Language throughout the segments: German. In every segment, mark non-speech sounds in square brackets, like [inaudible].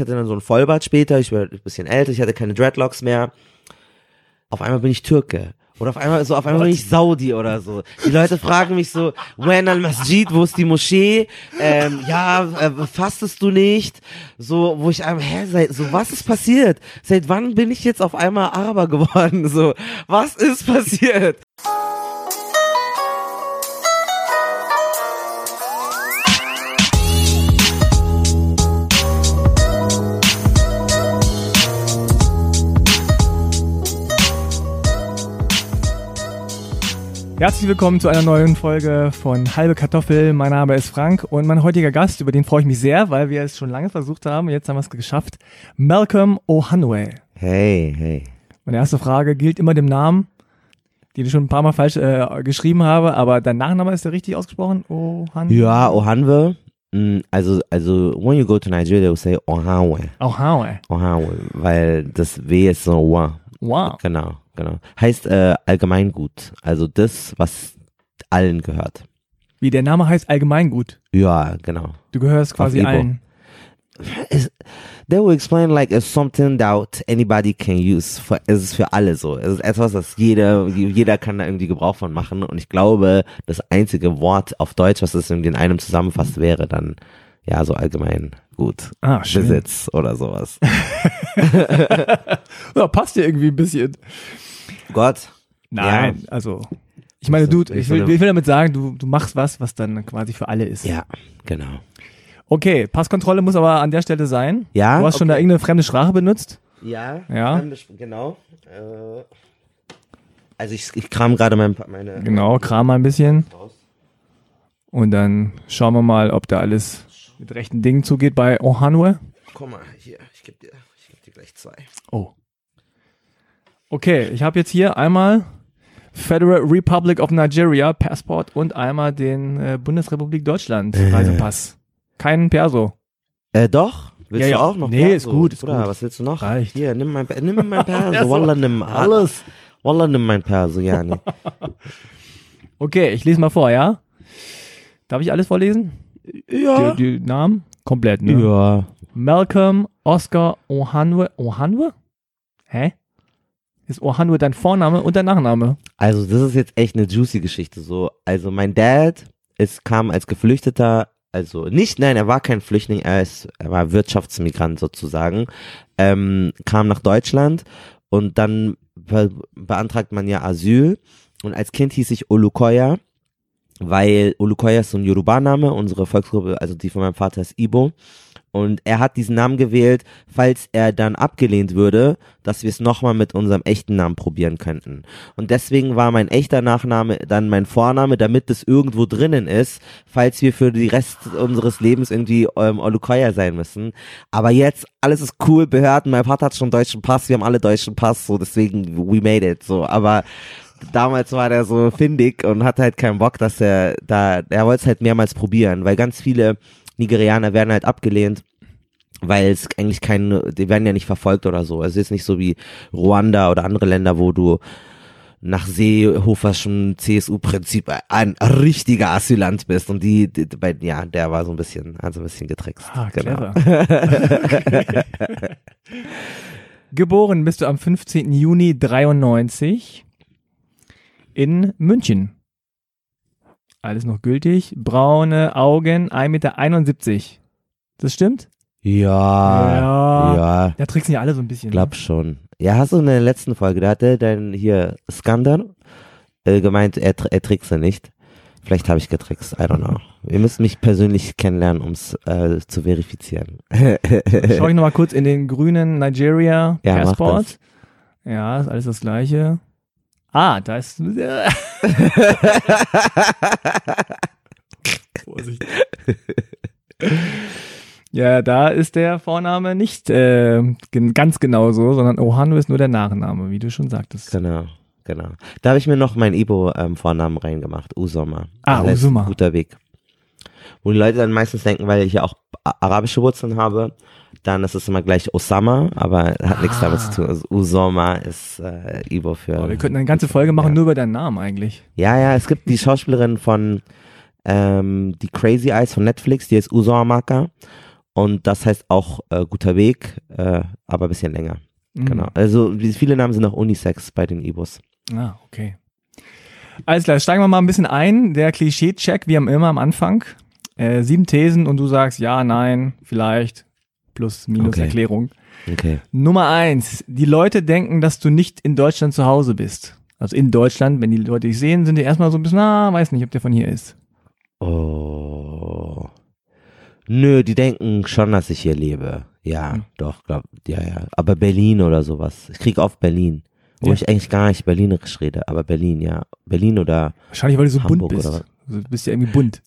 Ich hatte dann so ein Vollbart später, ich war ein bisschen älter, ich hatte keine Dreadlocks mehr. Auf einmal bin ich Türke. Oder auf einmal, so, auf einmal bin ich Saudi oder so. Die Leute fragen mich so, when al Masjid, wo ist die Moschee? Ähm, ja, äh, fastest du nicht? So, wo ich einmal, hä, seit, so, was ist passiert? Seit wann bin ich jetzt auf einmal Araber [laughs] geworden? So, was ist passiert? Herzlich willkommen zu einer neuen Folge von Halbe Kartoffel. Mein Name ist Frank und mein heutiger Gast, über den freue ich mich sehr, weil wir es schon lange versucht haben. Jetzt haben wir es geschafft. Malcolm O'Hanway. Hey, hey. Meine erste Frage gilt immer dem Namen, den ich schon ein paar Mal falsch äh, geschrieben habe, aber dein Nachname ist der richtig ausgesprochen? O'Hanwe? Ja, Ohanwe. mm, Also, also, when you go to Nigeria, they will say Ohanwe. O'Hanway. Ohanwe, weil das W ist so Wa. Wow. Genau, genau. Heißt äh, Allgemeingut. Also das, was allen gehört. Wie der Name heißt Allgemeingut. Ja, genau. Du gehörst quasi allen. It's, they will explain like it's something that anybody can use. For, es ist für alle so. Es ist etwas, das jeder, jeder kann da irgendwie Gebrauch von machen. Und ich glaube, das einzige Wort auf Deutsch, was es irgendwie in einem zusammenfasst, wäre dann ja so allgemein gut. Ah, schön. Besitz oder sowas. [laughs] [laughs] Ja, passt dir irgendwie ein bisschen. Gott. Nein, also. Ich meine, du, ich will, ich will damit sagen, du, du machst was, was dann quasi für alle ist. Ja, genau. Okay, Passkontrolle muss aber an der Stelle sein. Ja, Du hast schon da okay. irgendeine fremde Sprache benutzt. Ja, Ja. genau. Äh, also ich, ich kram gerade mein, meine. Genau, kram mal ein bisschen. raus. Und dann schauen wir mal, ob da alles mit rechten Dingen zugeht bei Ohanwe. Guck mal, hier, ich gebe dir, ich geb dir gleich zwei. Oh. Okay, ich habe jetzt hier einmal Federal Republic of Nigeria Passport und einmal den äh, Bundesrepublik Deutschland Äh. Reisepass. Kein Perso. Äh, doch? Willst Ja, du ja. auch noch? Nee, Perso? ist gut, ist Bruder, gut. was willst du noch? Reicht. Hier, nimm mein, nimm mein [laughs] Perso. Wallah, nimm alles. Wallah, nimm mein Perso, ja. Nee. [laughs] Okay, ich lese mal vor, ja? Darf ich alles vorlesen? Ja. Die, die Namen? Komplett, ne? Ja. Malcolm Oscar Ohanwe. Ohanwe? Hä? Ist Ohanwe dein Vorname und dein Nachname? Also, das ist jetzt echt eine juicy Geschichte, so. Also, mein Dad ist, kam als Geflüchteter, also nicht, nein, er war kein Flüchtling, er ist, er war Wirtschaftsmigrant sozusagen, ähm, kam nach Deutschland und dann be beantragt man ja Asyl und als Kind hieß ich Olukoya, weil Olukoya ist so ein Yoruba-Name, unsere Volksgruppe, also die von meinem Vater ist Ibo. Und er hat diesen Namen gewählt, falls er dann abgelehnt würde, dass wir es nochmal mit unserem echten Namen probieren könnten. Und deswegen war mein echter Nachname dann mein Vorname, damit es irgendwo drinnen ist, falls wir für die Rest unseres Lebens irgendwie ähm, Olukoya sein müssen. Aber jetzt, alles ist cool, Behörden, mein Vater hat schon deutschen Pass, wir haben alle deutschen Pass, so deswegen, we made it, so. Aber damals war der so findig und hatte halt keinen Bock, dass er da, er wollte es halt mehrmals probieren, weil ganz viele Nigerianer werden halt abgelehnt, weil es eigentlich keine, die werden ja nicht verfolgt oder so. Es ist nicht so wie Ruanda oder andere Länder, wo du nach Seehoferschen CSU-Prinzip ein richtiger Asylant bist und die, die bei, ja, der war so ein bisschen, hat so ein bisschen getrickst. Ah, genau. [laughs] Geboren bist du am 15. Juni 93 in München. Alles noch gültig. Braune Augen, 1,71 Meter. Das stimmt? Ja, Ja. ja, Da tricksen ja alle so ein bisschen. ne? glaub schon. Ja, hast du in der letzten Folge, da hatte dein hier Skander äh, gemeint, er, er trickse nicht. Vielleicht habe ich getrickst, I don't know. Ihr müsst mich persönlich kennenlernen, um es äh, zu verifizieren. Schau [laughs] ich nochmal kurz in den grünen Nigeria Ja, Passport. Ja, ist alles das gleiche. Ah, da ist. [laughs] Vorsicht. [laughs] Ja, da ist der Vorname nicht äh, ganz genau so, sondern Ohanu ist nur der Nachname, wie du schon sagtest. Genau, genau. Da habe ich mir noch meinen Ibo-Vornamen reingemacht, Usoma. Ah, Das ist Usoma. Ein guter Weg. Wo die Leute dann meistens denken, weil ich ja auch arabische Wurzeln habe, dann ist es immer gleich Osama, aber hat nichts Ah. damit zu tun. Also Usoma ist äh, Ibo für. Oh, wir könnten eine ganze Folge machen Ja. nur über deinen Namen eigentlich. Ja, ja, es gibt die [laughs] Schauspielerin von ähm, die Crazy Eyes von Netflix, die ist Usoma Maka. Und das heißt auch äh, guter Weg, äh, aber ein bisschen länger. Mhm. Genau. Also wie- viele Namen sind auch Unisex bei den E-Bus. Ah, okay. Alles klar, steigen wir mal ein bisschen ein. Der Klischee-Check, wie immer am Anfang. Äh, sieben Thesen und du sagst ja, nein, vielleicht, plus, minus Okay. Erklärung. Okay. Nummer eins, die Leute denken, dass du nicht in Deutschland zu Hause bist. Also in Deutschland, wenn die Leute dich sehen, sind die erstmal so ein bisschen, ah, weiß nicht, ob der von hier ist. Oh. Nö, die denken schon, dass ich hier lebe. Ja, Hm. doch, glaub, ja, ja. Aber Berlin oder sowas. Ich krieg auf Berlin. Wo Ja. ich eigentlich gar nicht Berlinerisch rede, aber Berlin, ja. Berlin oder. Wahrscheinlich, weil du so Hamburg bunt bist. oder was? Also, du bist ja irgendwie bunt.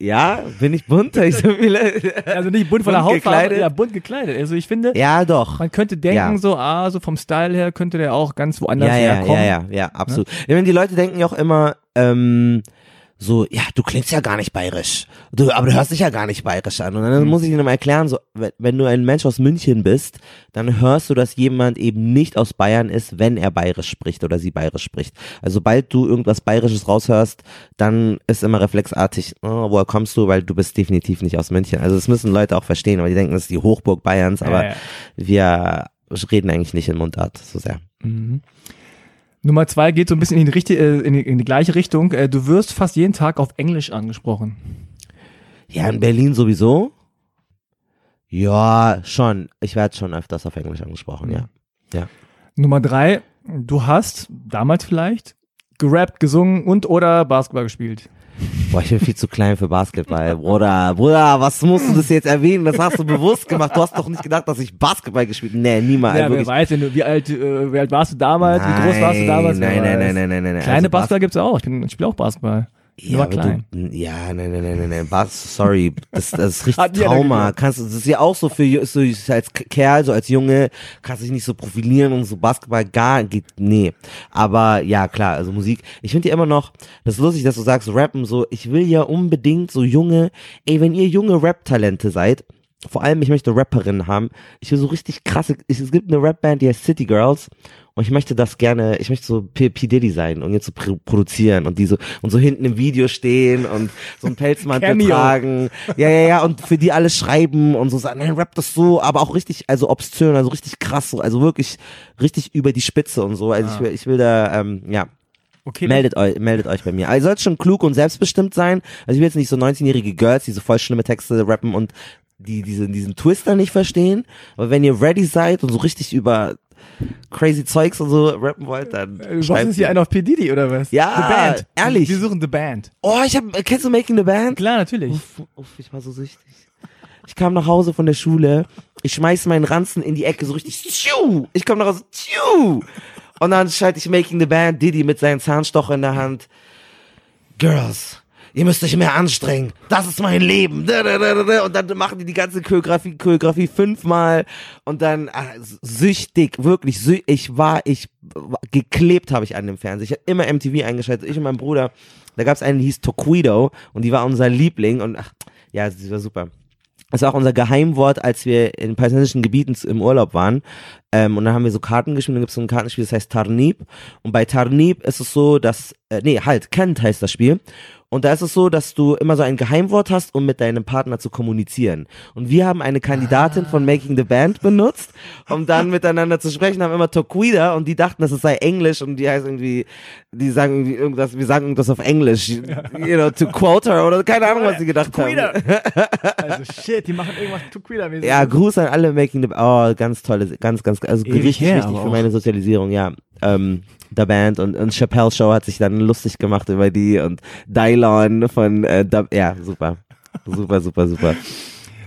Ja, bin ich bunt? Hab ich so viele. Also nicht bunt von der Hautfarbe, ja, bunt gekleidet. Also ich finde, ja, doch. man könnte denken Ja. so, ah, so vom Style her könnte der auch ganz woanders Ja, ja, herkommen. ja, ja, ja, absolut. Ich meine, die Leute denken ja auch immer, ähm, so, ja, du klingst ja gar nicht bayerisch. Du, aber du hörst dich ja gar nicht bayerisch an. Und dann Mhm. muss ich ihnen mal erklären, so, wenn, wenn du ein Mensch aus München bist, dann hörst du, dass jemand eben nicht aus Bayern ist, wenn er bayerisch spricht oder sie bayerisch spricht. Also sobald du irgendwas bayerisches raushörst, dann ist immer reflexartig, oh, woher kommst du, weil du bist definitiv nicht aus München. Also das müssen Leute auch verstehen, weil die denken, das ist die Hochburg Bayerns, aber Ja, ja. wir reden eigentlich nicht in Mundart so sehr. Mhm. Nummer zwei geht so ein bisschen in die, richtige, äh, in die, in die gleiche Richtung. Äh, Du wirst fast jeden Tag auf Englisch angesprochen. Ja, in Berlin sowieso. Ja, schon. Ich werde schon öfters auf Englisch angesprochen, ja. Nummer drei, du hast damals vielleicht gerappt, gesungen und oder Basketball gespielt. Boah, ich bin viel zu klein für Basketball. Bruder, Bruder, was musst du das jetzt erwähnen? Das hast du bewusst gemacht. Du hast doch nicht gedacht, dass ich Basketball gespielt habe. Nee, niemals. ja, wer weiß denn, wie alt, äh, wie alt warst du damals? wie groß warst du damals? Nein, nein, nein, nein, nein, nein, nein. Kleine Also Bas- Basketball gibt's auch. Ich, bin, ich spiele auch Basketball. Nur aber klein. Du, ja, nein, nein, nein, nein, nein. Bas, sorry, das, das ist richtig Trauma. Kannst, das ist ja auch so für so als Kerl, so als Junge, kannst dich nicht so profilieren und so Basketball gar geht, nee. Aber ja, klar, also Musik. Ich finde ja immer noch, das ist lustig, dass du sagst, rappen so, ich will ja unbedingt so junge, ey, wenn ihr junge Rap-Talente seid, vor allem, ich möchte Rapperinnen haben. Ich will so richtig krasse, es gibt eine Rapband, die heißt City Girls. Und ich möchte das gerne, ich möchte so P, P. Diddy sein und jetzt so pro produzieren und die so, und so hinten im Video stehen und so einen Pelzmantel tragen. Ja, ja, ja, und für die alles schreiben und so sagen, nein, rap das so, aber auch richtig, also obszön, also richtig krass so, also wirklich richtig über die Spitze und so. Also ich will, ich will da, ähm, ja, Okay, meldet euch, meldet euch bei mir. Also ihr sollt schon klug und selbstbestimmt sein. Also ich will jetzt nicht so 19-jährige Girls, die so voll schlimme Texte rappen und die diese, diesen Twister nicht verstehen. Aber wenn ihr ready seid und so richtig über crazy Zeugs und so rappen wollt, dann Äh, Was schreibt ist hier mir. einer auf P. Diddy oder was? Ja, The Band. ehrlich. Wir suchen The Band. Oh, ich hab, kennst du Making the Band? Klar, natürlich. Uff, uff, ich war so süchtig. Ich kam nach Hause von der Schule, ich schmeiß meinen Ranzen in die Ecke, so richtig, tschu! Ich komme nach Hause, tschu! Und dann schalte ich Making the Band, Diddy mit seinem Zahnstocher in der Hand. Girls, ihr müsst euch mehr anstrengen. Das ist mein Leben. Und dann machen die die ganze Choreografie, Choreografie fünfmal. Und dann ah, süchtig, wirklich süchtig. Ich war, ich geklebt habe ich an dem Fernseher. Ich habe immer MTV eingeschaltet. Ich und mein Bruder. Da gab es einen, die hieß Toquido. Und die war unser Liebling. Und ach, ja, sie war super. Das war auch unser Geheimwort, als wir in palästinensischen Gebieten im Urlaub waren. Ähm, und dann haben wir so Karten gespielt. Dann gibt es so ein Kartenspiel, das heißt Tarnib. Und bei Tarnib ist es so, dass, äh, nee, halt, Kent heißt das Spiel. Und da ist es so, dass du immer so ein Geheimwort hast, um mit deinem Partner zu kommunizieren. Und wir haben eine Kandidatin von Making the Band benutzt, um dann [laughs] miteinander zu sprechen, haben immer Toquida und die dachten, das sei Englisch und die heißt irgendwie, die sagen irgendwie irgendwas, wir sagen irgendwas auf Englisch, you know, to quote her oder keine Ahnung, was sie gedacht haben. [laughs] Also shit, die machen irgendwas Tuquila-mäßig. Ja, Gruß an alle Making the Oh, ganz tolle, ganz, ganz, also Ewig richtig her, wichtig für meine Sozialisierung, ja. Ähm, der Band und, und Chappelle Show hat sich dann lustig gemacht über die und Dylon von, äh, da, ja, super. Super, super, super.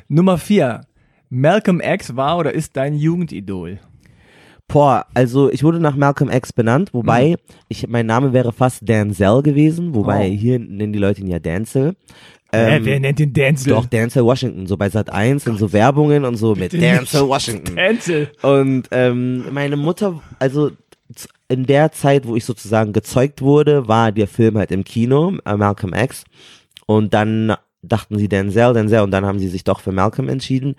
Nummer vier. Malcolm X war oder ist dein Jugendidol? Boah, also ich wurde nach Malcolm X benannt, wobei Mhm. ich, mein Name wäre fast Denzel gewesen, wobei Oh. hier nennen die Leute ihn ja Denzel. Hä, Ähm, wer nennt den Denzel? Doch, Denzel Washington, so bei Sat 1 und so Werbungen und so mit nicht. Washington. Denzel. Und ähm, meine Mutter, also in der Zeit, wo ich sozusagen gezeugt wurde, war der Film halt im Kino, äh, Malcolm X. Und dann dachten sie Denzel, Denzel und dann haben sie sich doch für Malcolm entschieden.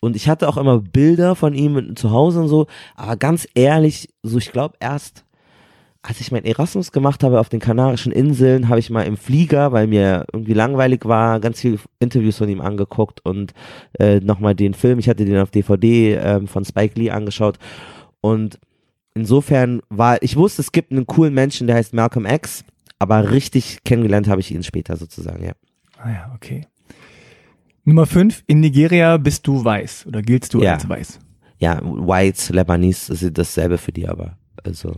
Und ich hatte auch immer Bilder von ihm zu Hause und so, aber ganz ehrlich, so ich glaube erst als ich mein Erasmus gemacht habe auf den Kanarischen Inseln, habe ich mal im Flieger, weil mir irgendwie langweilig war, ganz viele Interviews von ihm angeguckt und äh, nochmal den Film, ich hatte den auf DVD ähm, von Spike Lee angeschaut und insofern war, ich wusste, es gibt einen coolen Menschen, der heißt Malcolm X, aber richtig kennengelernt habe ich ihn später sozusagen, ja. Ah ja, okay. Nummer fünf, in Nigeria bist du weiß oder giltst du Ja. als weiß? Ja, White, Lebanese, das ist dasselbe für die aber, also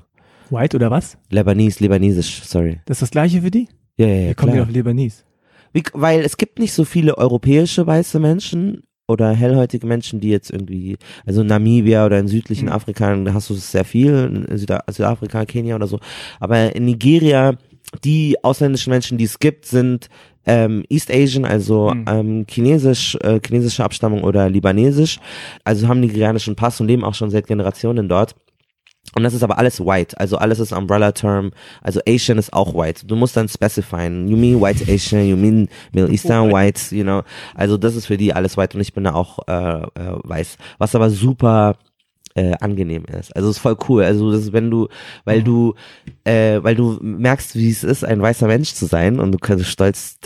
White oder was? Lebanese, Libanesisch, sorry. Das ist das gleiche für die? Ja, ja, ja, Wie kommen klar. auf Libanese? Wie, weil es gibt nicht so viele europäische weiße Menschen oder hellhäutige Menschen, die jetzt irgendwie, also in Namibia oder in südlichen Mhm. Afrika, da hast du es sehr viel, in Süda Südafrika, Kenia oder so. Aber in Nigeria, die ausländischen Menschen, die es gibt, sind ähm, East Asian, also Mhm. ähm, chinesisch, äh, chinesische Abstammung oder libanesisch, also haben nigerianischen Pass und leben auch schon seit Generationen dort. Und das ist aber alles white, also alles ist Umbrella Term, also Asian ist auch white. Du musst dann specifyen, you mean white Asian, you mean Middle Eastern white, you know. Also das ist für die alles white und ich bin da auch äh, äh, weiß. Was aber super äh, angenehm ist. Also ist voll cool. Also das ist, wenn du, weil du, äh, weil du merkst, wie es ist, ein weißer Mensch zu sein und du kannst stolz,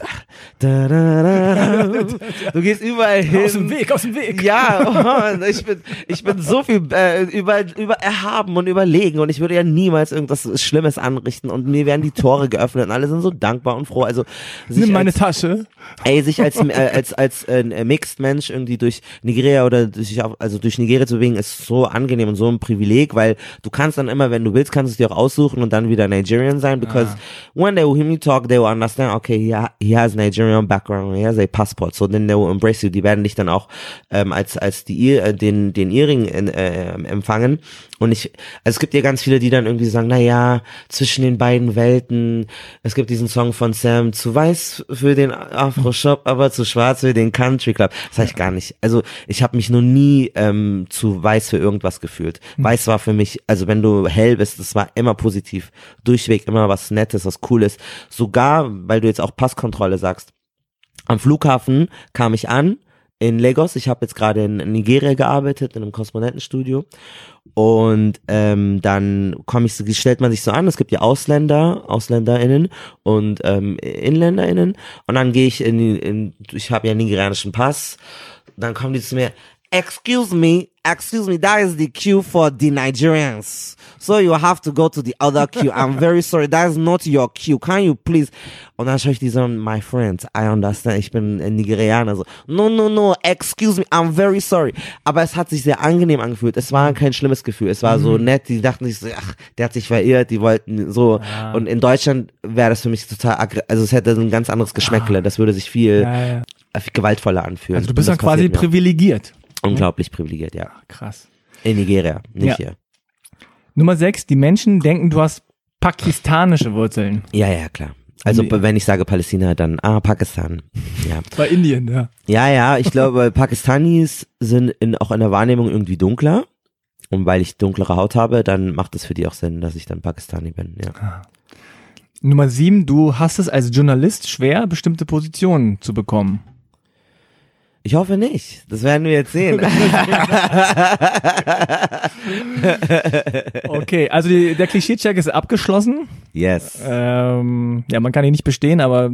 da, da, da, [laughs] du gehst überall hin. Aus dem Weg, aus dem Weg. Ja, und ich bin, ich bin so viel äh, über, über erhaben und überlegen und ich würde ja niemals irgendwas Schlimmes anrichten und mir werden die Tore geöffnet und alle sind so dankbar und froh. Also Nimm meine als, Tasche. ey, sich als äh, als als äh, Mixed Mensch irgendwie durch Nigeria oder durch, also durch Nigeria zu bewegen ist so angenehm und so ein Privileg, weil du kannst dann immer, wenn du willst, kannst du es dir auch aussuchen und dann wieder Nigerian sein, because when they will hear me talk, they will understand, okay, he, ha he has Nigerian background, he has a passport, so then they will embrace you. Die werden dich dann auch ähm, als als die äh, den den Earring in, äh, empfangen und ich, also es gibt ja ganz viele, die dann irgendwie sagen, na ja, zwischen den beiden Welten, es gibt diesen Song von Sam, zu weiß für den Afro-Shop, aber zu schwarz für den Country Club. Das sag ich gar nicht. Also ich habe mich noch nie ähm, zu weiß für irgendwas gefühlt. Weiß war für mich, also wenn du hell bist, das war immer positiv. Durchweg immer was Nettes, was Cooles. Sogar, weil du jetzt auch Passkontrolle sagst, am Flughafen kam ich an in Lagos. Ich habe jetzt gerade in Nigeria gearbeitet, in einem Kosmonautenstudio. Und ähm, dann komm ich, so- stellt man sich so an, es gibt ja Ausländer, AusländerInnen und ähm, InländerInnen. Und dann gehe ich in, in ich habe ja einen nigerianischen Pass. Dann kommen die zu mir, excuse me, excuse me, that is the queue for the Nigerians. So you have to go to the other [laughs] queue. I'm very sorry, that is not your queue. Can you please? Und dann schaue ich die so, my friends, I understand, ich bin Nigerianer. So, no, no, no, excuse me, I'm very sorry. Aber es hat sich sehr angenehm angefühlt. Es war kein schlimmes Gefühl. Es war so nett, die dachten sich so, ach, der hat sich verirrt, die wollten so. Ah. Und in Deutschland wäre das für mich total, also es hätte ein ganz anderes Geschmäckle. Das würde sich viel, Ja, ja. gewaltvoller anfühlen. Also du bist das quasi privilegiert. Unglaublich privilegiert, ja. Krass. In Nigeria, nicht Ja. hier. Nummer sechs, die Menschen denken, du hast pakistanische Wurzeln. Ja, ja, klar. Also Nee. wenn ich sage Palästina, dann ah Pakistan. Ja, [laughs] Bei Indien, ja. ja, ja. Ich glaube, [laughs] Pakistanis sind in, auch in der Wahrnehmung irgendwie dunkler. Und weil ich dunklere Haut habe, dann macht es für die auch Sinn, dass ich dann Pakistani bin. Ja. Nummer sieben, du hast es als Journalist schwer, bestimmte Positionen zu bekommen. Ich hoffe nicht. Das werden wir jetzt sehen. [laughs] Okay, also die, der Klischee-Check ist abgeschlossen. yes. Ähm, ja, man kann ihn nicht bestehen, aber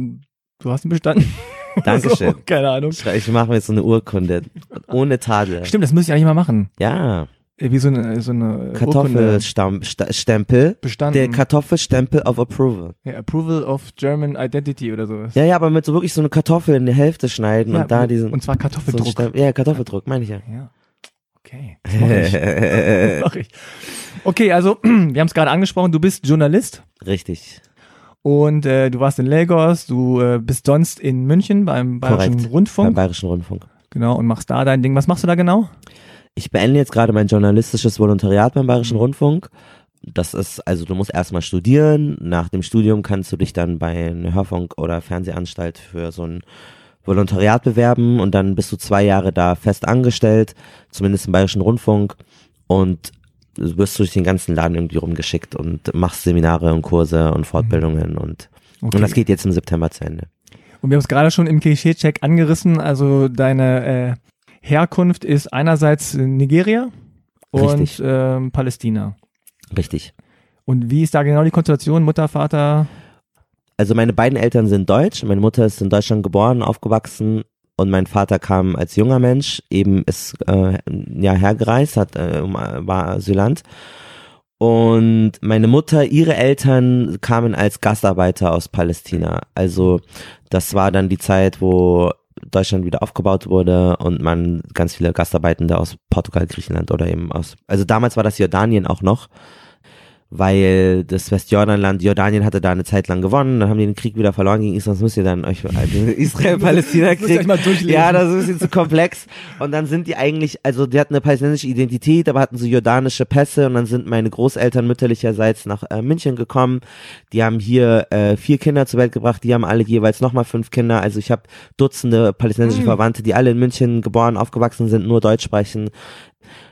du hast ihn bestanden. [laughs] Dankeschön. So, keine Ahnung. Ich mache mir jetzt so eine Urkunde. Ohne Tadel. Stimmt, das müsste ich eigentlich mal machen. Ja. Äh, Wie so eine, so eine. Kartoffelstempel. bestanden. Der Kartoffelstempel of Approval. ja, Approval of German Identity oder sowas. Ja, ja, aber mit so wirklich so eine Kartoffel in die Hälfte schneiden Ja, und da diesen. Und zwar so Kartoffeldruck. Stempel- ja, Kartoffeldruck, meine ich ja. ja. Okay. Das mach ich. [laughs] Das mach ich. Okay, also [clears throat] wir haben es gerade angesprochen, du bist Journalist Richtig. und äh, du warst in Lagos, du äh, bist sonst in München beim Bayerischen Korrekt. Beim Rundfunk. Bayerischen Rundfunk. Genau, und machst da dein Ding. Was machst du da genau? Ich beende jetzt gerade mein journalistisches Volontariat beim Mhm. Bayerischen Rundfunk. Das ist, also du musst erstmal studieren. Nach dem Studium kannst du dich dann bei einer Hörfunk- oder Fernsehanstalt für so ein Volontariat bewerben und dann bist du zwei Jahre da fest angestellt, zumindest im Bayerischen Rundfunk und du wirst durch den ganzen Laden irgendwie rumgeschickt und machst Seminare und Kurse und Fortbildungen und, Okay. und das geht jetzt im September zu Ende. Und wir haben es gerade schon im Klischee-Check angerissen. Also deine äh, Herkunft ist einerseits Nigeria und Richtig. ähm, Palästina. Richtig. Und wie ist da genau die Konstellation? Mutter, Vater? Also meine beiden Eltern sind deutsch. Meine Mutter ist in Deutschland geboren, aufgewachsen und mein Vater kam als junger Mensch, eben ist äh, ja hergereist, hat äh, war Asylant. Und meine Mutter, ihre Eltern kamen als Gastarbeiter aus Palästina. Also das war dann die Zeit, wo Deutschland wieder aufgebaut wurde und man ganz viele Gastarbeitende aus Portugal, Griechenland oder eben aus, also damals war das Jordanien auch noch weil das Westjordanland, Jordanien hatte da eine Zeit lang gewonnen, dann haben die den Krieg wieder verloren gegen Israel, das müsst ihr dann euch, also [laughs] Israel-Palästina-Krieg, ja, das ist ein bisschen zu komplex. Und dann sind die eigentlich, also die hatten eine palästinensische Identität, aber hatten so jordanische Pässe. Und dann sind meine Großeltern mütterlicherseits nach äh, München gekommen, die haben hier äh, vier Kinder zur Welt gebracht, die haben alle jeweils nochmal fünf Kinder, also ich habe Dutzende palästinensische mhm. Verwandte, die alle in München geboren, aufgewachsen sind, nur Deutsch sprechen,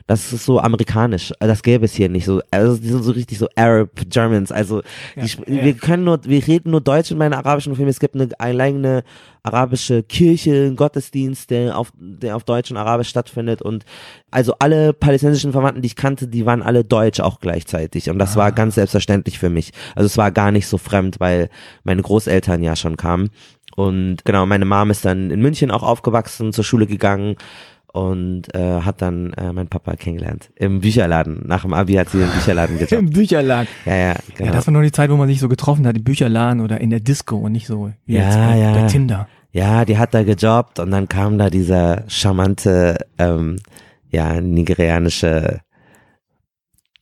das ist so amerikanisch. Das gäbe es hier nicht so. Also die sind so richtig so Arab Germans. Also ja, die, ja. wir können nur, wir reden nur Deutsch in meinen arabischen Filmen. Es gibt eine eigene arabische Kirche, einen Gottesdienst, der auf, der auf Deutsch und Arabisch stattfindet. Und also alle palästinensischen Verwandten, die ich kannte, die waren alle Deutsch auch gleichzeitig. Und das ah. war ganz selbstverständlich für mich. Also es war gar nicht so fremd, weil meine Großeltern ja schon kamen. Und genau, meine Mom ist dann in München auch aufgewachsen, zur Schule gegangen und äh, hat dann äh, meinen Papa kennengelernt. Im Bücherladen. Nach dem Abi hat sie den Bücherladen [laughs] gejobbt. Im Bücherladen. Ja, ja, genau. Ja, das war nur die Zeit, wo man sich so getroffen hat, im Bücherladen oder in der Disco und nicht so wie ja, jetzt bei, ja. bei Tinder. Ja, die hat da gejobbt und dann kam da dieser charmante, ähm, ja, nigerianische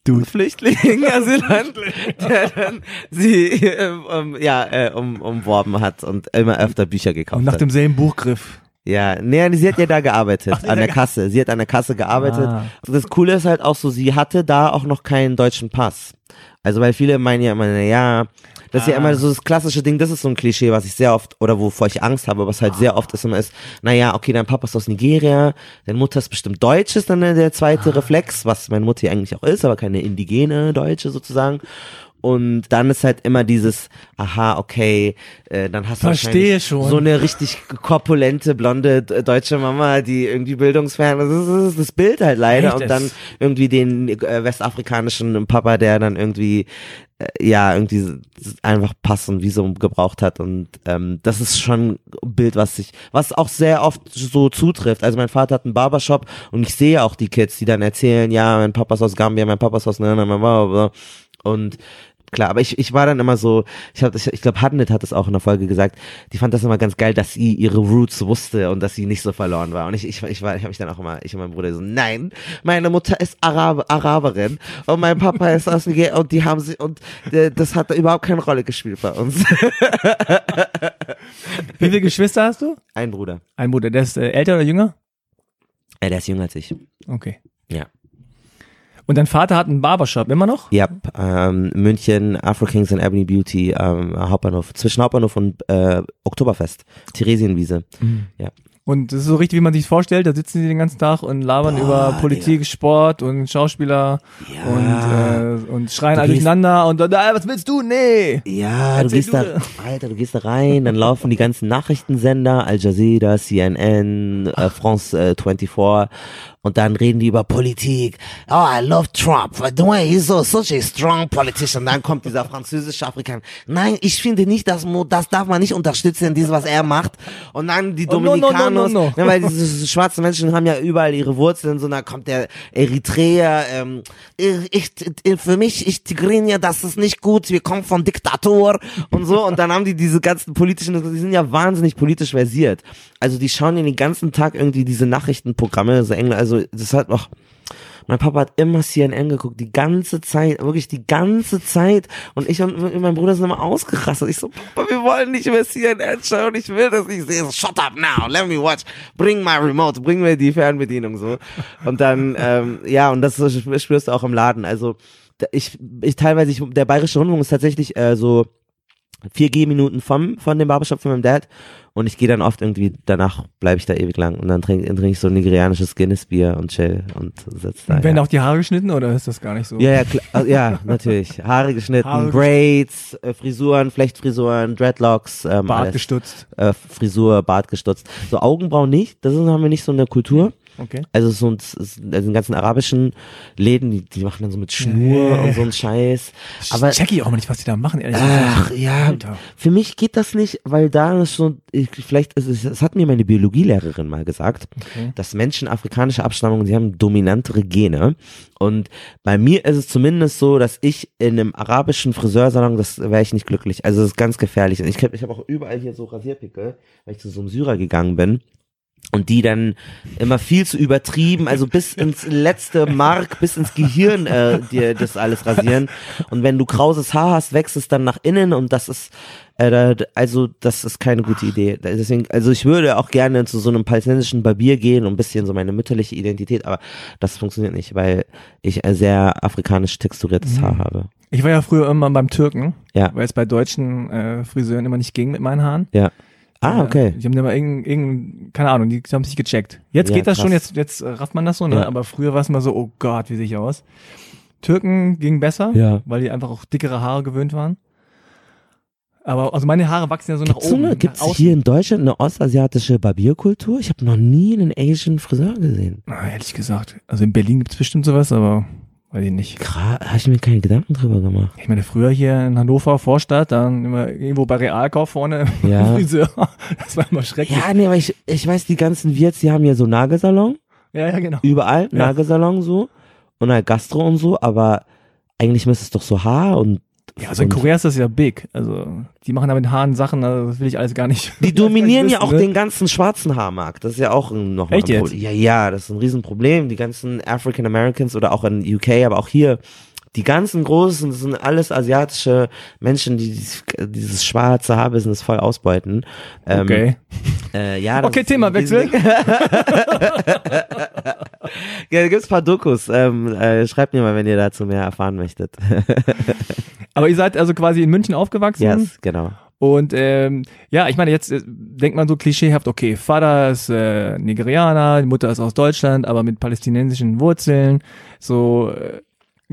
Du Flüchtling, [laughs] Asylant, der dann sie ähm, ja äh, um, umworben hat und immer öfter Bücher gekauft hat. Und nach demselben Buchgriff. Ja, nee, sie hat ja da gearbeitet, Ach, an der Kasse. Sie hat an der Kasse gearbeitet. Ah. Das Coole ist halt auch so, sie hatte da auch noch keinen deutschen Pass. Also weil viele meinen ja immer, ja, das ist ah. ja immer so das klassische Ding, das ist so ein Klischee, was ich sehr oft, oder wovor ich Angst habe, was halt sehr oft ist immer ist, naja, okay, dein Papa ist aus Nigeria, deine Mutter ist bestimmt Deutsch, ist dann der zweite ah. Reflex, was meine Mutter hier eigentlich auch ist, aber keine indigene Deutsche sozusagen. Und dann ist halt immer dieses, aha, okay, äh, dann hast du Verstehe schon. so eine richtig korpulente, blonde deutsche Mama, die irgendwie bildungsfern ist. Das ist das Bild halt leider. Echt? Und dann irgendwie den äh, westafrikanischen Papa, der dann irgendwie äh, ja, irgendwie einfach Pass und Visum gebraucht hat und ähm, das ist schon ein Bild, was sich, was auch sehr oft so zutrifft. Also mein Vater hat einen Barbershop und ich sehe auch die Kids, die dann erzählen, ja, mein Papa ist aus Gambia, mein Papa ist aus ne, ne, ne und klar, aber ich, ich war dann immer so, ich, hab, ich, ich glaube, Hadnet hat es auch in der Folge gesagt, die fand das immer ganz geil, dass sie ihre Roots wusste und dass sie nicht so verloren war. Und ich, ich, ich war, ich habe mich dann auch immer, ich und mein Bruder so, nein, meine Mutter ist Arab, Araberin und mein Papa ist aus Nigeria und die haben sie, und äh, das hat überhaupt keine Rolle gespielt bei uns. [laughs] Wie viele Geschwister hast du? Ein Bruder. Ein Bruder, der ist äh, älter oder jünger? Ja, der ist jünger als ich. Okay. Ja. Und dein Vater hat einen Barbershop, immer noch? Ja, ähm, München, Afro Kings and Ebony Beauty, ähm, Hauptbahnhof, zwischen Hauptbahnhof und äh, Oktoberfest, Theresienwiese. Mhm. Ja. Und das ist so richtig, wie man sich vorstellt, da sitzen sie den ganzen Tag und labern Boah, über Politik, ja. Sport und Schauspieler ja. und, äh, und schreien alle durcheinander und dann, was willst du? Nee. Ja, Erzähl du gehst du. da, Alter, du gehst da rein, dann laufen die ganzen Nachrichtensender, Al Jazeera, CNN, äh, France äh, 24 und dann reden die über Politik. Oh, I love Trump. The way he's so such a strong politician. Dann kommt dieser französische Afrikaner. Nein, ich finde nicht, dass das darf man nicht unterstützen, dieses was er macht. Und dann die Dominikanos, oh, no, no, no, weil diese schwarzen Menschen haben ja überall ihre Wurzeln. So, dann kommt der Eritreer. Ähm, ich, für mich, ich Tigrinia, das ist nicht gut. Wir kommen von Diktator und so. Und dann haben die diese ganzen politischen, die sind ja wahnsinnig politisch versiert. Also die schauen den ganzen Tag irgendwie diese Nachrichtenprogramme, so England, also das hat noch, mein Papa hat immer CNN geguckt, die ganze Zeit, wirklich die ganze Zeit. Und ich und mein Bruder sind immer ausgerastet. Ich so, Papa, wir wollen nicht mehr CNN schauen. Ich will das nicht sehen. Shut up now, let me watch. Bring my remote, bring mir die Fernbedienung so. Und dann, [laughs] ähm, ja, und das spürst du auch im Laden. Also ich, ich teilweise, ich, der bayerische Rundfunk ist tatsächlich äh, so vier Gehminuten vom von dem Barbershop von meinem Dad und ich gehe dann oft irgendwie, danach bleibe ich da ewig lang und dann trinke trink ich so ein nigerianisches Guinness-Bier und chill und sitze da. werden ja. auch die Haare geschnitten oder ist das gar nicht so? Ja, ja, klar, also, ja [laughs] natürlich. Haare geschnitten, Haare Braids, äh, Frisuren, Flechtfrisuren, Dreadlocks. Ähm, Bart alles. gestutzt. Äh, Frisur, Bart gestutzt. So Augenbrauen nicht, das ist, haben wir nicht so eine Kultur. Okay. Also so ein, also in ganzen arabischen Läden, die, die machen dann so mit Schnur Nee. und so einen Scheiß. Aber check ich auch mal nicht, was die da machen, ehrlich ach ja, Alter. für mich geht das nicht, weil da ist so, ich, vielleicht, ist es, hat mir meine Biologielehrerin mal gesagt, Okay. dass Menschen afrikanischer Abstammung, sie haben dominantere Gene. Und bei mir ist es zumindest so, dass ich in einem arabischen Friseursalon, das wäre ich nicht glücklich. Also das ist ganz gefährlich. Und ich, ich habe auch überall hier so Rasierpickel, weil ich zu so einem Syrer gegangen bin. Und die dann immer viel zu übertrieben, also bis [laughs] ins letzte Mark, bis ins Gehirn äh, dir das alles rasieren. Und wenn du krauses Haar hast, wächst es dann nach innen und das ist, äh, also das ist keine gute Idee. Deswegen, also ich würde auch gerne zu so einem palästinensischen Barbier gehen und ein bisschen so meine mütterliche Identität, aber das funktioniert nicht, weil ich ein sehr afrikanisch texturiertes Haar habe. Ich war ja früher immer beim Türken, Ja. weil es bei deutschen äh, Friseuren immer nicht ging mit meinen Haaren. Ja. Ah, okay. Die haben immer irgendein, irgendein keine Ahnung, die haben sich gecheckt. Jetzt Ja, geht das krass. schon, jetzt, jetzt rafft man das so, ne? Ja. Aber früher war es immer so, oh Gott, wie sehe ich aus? Türken ging besser, Ja. weil die einfach auch dickere Haare gewöhnt waren. Aber also meine Haare wachsen ja so nach so oben. gibt's nach außen. hier in Deutschland eine ostasiatische Barbierkultur? Ich habe noch nie einen Asian Friseur gesehen. Na, ehrlich gesagt. Also in Berlin gibt's bestimmt sowas, aber weiß ich nicht. Krass, habe ich mir keine Gedanken drüber gemacht. Ich meine, früher hier in Hannover, Vorstadt, dann immer irgendwo bei Realkauf vorne Ja. [laughs] Friseur. Das war immer schrecklich. Ja, nee, aber ich, ich weiß, die ganzen Wirts, die haben ja so Nagelsalon, Ja, ja, genau. überall, Ja. Nagelsalon so und halt Gastro und so, aber eigentlich müsste es doch so Haar und Ja, also in Korea ist das ja big. Also die machen da mit Haaren Sachen, also das will ich alles gar nicht. Die [laughs] dominieren ja wissen, auch ne? den ganzen schwarzen Haarmarkt. Das ist ja auch nochmal Echt ein jetzt? Problem. Ja, ja, das ist ein Riesenproblem. Die ganzen African Americans oder auch in UK, aber auch hier, die ganzen Großen, das sind alles asiatische Menschen, die dieses, dieses schwarze Haarbusiness voll ausbeuten. Ähm, Okay. Äh, ja, Okay, Themawechsel. [laughs] [laughs] ja, da gibt's ein paar Dokus. Ähm, äh, schreibt mir mal, wenn ihr dazu mehr erfahren möchtet. [laughs] Aber ihr seid also quasi in München aufgewachsen. yes, genau. Und ähm, ja, ich meine, jetzt äh, denkt man so klischeehaft, okay, Vater ist äh, Nigerianer, Mutter ist aus Deutschland, aber mit palästinensischen Wurzeln. So, äh,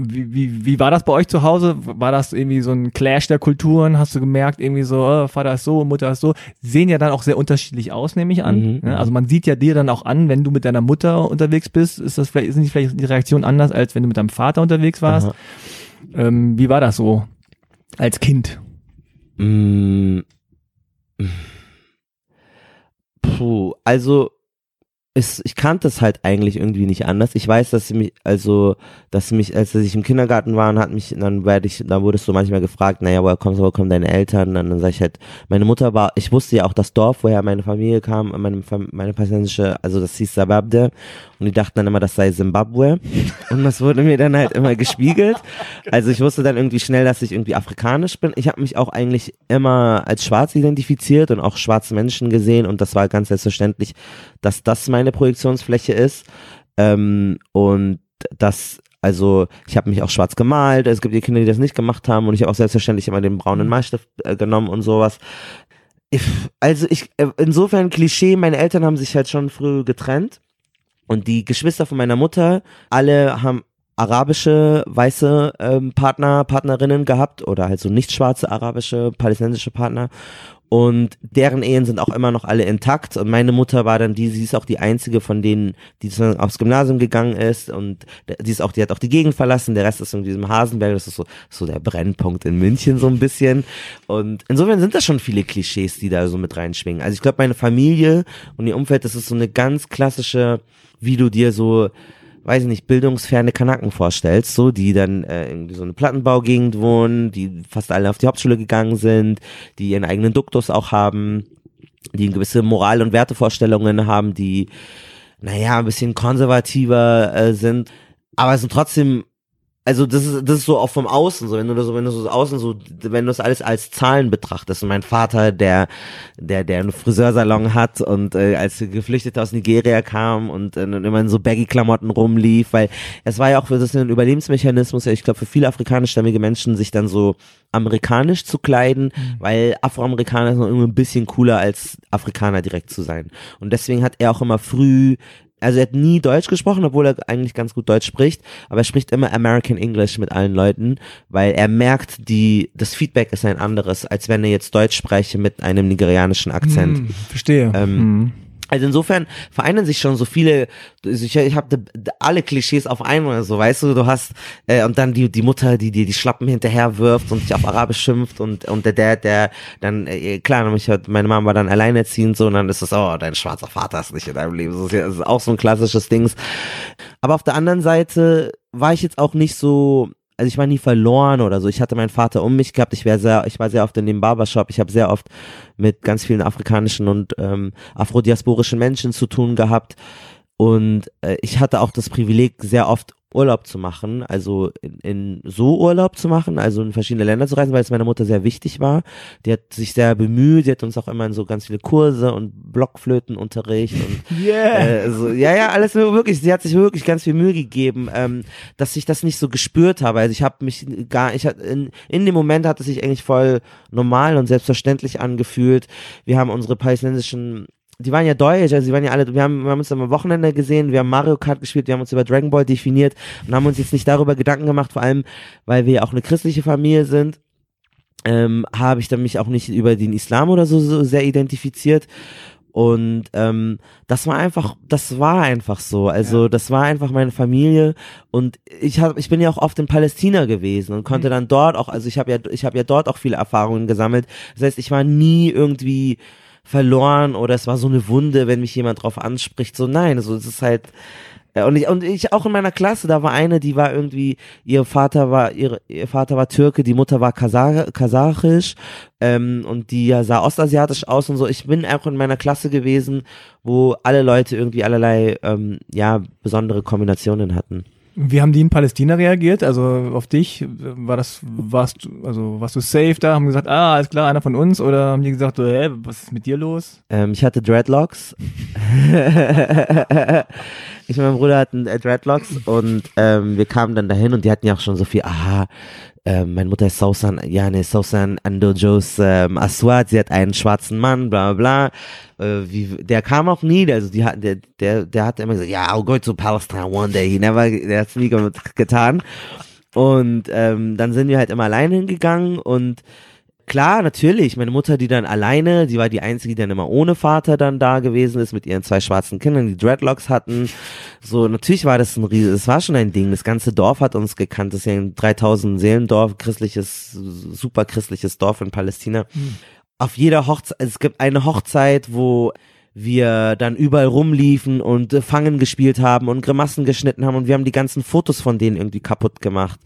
wie, wie, wie war das bei euch zu Hause? War das irgendwie so ein Clash der Kulturen? Hast du gemerkt, irgendwie so, äh, Vater ist so, Mutter ist so? Sehen ja dann auch sehr unterschiedlich aus, nehme ich an. Mhm, ne? Also man sieht ja dir dann auch an, wenn du mit deiner Mutter unterwegs bist, ist das vielleicht, sind die vielleicht die Reaktion anders, als wenn du mit deinem Vater unterwegs warst. Ähm, wie war das so als Kind? Mm. Puh, also es, ich kannte es halt eigentlich irgendwie nicht anders. Ich weiß, dass sie mich, also, dass sie mich, als ich im Kindergarten war, und hat mich, dann werde ich, dann wurdest du manchmal gefragt, naja, woher kommst du, woher kommen deine Eltern? Und dann sag ich halt, meine Mutter war, ich wusste ja auch das Dorf, woher meine Familie kam, meine, meine palästinensische, also das hieß Sababde. Und die dachten dann immer, das sei Zimbabwe. [laughs] Und das wurde mir dann halt immer gespiegelt. [laughs] Also ich wusste dann irgendwie schnell, dass ich irgendwie afrikanisch bin. Ich habe mich auch eigentlich immer als schwarz identifiziert und auch schwarze Menschen gesehen und das war ganz selbstverständlich, dass das meine Projektionsfläche ist. Ähm, und das, also ich habe mich auch schwarz gemalt. Es gibt die Kinder, die das nicht gemacht haben und ich habe auch selbstverständlich immer den braunen Malstift äh, genommen und sowas. Ich, also ich, äh, insofern Klischee, meine Eltern haben sich halt schon früh getrennt. Und die Geschwister von meiner Mutter, alle haben arabische weiße ähm, Partner, Partnerinnen gehabt oder halt so nicht schwarze arabische, palästinensische Partner. Und deren Ehen sind auch immer noch alle intakt. Und meine Mutter war dann die, sie ist auch die einzige von denen, die aufs Gymnasium gegangen ist. Und die ist auch, die hat auch die Gegend verlassen. Der Rest ist in diesem Hasenberg. Das ist so, so der Brennpunkt in München so ein bisschen. Und insofern sind das schon viele Klischees, die da so mit reinschwingen. Also ich glaube, meine Familie und ihr Umfeld, das ist so eine ganz klassische, wie du dir so weiß ich nicht, bildungsferne Kanaken vorstellst, so, die dann äh, irgendwie so eine Plattenbaugegend wohnen, die fast alle auf die Hauptschule gegangen sind, die ihren eigenen Duktus auch haben, die gewisse Moral- und Wertevorstellungen haben, die, naja, ein bisschen konservativer äh, sind, aber sind trotzdem also das ist das ist so auch vom Außen so wenn du das so wenn du so außen so wenn du das alles als Zahlen betrachtest und mein Vater der der der einen Friseursalon hat und äh, als Geflüchteter aus Nigeria kam und äh, immer in so baggy Klamotten rumlief weil es war ja auch für das ein Überlebensmechanismus ja ich glaube für viele afrikanischstämmige Menschen sich dann so amerikanisch zu kleiden weil Afroamerikaner sind irgendwie ein bisschen cooler als Afrikaner direkt zu sein. Und deswegen hat er auch immer früh also er hat nie Deutsch gesprochen, obwohl er eigentlich ganz gut Deutsch spricht, aber er spricht immer American English mit allen Leuten, weil er merkt, die, das Feedback ist ein anderes, als wenn er jetzt Deutsch spreche mit einem nigerianischen Akzent. Hm, verstehe. Ähm, Hm. Also insofern vereinen sich schon so viele, also ich, ich habe alle Klischees auf einmal, so weißt du, du hast äh, und dann die die Mutter, die dir die Schlappen hinterher wirft und dich auf Arabisch schimpft und und der Dad, der dann äh, klar, hat, meine Mama war dann alleinerziehend so und dann ist es oh, dein schwarzer Vater ist nicht in deinem Leben, das ist, das ist auch so ein klassisches Ding. Aber auf der anderen Seite war ich jetzt auch nicht so also ich war nie verloren oder so. Ich hatte meinen Vater um mich gehabt. Ich war sehr, ich war sehr oft in dem Barbershop. Ich habe sehr oft mit ganz vielen afrikanischen und ähm, afrodiasporischen Menschen zu tun gehabt. Und äh, ich hatte auch das Privileg, sehr oft Urlaub zu machen, also in, in so Urlaub zu machen, also in verschiedene Länder zu reisen, weil es meiner Mutter sehr wichtig war. Die hat sich sehr bemüht, die hat uns auch immer in so ganz viele Kurse und Blockflötenunterricht und [laughs] Yeah. äh, so, ja, ja, alles wirklich, sie hat sich wirklich ganz viel Mühe gegeben, ähm, dass ich das nicht so gespürt habe. Also ich habe mich gar, ich hat, in, in dem Moment hat es sich eigentlich voll normal und selbstverständlich angefühlt. Wir haben unsere palästinensischen die waren ja deutsch, also die waren ja alle, wir haben, wir haben uns am Wochenende gesehen, wir haben Mario Kart gespielt, wir haben uns über Dragon Ball definiert und haben uns jetzt nicht darüber Gedanken gemacht, vor allem, weil wir ja auch eine christliche Familie sind, ähm, habe ich dann mich auch nicht über den Islam oder so, so sehr identifiziert. Und ähm, das war einfach, das war einfach so. Also Ja. das war einfach meine Familie. Und ich habe, ich bin ja auch oft in Palästina gewesen und konnte Mhm. dann dort auch, also ich habe ja, ich habe ja dort auch viele Erfahrungen gesammelt. Das heißt, ich war nie irgendwie verloren oder es war so eine Wunde, wenn mich jemand drauf anspricht. So nein, so es ist halt ja, und ich und ich auch in meiner Klasse, da war eine, die war irgendwie ihr Vater war ihre ihr Vater war Türke, die Mutter war Kasach, kasachisch ähm, und die sah ostasiatisch aus und so. Ich bin auch in meiner Klasse gewesen, wo alle Leute irgendwie allerlei ähm, ja besondere Kombinationen hatten. Wie haben die in Palästina reagiert? Also auf dich? War das, warst du, also warst du safe da? Haben gesagt, ah, alles klar, einer von uns? Oder haben die gesagt, hä, was ist mit dir los? Ähm, ich hatte Dreadlocks. [laughs] [laughs] ich und mein Bruder hatten äh, Dreadlocks und ähm, wir kamen dann dahin und die hatten ja auch schon so viel, aha, ähm, meine Mutter ist Sausan, ja, ne, Sausan Andojos ähm, Aswad, sie hat einen schwarzen Mann, bla bla bla. Äh, wie, der kam auch nie, also die hat, der, der, der hat immer gesagt, ja, I'll go to Palestine one day. He never, der hat's nie ge- getan. Und ähm, dann sind wir halt immer alleine hingegangen und Klar, natürlich. Meine Mutter, die dann alleine, die war die einzige, die dann immer ohne Vater dann da gewesen ist, mit ihren zwei schwarzen Kindern, die Dreadlocks hatten. So, natürlich war das ein riesen, es war schon ein Ding. Das ganze Dorf hat uns gekannt. Das ist ja ein 3000 Seelendorf, christliches, super christliches Dorf in Palästina. Auf jeder Hochzeit, es gibt eine Hochzeit, wo wir dann überall rumliefen und äh, Fangen gespielt haben und Grimassen geschnitten haben und wir haben die ganzen Fotos von denen irgendwie kaputt gemacht.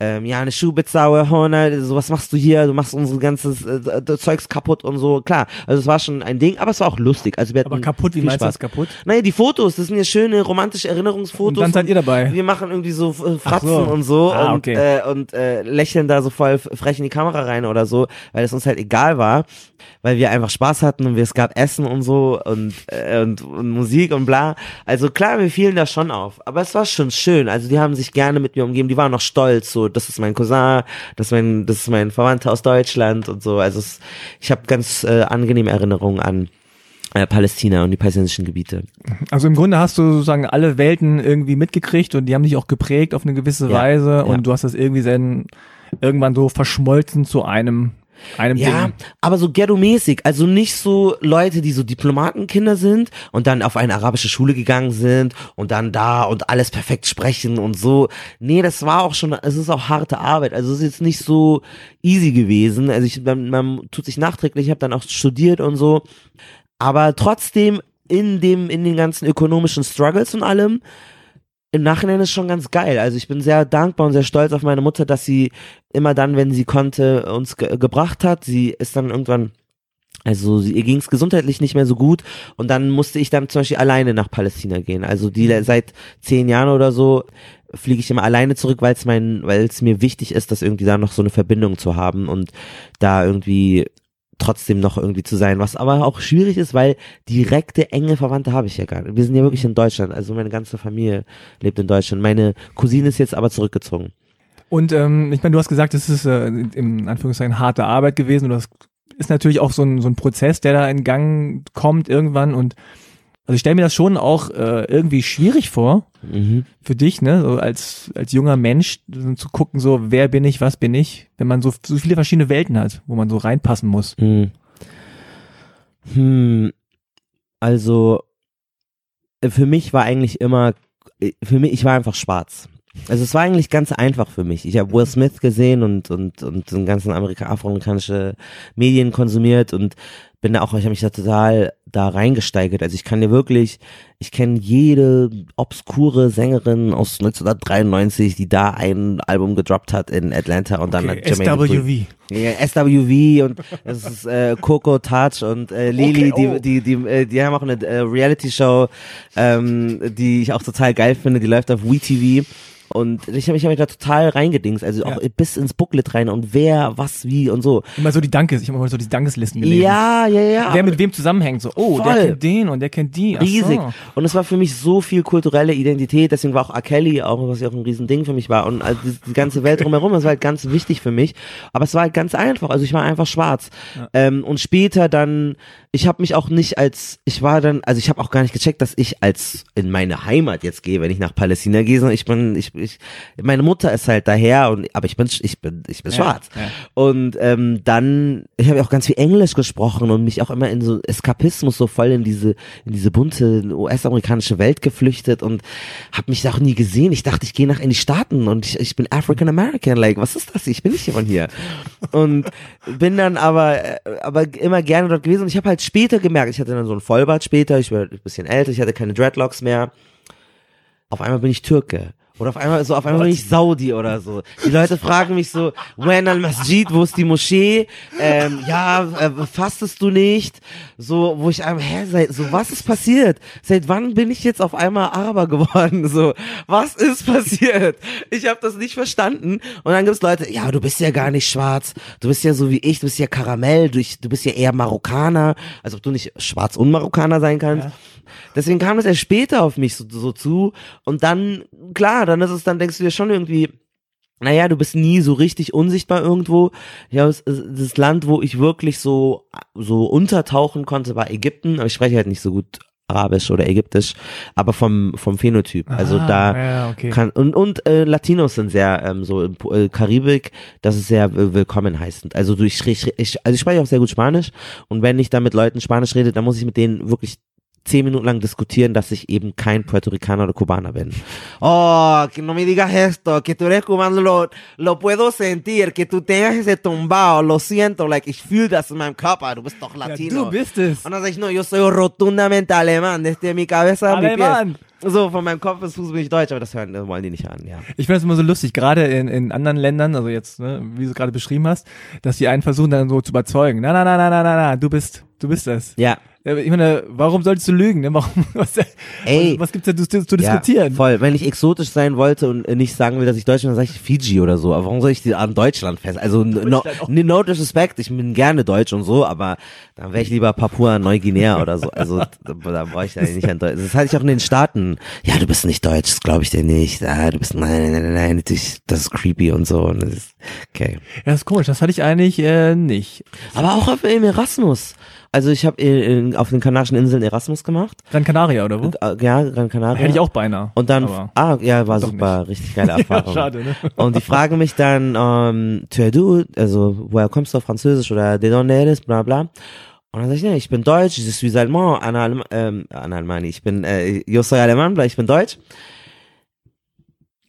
Ähm, ja, eine Schuhbitzaue, Horner, so was machst du hier? Du machst unser ganzes äh, Zeugs kaputt und so. Klar, also es war schon ein Ding, aber es war auch lustig. Also wir hatten Aber kaputt, wie meinst du das kaputt? Naja, die Fotos, das sind ja schöne romantische Erinnerungsfotos. Und dann seid ihr dabei. Wir machen irgendwie so äh, Fratzen so. und so Ah, und, okay. äh, und äh, lächeln da so voll frech in die Kamera rein oder so, weil es uns halt egal war, weil wir einfach Spaß hatten und wir, es gab Essen und so und, äh, und, und Musik und bla. Also klar, wir fielen da schon auf, aber es war schon schön. Also die haben sich gerne mit mir umgeben, die waren noch stolz, so das ist mein Cousin, das ist mein, das ist mein Verwandter aus Deutschland und so. Also es, ich habe ganz äh, angenehme Erinnerungen an äh, Palästina und die palästinensischen Gebiete. Also im Grunde hast du sozusagen alle Welten irgendwie mitgekriegt und die haben dich auch geprägt auf eine gewisse Ja, Weise und ja. du hast das irgendwie dann irgendwann so verschmolzen zu einem, einem Ja, Ding. aber so ghetto-mäßig, also nicht so Leute, die so Diplomatenkinder sind und dann auf eine arabische Schule gegangen sind und dann da und alles perfekt sprechen und so. Nee, das war auch schon, es ist auch harte Arbeit, also es ist jetzt nicht so easy gewesen. Also ich, man, man tut sich nachträglich, ich habe dann auch studiert und so, aber trotzdem in dem, in den ganzen ökonomischen Struggles und allem, im Nachhinein ist schon ganz geil. Also ich bin sehr dankbar und sehr stolz auf meine Mutter, dass sie immer dann, wenn sie konnte, uns ge gebracht hat. Sie ist dann irgendwann, also ihr ging es gesundheitlich nicht mehr so gut und dann musste ich dann zum Beispiel alleine nach Palästina gehen. Also die seit zehn Jahren oder so fliege ich immer alleine zurück, weil es mein, weil es mir wichtig ist, dass irgendwie da noch so eine Verbindung zu haben und da irgendwie trotzdem noch irgendwie zu sein, was aber auch schwierig ist, weil direkte enge Verwandte habe ich ja gar nicht. Wir sind ja wirklich in Deutschland, also meine ganze Familie lebt in Deutschland. Meine Cousine ist jetzt aber zurückgezogen. Und ähm, ich meine, du hast gesagt, es ist äh, in Anführungszeichen harte Arbeit gewesen und das ist natürlich auch so ein, so ein Prozess, der da in Gang kommt irgendwann und also ich stelle mir das schon auch äh, irgendwie schwierig vor Mhm. für dich, ne, so als als junger Mensch zu gucken, so wer bin ich, was bin ich, wenn man so so viele verschiedene Welten hat, wo man so reinpassen muss. Hm. Hm. Also äh, für mich war eigentlich immer, äh, für mich, ich war einfach schwarz. Also es war eigentlich ganz einfach für mich. Ich habe Will Smith gesehen und und und den ganzen Amerika afroamerikanische Medien konsumiert und bin da auch, ich habe mich da total da reingesteigert. Also ich kann dir wirklich, ich kenne jede obskure Sängerin aus 1993, die da ein Album gedroppt hat in Atlanta und dann hat Jermaine SWV. ja, SWV und [laughs] das ist äh, Coco Touch und äh, Lili, Okay, oh. die, die, die, äh, die haben auch eine äh, Reality-Show, ähm, die ich auch total geil finde, die läuft auf WeTV. Und ich habe mich, hab mich da total reingedingst, also auch Ja. bis ins Booklet rein und wer, was, wie und so. Immer so die Dankes, ich habe immer so die Dankeslisten gelesen. Ja, ja, ja. Wer mit wem zusammenhängt, so, oh, Voll. der kennt den und der kennt die. Ach riesig. So. Und es war für mich so viel kulturelle Identität, deswegen war auch R. Kelly auch, was ja auch ein Riesending für mich war. Und also die, ganze Welt drumherum, das war halt ganz wichtig für mich. Aber es war halt ganz einfach. Also ich war einfach schwarz. Ähm, und später dann, ich habe mich auch nicht als, ich war dann, also ich habe auch gar nicht gecheckt, dass ich als in meine Heimat jetzt gehe, wenn ich nach Palästina gehe, sondern ich bin, ich, ich meine Mutter ist halt daher und aber ich bin, ich bin, ich bin Ja, schwarz. ja. Und ähm, dann, ich habe ja auch ganz viel Englisch gesprochen und mich auch immer in so Eskapismus so voll in diese, in diese bunte US-amerikanische Welt geflüchtet und habe mich da auch nie gesehen. Ich dachte, ich gehe nach in die Staaten und ich, ich bin African American. Like, was ist das? Ich bin nicht von hier. Und bin dann aber, äh, aber immer gerne dort gewesen und ich habe halt später gemerkt, ich hatte dann so ein Vollbart später, ich war ein bisschen älter, ich hatte keine Dreadlocks mehr. Auf einmal bin ich Türke. Oder auf einmal, so auf einmal bin ich Saudi oder so. Die Leute fragen mich so, when al Masjid, wo ist die Moschee? Ähm, ja, äh, fastest du nicht? So, wo ich einmal, hä, seit, so, was ist passiert? Seit wann bin ich jetzt auf einmal Araber [laughs] geworden? So, was ist passiert? Ich habe das nicht verstanden. Und dann gibt's Leute, ja, du bist ja gar nicht schwarz. Du bist ja so wie ich, du bist ja Karamell, du, du bist ja eher Marokkaner. Als ob du nicht schwarz und Marokkaner sein kannst. Deswegen kam das erst später auf mich so, so zu. Und dann, klar, dann ist es, dann denkst du dir schon irgendwie, naja, du bist nie so richtig unsichtbar irgendwo. Ja, das, das Land, wo ich wirklich so, so untertauchen konnte, war Ägypten, aber ich spreche halt nicht so gut Arabisch oder Ägyptisch, aber vom, vom Phänotyp. Also Ah, da ja, okay. kann, und, und äh, Latinos sind sehr, ähm, so in Po- äh, Karibik, das ist sehr äh, willkommen heißend. Also du, ich, ich, ich, also ich spreche auch sehr gut Spanisch und wenn ich da mit Leuten Spanisch rede, dann muss ich mit denen wirklich zehn Minuten lang diskutieren, dass ich eben kein Puerto Ricaner oder Kubaner bin. Oh, que no me digas esto, que tú eres cubano, lo, lo puedo sentir, que tú tengas ese tumbao, lo siento, like, ich fühle das in meinem Körper, du bist doch Ja, Latino. du bist es. Und dann sag ich, no, yo soy rotundamente alemán, desde mi cabeza a mi pies. Alemán. So, von meinem Kopf bis Fuß bin ich deutsch, aber das hören, das wollen die nicht hören, ja. Ich finde es immer so lustig, gerade in, in anderen Ländern, also jetzt, ne, wie du es gerade beschrieben hast, dass die einen versuchen dann so zu überzeugen. Na, na, na, na, na, na, na, du bist, du bist es. Ja, Ja, Ich meine, warum solltest du lügen? Ne? Warum, [laughs] was, Ey. was, gibt's da zu, zu ja, diskutieren? voll. Wenn ich exotisch sein wollte und äh, nicht sagen will, dass ich Deutsch bin, dann sage ich Fiji oder so. Aber warum soll ich die an Deutschland fest? Also, no, no, disrespect, ich bin gerne Deutsch und so, aber dann wäre ich lieber Papua Neuguinea oder so. Also, [laughs] da, brauche ich ja nicht an Deutsch. Das hatte ich auch in den Staaten. Ja, du bist nicht Deutsch, das glaube ich dir nicht. Ah, du bist, nein, nein, nein, nein, das ist creepy und so. Und das ist, okay. Ja, das ist komisch, das hatte ich eigentlich äh, nicht. Aber auch auf, im Erasmus. Also ich habe auf den Kanarischen Inseln Erasmus gemacht. Gran Canaria, oder wo? Äh, Ja, Gran Canaria. Hätte ich auch beinahe. Und dann, ah, ja, war super, richtig geile [laughs] Erfahrung. Ja, schade, ne? [laughs] Und die fragen mich dann, ähm, tu du, also, woher kommst du auf Französisch oder de donde eres, bla bla. Und dann sag ich, ja, ich bin deutsch, je suis allemand, Anna, Alem ähm, Anna Almani, ich bin, äh, yo soy alemán, ich bin deutsch.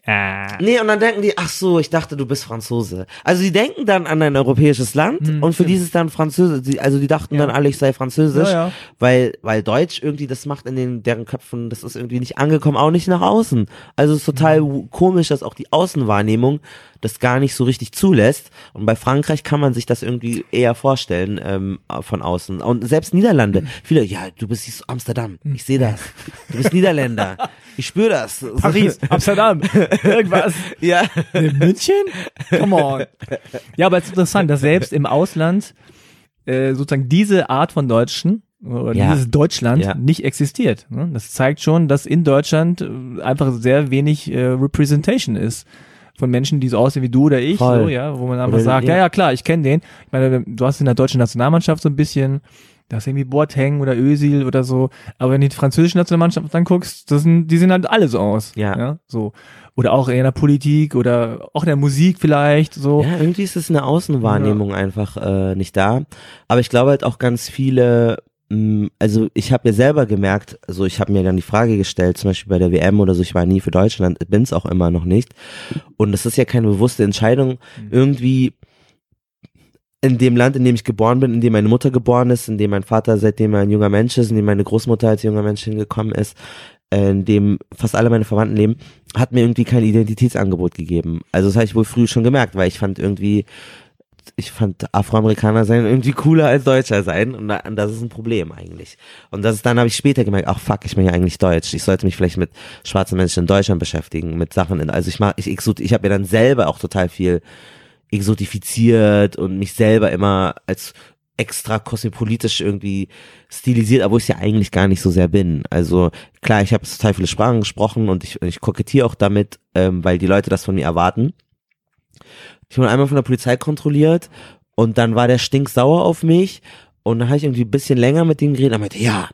Ah. Nee, und dann denken die, ach so, ich dachte, du bist Franzose. Also die denken dann an ein europäisches Land Hm, und für stimmt. dieses dann Französisch, also die dachten Ja. dann alle, ich sei französisch, Ja, ja. weil weil Deutsch irgendwie das macht in den deren Köpfen, das ist irgendwie nicht angekommen, auch nicht nach außen. Also es ist total Mhm. komisch, dass auch die Außenwahrnehmung das gar nicht so richtig zulässt. Und bei Frankreich kann man sich das irgendwie eher vorstellen ähm, von außen. Und selbst Niederlande, viele, ja, du bist aus Amsterdam, ich sehe das. [laughs] Du bist Niederländer, ich spüre das. Paris, Amsterdam, irgendwas. [laughs] ja. In München? Come on. Ja, aber es ist interessant, dass selbst im Ausland äh, sozusagen diese Art von Deutschen oder Ja. dieses Deutschland Ja. nicht existiert. Ne? Das zeigt schon, dass in Deutschland äh, einfach sehr wenig äh, Representation ist von Menschen, die so aussehen wie du oder ich, Voll. so, ja, wo man einfach Oder- sagt, ja. ja, ja, klar, ich kenne den. Ich meine, du hast in der deutschen Nationalmannschaft so ein bisschen, da ist irgendwie Boateng oder Özil oder so, aber wenn du die französische Nationalmannschaft anguckst, das sind, die sehen halt alle so aus. Ja. so. Oder auch in der Politik oder auch in der Musik vielleicht, so. Ja, irgendwie ist es eine Außenwahrnehmung einfach äh, nicht da. Aber ich glaube halt auch ganz viele mh, also ich habe ja selber gemerkt, also ich habe mir dann die Frage gestellt, zum Beispiel bei der WM oder so, ich war nie für Deutschland, bin es auch immer noch nicht. Und das ist ja keine bewusste Entscheidung, irgendwie in dem Land, in dem ich geboren bin, in dem meine Mutter geboren ist, in dem mein Vater seitdem er ein junger Mensch ist, in dem meine Großmutter als junger Mensch hingekommen ist, in dem fast alle meine Verwandten leben, hat mir irgendwie kein Identitätsangebot gegeben. Also das habe ich wohl früh schon gemerkt, weil ich fand irgendwie, ich fand Afroamerikaner sein irgendwie cooler als Deutscher sein und, da, und das ist ein Problem eigentlich. Und das ist dann habe ich später gemerkt, ach fuck, ich bin ja eigentlich Deutsch. Ich sollte mich vielleicht mit schwarzen Menschen in Deutschland beschäftigen, mit Sachen. In, also ich mach, ich, ich, ich habe mir dann selber auch total viel exotifiziert und mich selber immer als extra kosmopolitisch irgendwie stilisiert, obwohl ich es ja eigentlich gar nicht so sehr bin. Also klar, ich habe total viele Sprachen gesprochen und ich, ich kokettiere auch damit, ähm, weil die Leute das von mir erwarten. Ich wurde einmal von der Polizei kontrolliert und dann war der stinksauer auf mich und dann habe ich irgendwie ein bisschen länger mit ihm geredet und meinte, ja,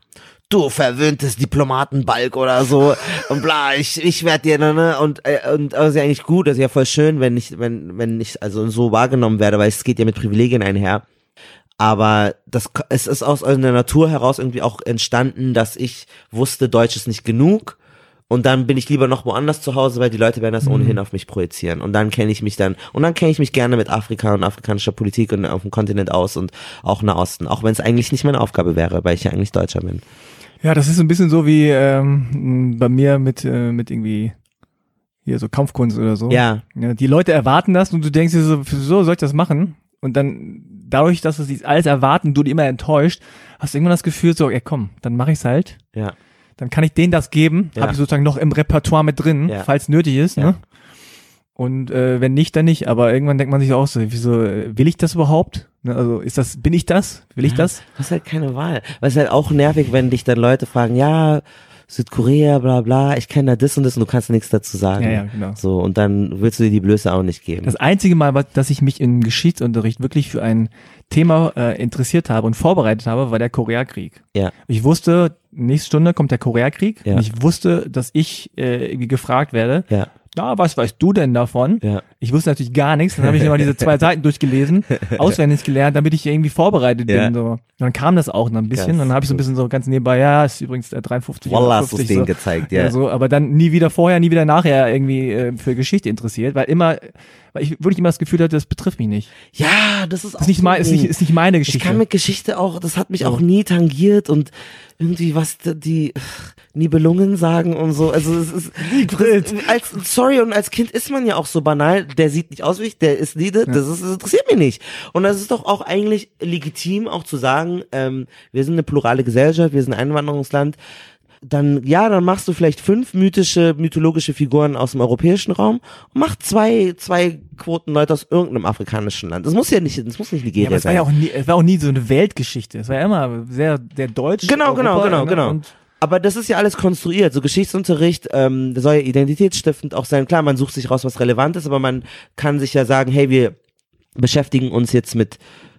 du verwöhntes Diplomatenbalk oder so und bla, ich, ich werd dir, ne, ne, und, äh, und das ist ja eigentlich gut, das ist ja voll schön, wenn ich, wenn, wenn ich also so wahrgenommen werde, weil es geht ja mit Privilegien einher. Aber das, es ist aus der Natur heraus irgendwie auch entstanden, dass ich wusste, Deutsch ist nicht genug. Und dann bin ich lieber noch woanders zu Hause, weil die Leute werden das Mhm. ohnehin auf mich projizieren. Und dann kenne ich mich dann, und dann kenne ich mich gerne mit Afrika und afrikanischer Politik und auf dem Kontinent aus und auch Nahosten. Auch wenn es eigentlich nicht meine Aufgabe wäre, weil ich ja eigentlich Deutscher bin. Ja, das ist so ein bisschen so wie ähm, bei mir mit, äh, mit irgendwie hier so Kampfkunst oder so. Ja, Ja, die Leute erwarten das und du denkst dir so, wieso soll ich das machen? Und dann, dadurch, dass sie alles erwarten, du die immer enttäuscht, hast du irgendwann das Gefühl so, ja komm, dann mache ich's halt. ja. Dann kann ich denen das geben, Ja. habe ich sozusagen noch im Repertoire mit drin, Ja. falls nötig ist. Ja. Ne? Und äh, wenn nicht, dann nicht. Aber irgendwann denkt man sich auch so, wieso äh, will ich das überhaupt? Ne, also ist das, bin ich das? Will ich Ja. das? Du hast halt keine Wahl. Weil es ist halt auch nervig, wenn dich dann Leute fragen, ja, Südkorea, bla bla, ich kenne da das und das und du kannst nichts dazu sagen. Ja, ja, genau. So, und dann willst du dir die Blöße auch nicht geben. Das einzige Mal, was- dass ich mich im Geschichtsunterricht wirklich für ein Thema äh, interessiert habe und vorbereitet habe, war der Koreakrieg. ja, Ich wusste, nächste Stunde kommt der Koreakrieg. Ja. Und ich wusste, dass ich äh, gefragt werde, ja, na, was weißt du denn davon? ja. Ich wusste natürlich gar nichts. Dann habe ich immer diese zwei [laughs] Seiten durchgelesen, auswendig gelernt, damit ich irgendwie vorbereitet Ja. bin. So. Und dann kam das auch noch ein bisschen. Und dann habe ich so ein bisschen so ganz nebenbei, ja, ist übrigens der 53 oder Wallah hast du 50 denen so. gezeigt, Ja. ja. so, aber dann nie wieder vorher, nie wieder nachher irgendwie äh, für Geschichte interessiert, weil immer, weil ich wirklich immer das Gefühl hatte, das betrifft mich nicht. Ja, das ist auch Das ist nicht, mein, ist nicht, ist nicht meine Ich Geschichte. kann mit Geschichte auch, das hat mich auch nie tangiert und irgendwie was die- die Nibelungen sagen und so. Also es ist das, als sorry und als Kind ist man ja auch so banal. Der sieht nicht aus wie ich, der ist niede. Das, ist, das interessiert mich nicht. Und das ist doch auch eigentlich legitim, auch zu sagen, ähm, wir sind eine plurale Gesellschaft, wir sind ein Einwanderungsland. Dann ja, dann machst du vielleicht fünf mythische, mythologische Figuren aus dem europäischen Raum und mach zwei, zwei Quoten Leute aus irgendeinem afrikanischen Land. Das muss ja nicht, das muss nicht ja, Nigeria aber es war sein. ja auch nie, es war auch nie so eine Weltgeschichte. Es war ja immer sehr, sehr deutsch. Genau, genau, Europa, genau, ne? genau. Aber das ist ja alles konstruiert. So Geschichtsunterricht ähm, soll ja identitätsstiftend auch sein. Klar, man sucht sich raus, was relevant ist, aber man kann sich ja sagen, hey, wir beschäftigen uns jetzt mit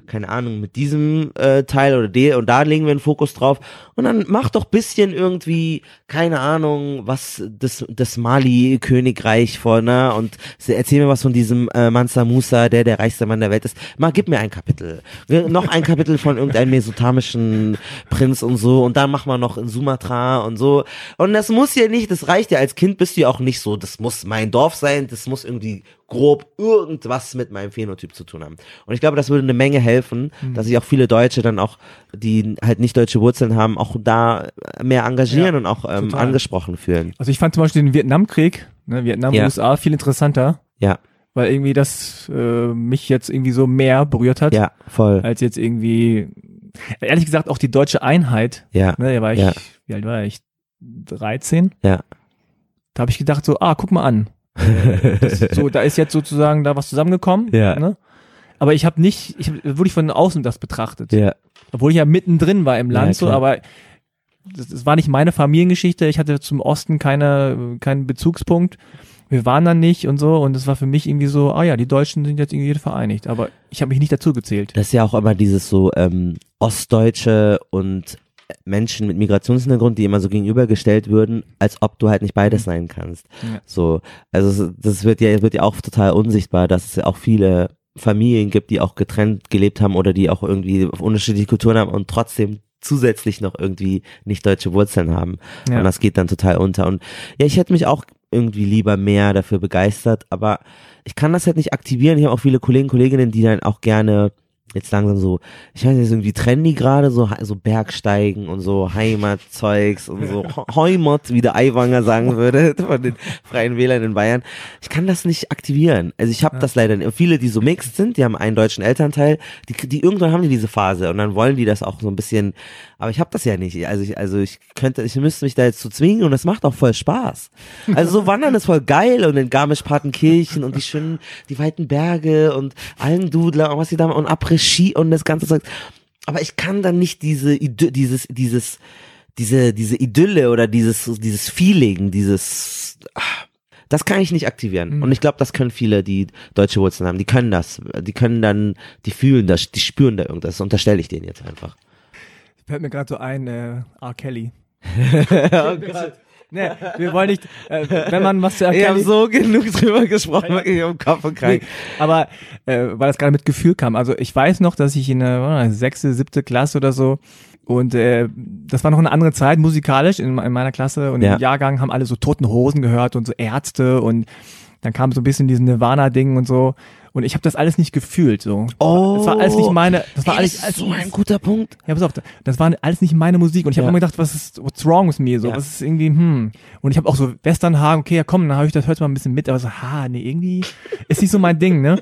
keine Ahnung, mit diesem äh, Teil oder der und da legen wir einen Fokus drauf und dann mach doch bisschen irgendwie, keine Ahnung, was das, das Mali-Königreich vor, ne, und erzähl mir was von diesem äh, Mansa Musa, der der reichste Mann der Welt ist. Mal, gib mir ein Kapitel. Noch ein Kapitel von irgendeinem mesopotamischen Prinz und so und dann mach mal noch in Sumatra und so. Und das muss ja nicht, das reicht ja, als Kind bist du ja auch nicht so, das muss mein Dorf sein, das muss irgendwie grob irgendwas mit meinem Phänotyp zu tun haben. Und ich glaube, das würde eine Menge helfen, dass sich auch viele Deutsche dann auch, die halt nicht deutsche Wurzeln haben, auch da mehr engagieren Ja, und auch ähm, angesprochen fühlen. Also ich fand zum Beispiel den Vietnamkrieg, ne, Vietnam, Ja. USA, viel interessanter, Ja, weil irgendwie das äh, mich jetzt irgendwie so mehr berührt hat, ja, voll. als jetzt irgendwie, ehrlich gesagt auch die deutsche Einheit, Ja, ne, da war ich, Ja. wie alt war ich, 13? ja, Da habe ich gedacht so, ah, guck mal an, [laughs] das, so, da ist jetzt sozusagen da was zusammengekommen, Ja. ne? Aber ich habe nicht, ich habe wirklich von außen das betrachtet. ja, Obwohl ich ja mittendrin war im Ja, Land so, klar. aber das, das war nicht meine Familiengeschichte. Ich hatte zum Osten keine, keinen Bezugspunkt. Wir waren dann nicht und so und es war für mich irgendwie so, ah ja, die Deutschen sind jetzt irgendwie vereinigt, aber ich habe mich nicht dazu gezählt. Das ist ja auch immer dieses so ähm, Ostdeutsche und Menschen mit Migrationshintergrund, die immer so gegenübergestellt würden, als ob du halt nicht beides sein kannst. Ja. So, also das wird ja wird ja auch total unsichtbar, dass es ja auch viele Familien gibt, die auch getrennt gelebt haben oder die auch irgendwie unterschiedliche Kulturen haben und trotzdem zusätzlich noch irgendwie nicht deutsche Wurzeln haben. Ja. Und das geht dann total unter. Und ja, ich hätte mich auch irgendwie lieber mehr dafür begeistert, aber ich kann das halt nicht aktivieren. Ich habe auch viele Kollegen, Kolleginnen, die dann auch gerne jetzt langsam so, ich weiß nicht, irgendwie trendy gerade, so, so Bergsteigen und so Heimatzeugs und so [laughs] Heimat, wie der Aiwanger sagen würde, [laughs] von den Freien Wählern in Bayern. Ich kann das nicht aktivieren. Also ich habe Ja. das leider nicht. Und viele, die so mixed sind, die haben einen deutschen Elternteil, die, die irgendwann haben die diese Phase und dann wollen die das auch so ein bisschen, aber ich habe das ja nicht. Also ich, also ich könnte, ich müsste mich da jetzt zu zwingen und das macht auch voll Spaß. Also so wandern ist voll geil und in Garmisch-Partenkirchen und die schönen, die weiten Berge und Almdudler und was die da und Après Ski und das ganze Zeug. Aber ich kann dann nicht diese, Idy dieses, dieses, diese, diese Idylle oder dieses, dieses Feeling, dieses, ah, das kann ich nicht aktivieren. Mhm. Und ich glaube, das können viele, die deutsche Wurzeln haben. Die können das. Die können dann, die fühlen das, die spüren da irgendwas. Das unterstelle ich denen jetzt einfach. Fällt mir gerade so ein, äh, R. Kelly. [laughs] oh Gott. Nee, wir wollen nicht, äh, wenn man was zu R. Ich habe Kelly, so genug drüber gesprochen, wirklich um Kopf und Kragen. Nee, aber äh, weil das gerade mit Gefühl kam. Also ich weiß noch, dass ich in der sechste, siebte Klasse oder so und äh, das war noch eine andere Zeit musikalisch in, in meiner Klasse und Ja. im Jahrgang haben alle so Toten Hosen gehört und so Ärzte und dann kam so ein bisschen diesen Nirvana-Ding und so und ich habe das alles nicht gefühlt so. Oh. Das war alles nicht meine, das war Ey, alles, das alles so ein guter Punkt. ja, pass auf, das war alles nicht meine Musik und ich habe Ja. immer gedacht, was ist, what's wrong with me, so, Ja. was ist irgendwie, hm. Und ich habe auch so Westernhagen, okay, ja komm, dann habe ich das hört mal ein bisschen mit, aber so, ha, nee, irgendwie ist nicht so mein Ding, ne?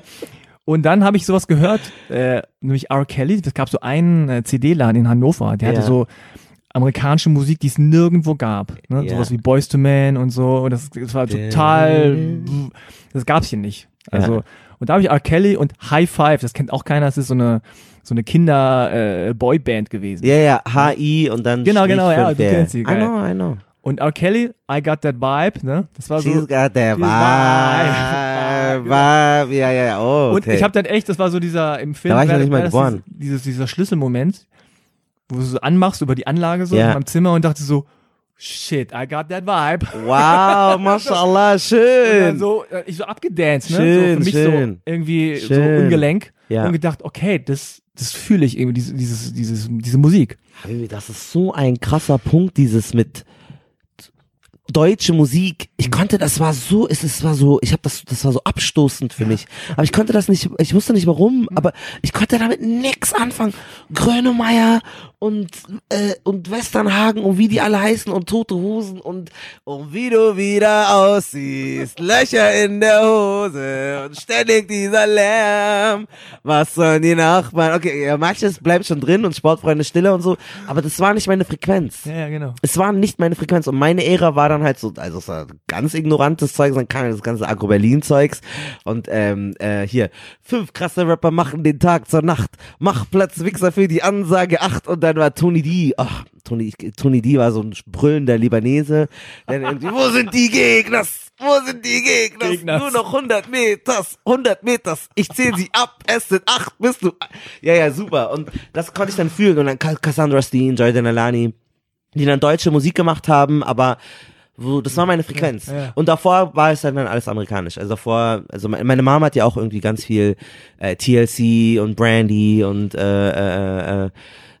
Und dann habe ich sowas gehört, äh, nämlich R. Kelly, es gab so einen äh, CD-Laden in Hannover, der hatte Ja. so amerikanische Musik, die es nirgendwo gab, ne? Ja. Sowas wie Boys to Men und so, und das, das war total, das gab's hier nicht. Also, Ja. Und da habe ich R. Kelly und High Five, das kennt auch keiner, das ist so eine so eine Kinder äh, Boyband gewesen. Ja, ja, HI und dann Genau, Strich genau, ja, du kennst sie, I geil. know, I know. Und R. Kelly, I Got That Vibe, ne? Das war so. She's got that vibe, vibe. [laughs] vibe, ja, ja, ja, oh, Und okay. ich habe dann echt, das war so dieser im Film, Da war ich noch nicht mal geboren. Dieses, dieser Schlüsselmoment, wo du so anmachst über die Anlage so Ja. in meinem Zimmer und dachte so, shit, I got that vibe. wow, [laughs] mashallah, schön. so, äh, ich so abgedanced, ne? so Schön, für mich schön. so irgendwie so Schön. ungelenk Ja. und gedacht, okay, das, das fühle ich irgendwie, diese, dieses, dieses, diese Musik. Habibi, Das ist so ein krasser Punkt, dieses mit deutsche Musik. Ich konnte, das war so, es, es war so, ich habe das, das war so abstoßend für mich. Aber ich konnte das nicht, ich wusste nicht warum, aber ich konnte damit nix anfangen. Grönemeyer und äh, und Westernhagen und wie die alle heißen und tote Hosen und und wie du wieder aussiehst, Löcher in der Hose und ständig dieser Lärm. Was sollen die Nachbarn? Okay, ja, manches bleibt schon drin und Sportfreunde Stille und so, aber das war nicht meine Frequenz Ja, ja, genau. es war nicht meine Frequenz und meine Ära war dann halt so, also war ganz ignorantes Zeug, dann kam das ganze Agro-Berlin-Zeugs und ähm, äh, hier, fünf krasse Rapper machen den Tag zur Nacht, mach Platz, Wichser für die Ansage, acht und dann war Tony D, ach, Tony, Tony D war so ein brüllender Libanese, dann irgendwie, wo sind die Gegners? Wo sind die Gegners? Gegners. Nur noch 100 Meters, 100 Meters, ich zähle sie ab, es sind acht, bist du, ja, ja, super und das konnte ich dann fühlen und dann Ca- Cassandra Steen, Jordan Alani, die dann deutsche Musik gemacht haben, aber wo, das war meine Frequenz. Ja, ja. Und davor war es dann, dann alles amerikanisch. Also davor, also me- meine Mama hat ja auch irgendwie ganz viel äh, TLC und Brandy und äh, äh, äh, äh,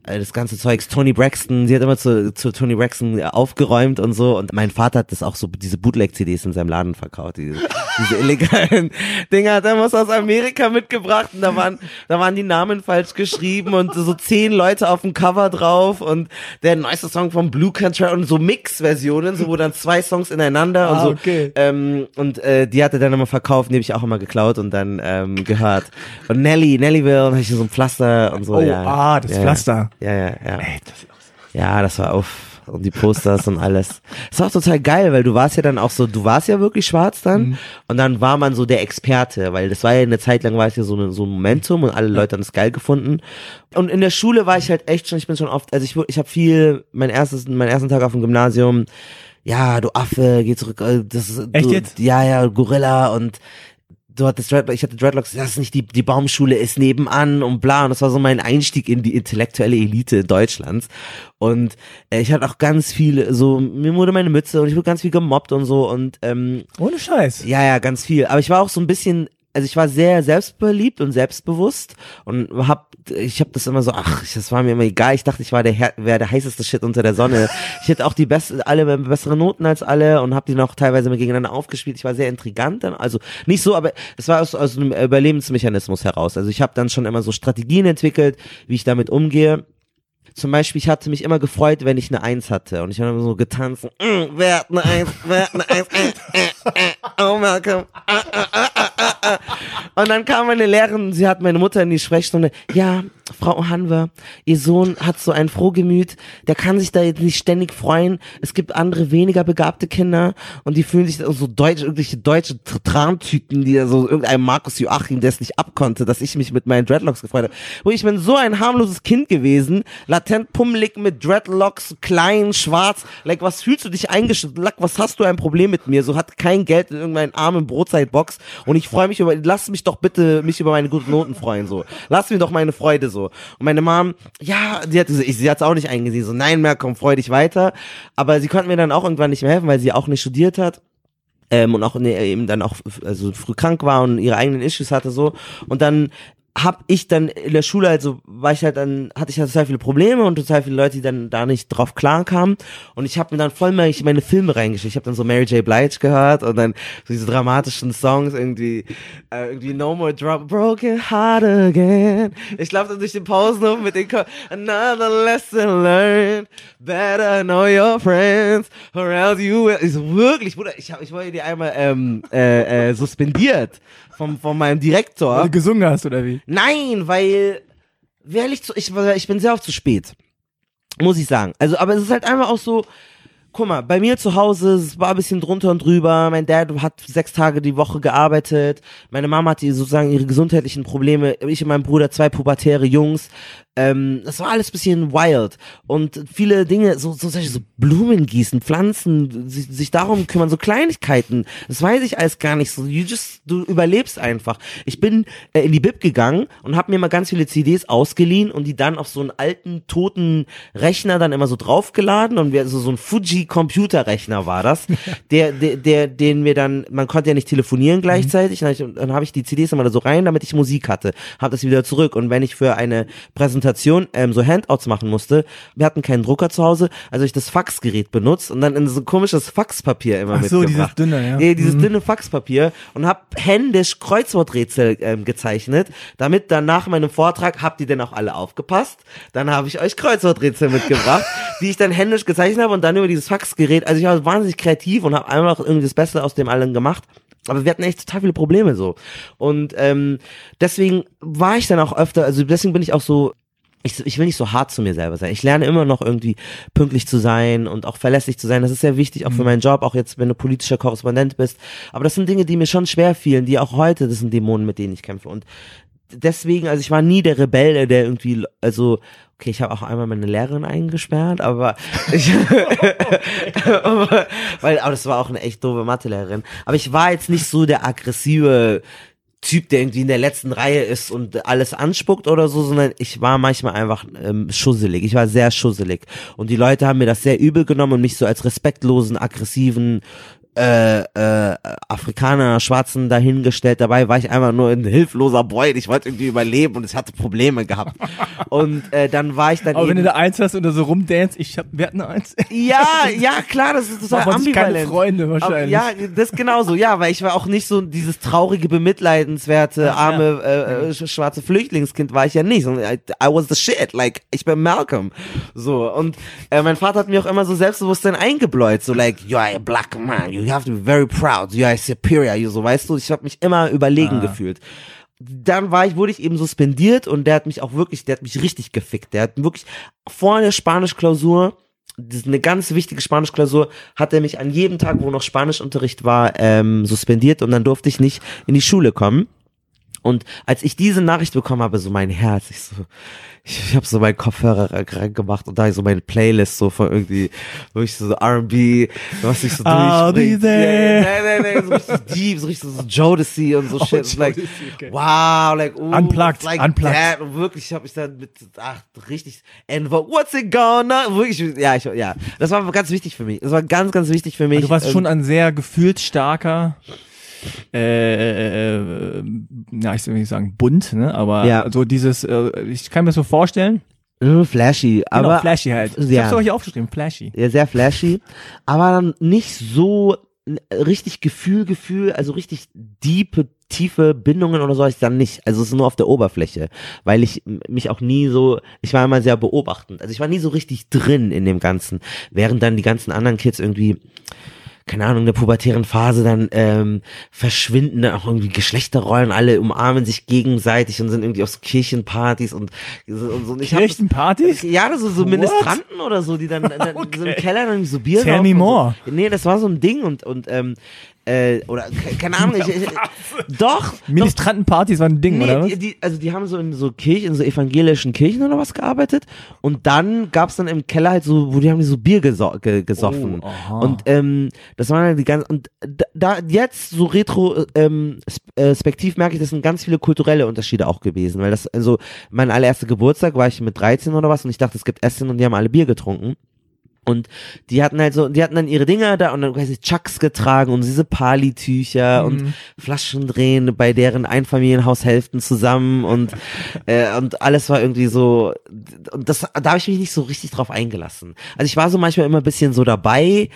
das ganze Zeugs, Tony Braxton, sie hat immer zu, zu Tony Braxton aufgeräumt und so und mein Vater hat das auch so, diese Bootleg-CDs in seinem Laden verkauft, diese, diese illegalen [laughs] Dinger hat er was aus Amerika mitgebracht und da waren, da waren die Namen falsch geschrieben und so zehn Leute auf dem Cover drauf und der neueste Song von Blue Country und so Mix-Versionen, so wo dann zwei Songs ineinander und Ah, so. okay. Ähm, und äh, die hat er dann immer verkauft, die habe ich auch immer geklaut und dann ähm, gehört. Und Nelly, Nellyville, und hab ich so ein Pflaster und so. Oh, ja. ah, das ja, Pflaster. Ja, ja, ja. Ey, das Ja, das war auf und die Posters und alles. Das war auch total geil, weil du warst ja dann auch so, du warst ja wirklich schwarz dann und dann war man so der Experte, weil das war ja eine Zeit lang war es ja so, eine, so ein Momentum und alle Leute haben es geil gefunden. Und in der Schule war ich halt echt schon, ich bin schon oft, also ich, ich habe viel, mein erstes, meinen ersten Tag auf dem Gymnasium, ja, du Affe, geh zurück, äh, das ist, Echt du, jetzt? Ja, ja, Gorilla und du hattest Dreadlocks, ich hatte Dreadlocks, das ist nicht die, die Baumschule ist nebenan und bla. Und das war so mein Einstieg in die intellektuelle Elite Deutschlands. Und äh, ich hatte auch ganz viele, so, mir wurde meine Mütze und ich wurde ganz viel gemobbt und so und ähm, Ohne Scheiß. ja, ja, ganz viel. Aber ich war auch so ein bisschen, also ich war sehr selbstbeliebt und selbstbewusst und hab, ich habe das immer so, ach, das war mir immer egal. Ich dachte, ich war der, wäre der heißeste Shit unter der Sonne. Ich hätte auch die beste, alle bessere Noten als alle und habe die noch teilweise mal gegeneinander aufgespielt. Ich war sehr intrigant dann, also nicht so, aber es war aus, aus einem Überlebensmechanismus heraus. Also ich habe dann schon immer so Strategien entwickelt, wie ich damit umgehe zum Beispiel, ich hatte mich immer gefreut, wenn ich eine Eins hatte. Und ich habe immer so getanzt. Mm, wer hat eine Eins? Wer hat eine Eins? Äh, äh, äh, oh, Malcolm. Äh, äh, äh, äh. Und dann kam meine Lehrerin, sie hat meine Mutter in die Sprechstunde. Ja, Frau Hanwer, ihr Sohn hat so ein Frohgemüt, der kann sich da jetzt nicht ständig freuen. Es gibt andere weniger begabte Kinder und die fühlen sich so deutsch, irgendwelche deutsche Trantüten, die so irgendein Markus Joachim, der es nicht abkonnte, dass ich mich mit meinen Dreadlocks gefreut habe. Wo ich bin so ein harmloses Kind gewesen, latent pummelig mit Dreadlocks, klein, schwarz. Like, was fühlst du dich eingeschüttet? Like, was hast du ein Problem mit mir? So hat kein Geld in irgendeinen armen Brotzeitbox und ich freue mich über, lass mich doch bitte mich über meine guten Noten freuen, so. Lass mir doch meine Freude, so. Und meine Mom, ja, sie hat, sie hat es auch nicht eingesehen, so, nein, mehr, komm, freu dich weiter. Aber sie konnte mir dann auch irgendwann nicht mehr helfen, weil sie auch nicht studiert hat. Ähm, und auch ne, eben dann auch also früh krank war und ihre eigenen Issues hatte so und dann hab ich dann in der Schule, also war ich halt dann, hatte ich halt total viele Probleme und total viele Leute, die dann da nicht drauf klar kamen. Und ich habe mir dann voll mal meine Filme reingeschickt. Ich habe dann so Mary J. Blige gehört und dann so diese dramatischen Songs irgendwie, äh, irgendwie No More Drop, Broken Heart Again. Ich laufe dann durch den Pausenhof mit den Ko Another Lesson Learned, Better Know Your Friends, or else you will. Ich so, wirklich, Bruder, ich, hab, ich wollte die einmal ähm, äh, äh, suspendiert vom, von meinem Direktor. Weil du gesungen hast, oder wie? Nein, weil, ehrlich zu, ich, ich bin sehr oft zu spät. Muss ich sagen. Also, aber es ist halt einfach auch so, guck mal, bei mir zu Hause, es war ein bisschen drunter und drüber. Mein Dad hat sechs Tage die Woche gearbeitet. Meine Mama hatte sozusagen ihre gesundheitlichen Probleme. Ich und mein Bruder, zwei pubertäre Jungs. Ähm, das war alles bisschen wild. Und viele Dinge, so, so, so Blumen gießen, Pflanzen, sich, sich darum kümmern, so Kleinigkeiten. Das weiß ich alles gar nicht so. You just, du überlebst einfach. Ich bin äh, in die Bib gegangen und habe mir mal ganz viele CDs ausgeliehen und die dann auf so einen alten, toten Rechner dann immer so draufgeladen und wir, also so ein Fuji Computerrechner war das, [laughs] der, der, der, den wir dann, man konnte ja nicht telefonieren gleichzeitig, mhm. dann, dann habe ich die CDs immer da so rein, damit ich Musik hatte, habe das wieder zurück und wenn ich für eine Präsentation Präsentation ähm, so Handouts machen musste. Wir hatten keinen Drucker zu Hause, also ich das Faxgerät benutzt und dann in so ein komisches Faxpapier immer Ach so, mitgebracht. dieses dünne, ja. Nee, dieses mhm. dünne Faxpapier und hab händisch Kreuzworträtsel ähm, gezeichnet, damit dann nach meinem Vortrag, habt ihr denn auch alle aufgepasst? Dann habe ich euch Kreuzworträtsel mitgebracht, [laughs] die ich dann händisch gezeichnet habe und dann über dieses Faxgerät, also ich war wahnsinnig kreativ und habe einfach irgendwie das Beste aus dem allen gemacht. Aber wir hatten echt total viele Probleme so. Und ähm, deswegen war ich dann auch öfter, also deswegen bin ich auch so ich, ich will nicht so hart zu mir selber sein. Ich lerne immer noch irgendwie pünktlich zu sein und auch verlässlich zu sein. Das ist sehr wichtig, auch für mhm. meinen Job, auch jetzt, wenn du politischer Korrespondent bist. Aber das sind Dinge, die mir schon schwer fielen, die auch heute, das sind Dämonen, mit denen ich kämpfe. Und deswegen, also ich war nie der Rebell, der irgendwie, also okay, ich habe auch einmal meine Lehrerin eingesperrt, aber ich, [laughs] [laughs] aber, weil, aber das war auch eine echt doofe Mathelehrerin. Aber ich war jetzt nicht so der aggressive Typ, der irgendwie in der letzten Reihe ist und alles anspuckt oder so, sondern ich war manchmal einfach ähm, schusselig. Ich war sehr schusselig. Und die Leute haben mir das sehr übel genommen und mich so als respektlosen, aggressiven, äh, äh, Afrikaner, Schwarzen dahingestellt. Dabei war ich einfach nur ein hilfloser Boy. Ich wollte irgendwie überleben und ich hatte Probleme gehabt. [laughs] Und äh, dann war ich dann Aber wenn du da eins hast und da so rumdance, ich hab, wir hatten eins. Ja, ja, klar, das ist [laughs] total ambivalent. Keine Freunde wahrscheinlich. Aber, ja, das genauso, ja, weil ich war auch nicht so dieses traurige, bemitleidenswerte, arme, äh, äh, schwarze Flüchtlingskind war ich ja nicht. I, I was the shit, like, ich bin Malcolm. So, und äh, mein Vater hat mir auch immer so Selbstbewusstsein eingebläut, so like, you are a black man, you you have to be very proud, you are superior, you so, weißt du, ich habe mich immer überlegen ah. gefühlt. Dann war ich, wurde ich eben suspendiert und der hat mich auch wirklich, der hat mich richtig gefickt. Der hat wirklich vor der Spanischklausur, das ist eine ganz wichtige Spanischklausur, hat er mich an jedem Tag, wo noch Spanischunterricht war, ähm, suspendiert und dann durfte ich nicht in die Schule kommen. Und als ich diese Nachricht bekommen habe, so mein Herz, ich so, ich, ich habe so meinen Kopfhörer reingemacht und da so meine Playlist so von irgendwie, wirklich so R&B, was ich so there. Yeah, nein, nein, so richtig deep, so richtig so Jodeci und so [laughs] oh, shit. Jodeci, like, okay. wow, like, ooh, unplugged, like unplugged. That. Und wirklich, ich habe mich dann mit, ach, richtig, and what's it gonna, wirklich, ja, ich, ja, das war ganz wichtig für mich. Das war ganz, ganz wichtig für mich. Du warst schon ein sehr gefühlsstarker äh, äh, ja, ich will nicht sagen bunt, ne? Aber Ja. so dieses, äh, ich kann mir das so vorstellen. Äh, Flashy, Genau, aber flashy halt. Ich ja. hab's hier aufgeschrieben, flashy. ja, sehr flashy, aber dann nicht so richtig Gefühl, Gefühl, also richtig diepe, tiefe Bindungen oder so ich dann nicht. Also es ist nur auf der Oberfläche, weil ich mich auch nie so, ich war immer sehr beobachtend. Also ich war nie so richtig drin in dem Ganzen, während dann die ganzen anderen Kids irgendwie keine Ahnung, in der pubertären Phase dann ähm, verschwinden dann auch irgendwie Geschlechterrollen, alle umarmen sich gegenseitig und sind irgendwie auf so Kirchenpartys und so. Und so. Und ich hab das- Kirchenpartys? ja, das so, so What? Ministranten oder so, die dann, dann [laughs] so im Keller dann so Bier Tell me more. So. Nee, das war so ein Ding und, und ähm, äh, oder ke- keine Ahnung, ich, ich, [laughs] doch, Ministrantenpartys waren ein Ding, oder was? Nee, die, die, also die haben so in so Kirchen, in so evangelischen Kirchen oder was gearbeitet und dann gab's dann im Keller halt so, wo die haben die so Bier geso ge gesoffen. Oh, und ähm, das waren halt die ganzen, und da, da jetzt so retro ähm, äh, spektiv merke ich, das sind ganz viele kulturelle Unterschiede auch gewesen, weil das, also mein allererster Geburtstag war ich mit 13 oder was und ich dachte, es gibt Essen und die haben alle Bier getrunken. Und die hatten halt so, die hatten dann ihre Dinger da und dann weiß ich, Chucks getragen und diese Pali-Tücher und Mhm. Flaschen drehen bei deren Einfamilienhaushälften zusammen und [laughs] äh, und alles war irgendwie so und das da habe ich mich nicht so richtig drauf eingelassen. Also ich war so manchmal immer ein bisschen so dabei,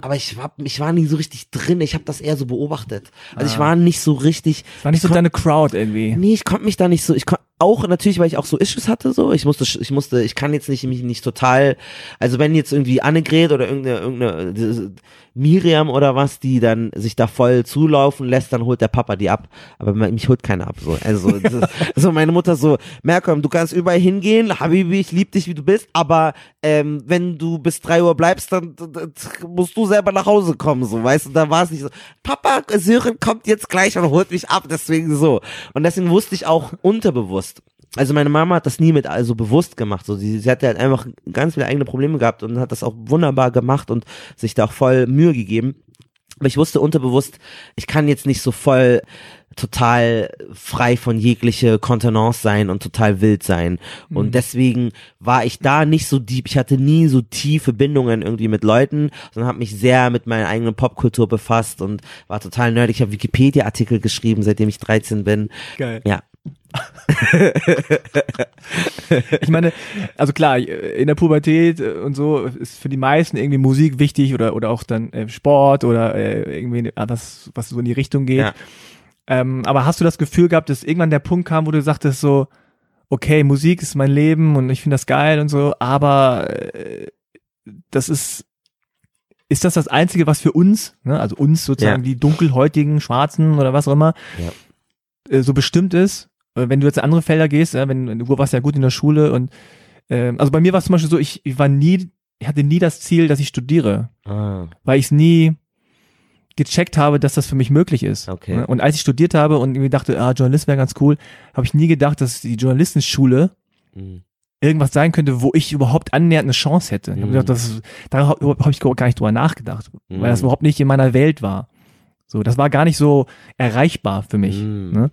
aber ich war ich war nie so richtig drin. Ich habe das eher so beobachtet. Also ich Ah. war nicht so richtig War nicht so ich deine Crowd irgendwie. Nee, ich konnte mich da nicht so, ich kon, auch natürlich, weil ich auch so Issues hatte, so, ich musste, ich musste, ich kann jetzt nicht, mich nicht total, also wenn jetzt irgendwie Annegret oder irgendeine, irgendeine, diese Miriam oder was, die dann sich da voll zulaufen lässt, dann holt der Papa die ab, aber mich holt keiner ab, so, also, [laughs] so meine Mutter so, Malcolm, du kannst überall hingehen, Habibi, ich lieb dich, wie du bist, aber, ähm, wenn du bis drei Uhr bleibst, dann, dann, dann musst du selber nach Hause kommen, so, weißt du, da war es nicht so, Papa, Sören kommt jetzt gleich und holt mich ab, deswegen so. Und deswegen wusste ich auch unterbewusst. Also meine Mama hat das nie mit also bewusst gemacht. So sie, sie hatte halt einfach ganz viele eigene Probleme gehabt und hat das auch wunderbar gemacht und sich da auch voll Mühe gegeben. Aber ich wusste unterbewusst, ich kann jetzt nicht so voll total frei von jegliche Kontenance sein und total wild sein. Und deswegen war ich da nicht so deep. Ich hatte nie so tiefe Bindungen irgendwie mit Leuten, sondern habe mich sehr mit meiner eigenen Popkultur befasst und war total nerdig. Ich habe Wikipedia-Artikel geschrieben, seitdem ich 13 bin. Geil. Ja. Ich meine, also klar, in der Pubertät und so ist für die meisten irgendwie Musik wichtig oder oder auch dann äh, Sport oder äh, irgendwie was, was so in die Richtung geht. Ja. Ähm, aber hast du das Gefühl gehabt, dass irgendwann der Punkt kam, wo du sagtest so, okay, Musik ist mein Leben und ich finde das geil und so, aber äh, das ist ist das das einzige, was für uns, ne, also uns sozusagen Ja. die dunkelhäutigen, schwarzen oder was auch immer, Ja. äh, so bestimmt ist? Äh, Wenn du jetzt in andere Felder gehst, ja, wenn du warst ja gut in der Schule und ähm, also bei mir war es zum Beispiel so, ich, ich war nie, ich hatte nie das Ziel, dass ich studiere, Ah, weil ich es nie gecheckt habe, dass das für mich möglich ist. Okay. Und als ich studiert habe und irgendwie dachte, ah, Journalist wäre ganz cool, habe ich nie gedacht, dass die Journalistenschule mhm. irgendwas sein könnte, wo ich überhaupt annähernd eine Chance hätte. Mhm. gedacht, das, da habe hab ich gar nicht drüber nachgedacht, Mhm. weil das überhaupt nicht in meiner Welt war. So, das war gar nicht so erreichbar für mich. Mhm. Ne?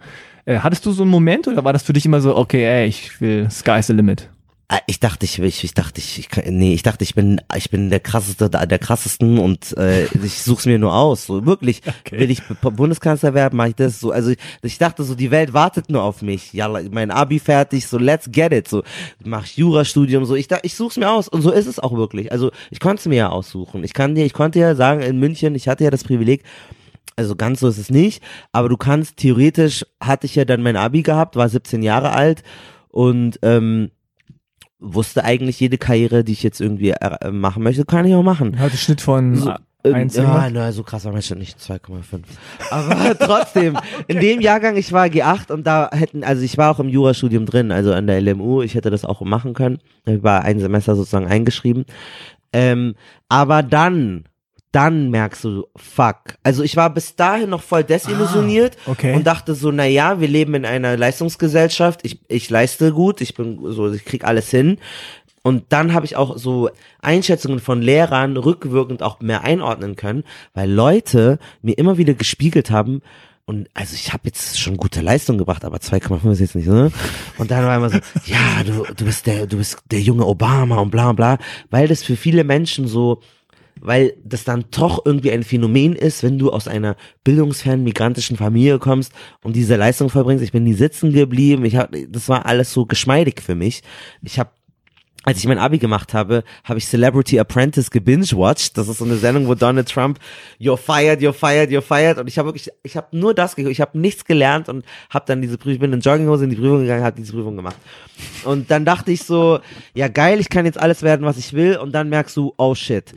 Äh, hattest du so einen Moment oder war das für dich immer so, okay, ey, ich will, sky's the limit? Ah, Ich dachte, ich, ich, ich dachte, ich, ich, kann- nee, ich dachte, ich bin, ich bin der krasseste, der krassesten und äh, ich such's mir nur aus. So wirklich, [laughs] Okay. will ich Bundeskanzler werden, mache ich das so. Also ich, ich dachte so, die Welt wartet nur auf mich. Ja, mein Abi fertig, so let's get it. So mach ich Jurastudium, so ich, da- ich such's mir aus und so ist es auch wirklich. Also ich konnte es mir ja aussuchen. Ich kann dir, ich konnte ja sagen in München, ich hatte ja das Privileg. Also ganz so ist es nicht, aber du kannst theoretisch hatte ich ja dann mein Abi gehabt, war 17 Jahre alt und ähm, wusste eigentlich jede Karriere, die ich jetzt irgendwie äh, machen möchte, kann ich auch machen. Hatte Schnitt von So, Ähm, ja, na, so krass war mein Schnitt nicht 2,5. Aber [laughs] trotzdem, in dem Jahrgang, ich war G8 und da hätten, also ich war auch im Jurastudium drin, also an der LMU, ich hätte das auch machen können. Ich war ein Semester sozusagen eingeschrieben. Ähm, aber dann, dann merkst du, fuck. Also ich war bis dahin noch voll desillusioniert Ah, okay. und dachte so, na ja, wir leben in einer Leistungsgesellschaft, ich, ich leiste gut, ich bin so, ich krieg alles hin. Und dann habe ich auch so Einschätzungen von Lehrern rückwirkend auch mehr einordnen können, weil Leute mir immer wieder gespiegelt haben, und also ich habe jetzt schon gute Leistung gebracht, aber 2,5 ist jetzt nicht so. Ne? Und dann war immer so, ja, du, du bist der, du bist der junge Obama und bla bla, weil das für viele Menschen so weil das dann doch irgendwie ein Phänomen ist, wenn du aus einer bildungsfernen migrantischen Familie kommst und diese Leistung vollbringst. Ich bin nie sitzen geblieben. Ich hab, das war alles so geschmeidig für mich. Ich habe als ich mein Abi gemacht habe, habe ich Celebrity Apprentice gebingewatcht. Das ist so eine Sendung, wo Donald Trump you're fired, you're fired, you're fired und ich habe wirklich ich habe nur das geguckt, ich habe nichts gelernt und habe dann diese Prüfung ich bin in Jogginghose in die Prüfung gegangen, habe diese Prüfung gemacht. Und dann dachte ich so, ja geil, ich kann jetzt alles werden, was ich will und dann merkst du, oh shit.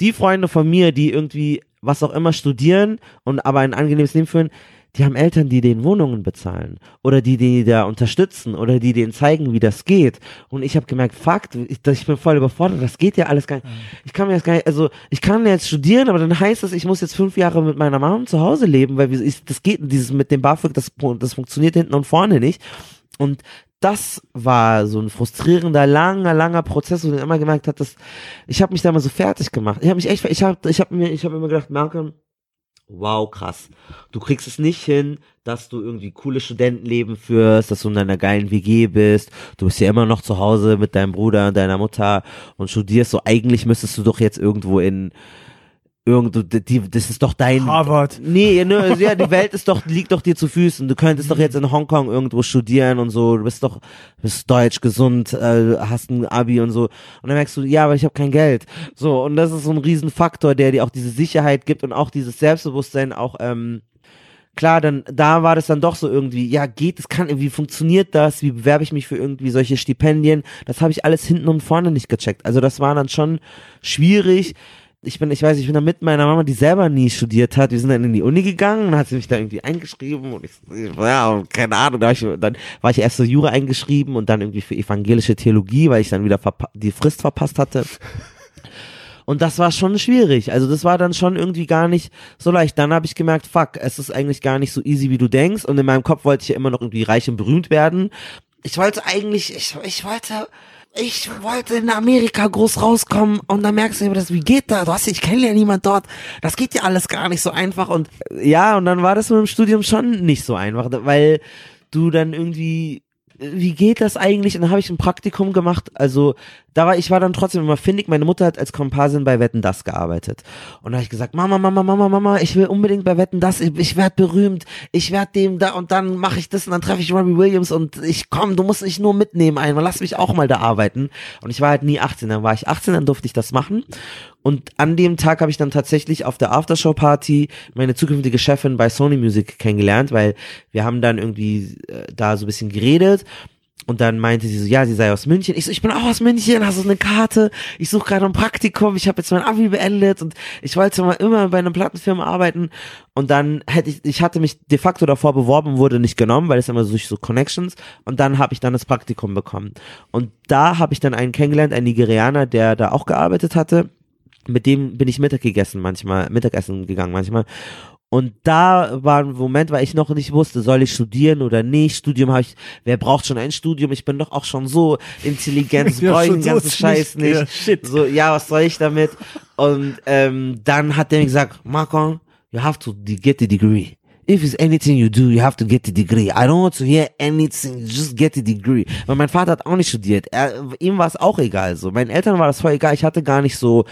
Die Freunde von mir, die irgendwie was auch immer studieren und aber ein angenehmes Leben führen, die haben Eltern, die den Wohnungen bezahlen oder die die da unterstützen oder die denen zeigen, wie das geht. Und ich habe gemerkt, fuck, ich, ich bin voll überfordert, das geht ja alles gar nicht. Ich kann mir jetzt gar nicht, also ich kann jetzt studieren, aber dann heißt das, ich muss jetzt fünf Jahre mit meiner Mama zu Hause leben, weil ich, das geht, dieses mit dem BAföG, das, das funktioniert hinten und vorne nicht. Und das war so ein frustrierender, langer, langer Prozess, wo ich immer gemerkt hat, dass ich habe mich da mal so fertig gemacht. Ich habe mich echt, ich habe, ich habe mir, ich habe immer gedacht, Malcolm, wow, krass. Du kriegst es nicht hin, dass du irgendwie coole Studentenleben führst, dass du in deiner geilen WG bist. Du bist ja immer noch zu Hause mit deinem Bruder und deiner Mutter und studierst. So eigentlich müsstest du doch jetzt irgendwo in irgendwo, die, das ist doch dein. Harvard. Nee, ne, ja, die Welt ist doch, liegt doch dir zu Füßen. Du könntest doch jetzt in Hongkong irgendwo studieren und so. Du bist doch, bist deutsch, gesund, äh, hast ein Abi und so. Und dann merkst du, ja, aber ich habe kein Geld. So, und das ist so ein Riesenfaktor, der dir auch diese Sicherheit gibt und auch dieses Selbstbewusstsein auch, ähm, klar, dann da war das dann doch so irgendwie, ja, geht, es kann, wie funktioniert das? Wie bewerbe ich mich für irgendwie solche Stipendien? Das habe ich alles hinten und vorne nicht gecheckt. Also das war dann schon schwierig ich bin, ich weiß, ich bin da mit meiner Mama, die selber nie studiert hat. Wir sind dann in die Uni gegangen und hat sie mich da irgendwie eingeschrieben und ich, ja, keine Ahnung, da ich, dann war ich erst so Jura eingeschrieben und dann irgendwie für evangelische Theologie, weil ich dann wieder die Frist verpasst hatte. Und das war schon schwierig. Also das war dann schon irgendwie gar nicht so leicht. Dann habe ich gemerkt, fuck, es ist eigentlich gar nicht so easy, wie du denkst. Und in meinem Kopf wollte ich ja immer noch irgendwie reich und berühmt werden. Ich wollte eigentlich, ich, ich wollte ich wollte in Amerika groß rauskommen und dann merkst du, das, wie geht das? Du hast, ich kenne ja niemand dort. Das geht ja alles gar nicht so einfach und ja, und dann war das mit dem Studium schon nicht so einfach, weil du dann irgendwie wie geht das eigentlich? Und dann habe ich ein Praktikum gemacht. Also da war ich war dann trotzdem immer findig. Meine Mutter hat als Komparsin bei Wetten das gearbeitet. Und da habe ich gesagt, Mama, Mama, Mama, Mama, ich will unbedingt bei Wetten das. Ich, ich werde berühmt. Ich werde dem da und dann mache ich das und dann treffe ich Robbie Williams und ich komm, du musst mich nur mitnehmen einmal. Lass mich auch mal da arbeiten. Und ich war halt nie 18. Dann war ich 18, dann durfte ich das machen. Und an dem Tag habe ich dann tatsächlich auf der Aftershow-Party meine zukünftige Chefin bei Sony Music kennengelernt, weil wir haben dann irgendwie äh, da so ein bisschen geredet. Und dann meinte sie so, ja, sie sei aus München. Ich so, ich bin auch aus München, hast du eine Karte? Ich suche gerade ein Praktikum, ich habe jetzt mein Abi beendet und ich wollte mal immer bei einer Plattenfirma arbeiten. Und dann hätte ich, ich hatte mich de facto davor beworben, wurde nicht genommen, weil es immer so so Connections. Und dann habe ich dann das Praktikum bekommen. Und da habe ich dann einen kennengelernt, einen Nigerianer, der da auch gearbeitet hatte mit dem bin ich Mittag gegessen manchmal, Mittagessen gegangen manchmal. Und da war ein Moment, weil ich noch nicht wusste, soll ich studieren oder nicht. Studium habe ich, wer braucht schon ein Studium? Ich bin doch auch schon so intelligent, [laughs] ich brauche den ganzen so Scheiß nicht. Ja, shit. So, ja, was soll ich damit? Und ähm, dann hat der mir gesagt, Marco, you have to get the degree. If it's anything you do, you have to get the degree. I don't want to hear anything, just get the degree. Weil mein Vater hat auch nicht studiert. Er, ihm war es auch egal. So, meinen Eltern war das voll egal. Ich hatte gar nicht so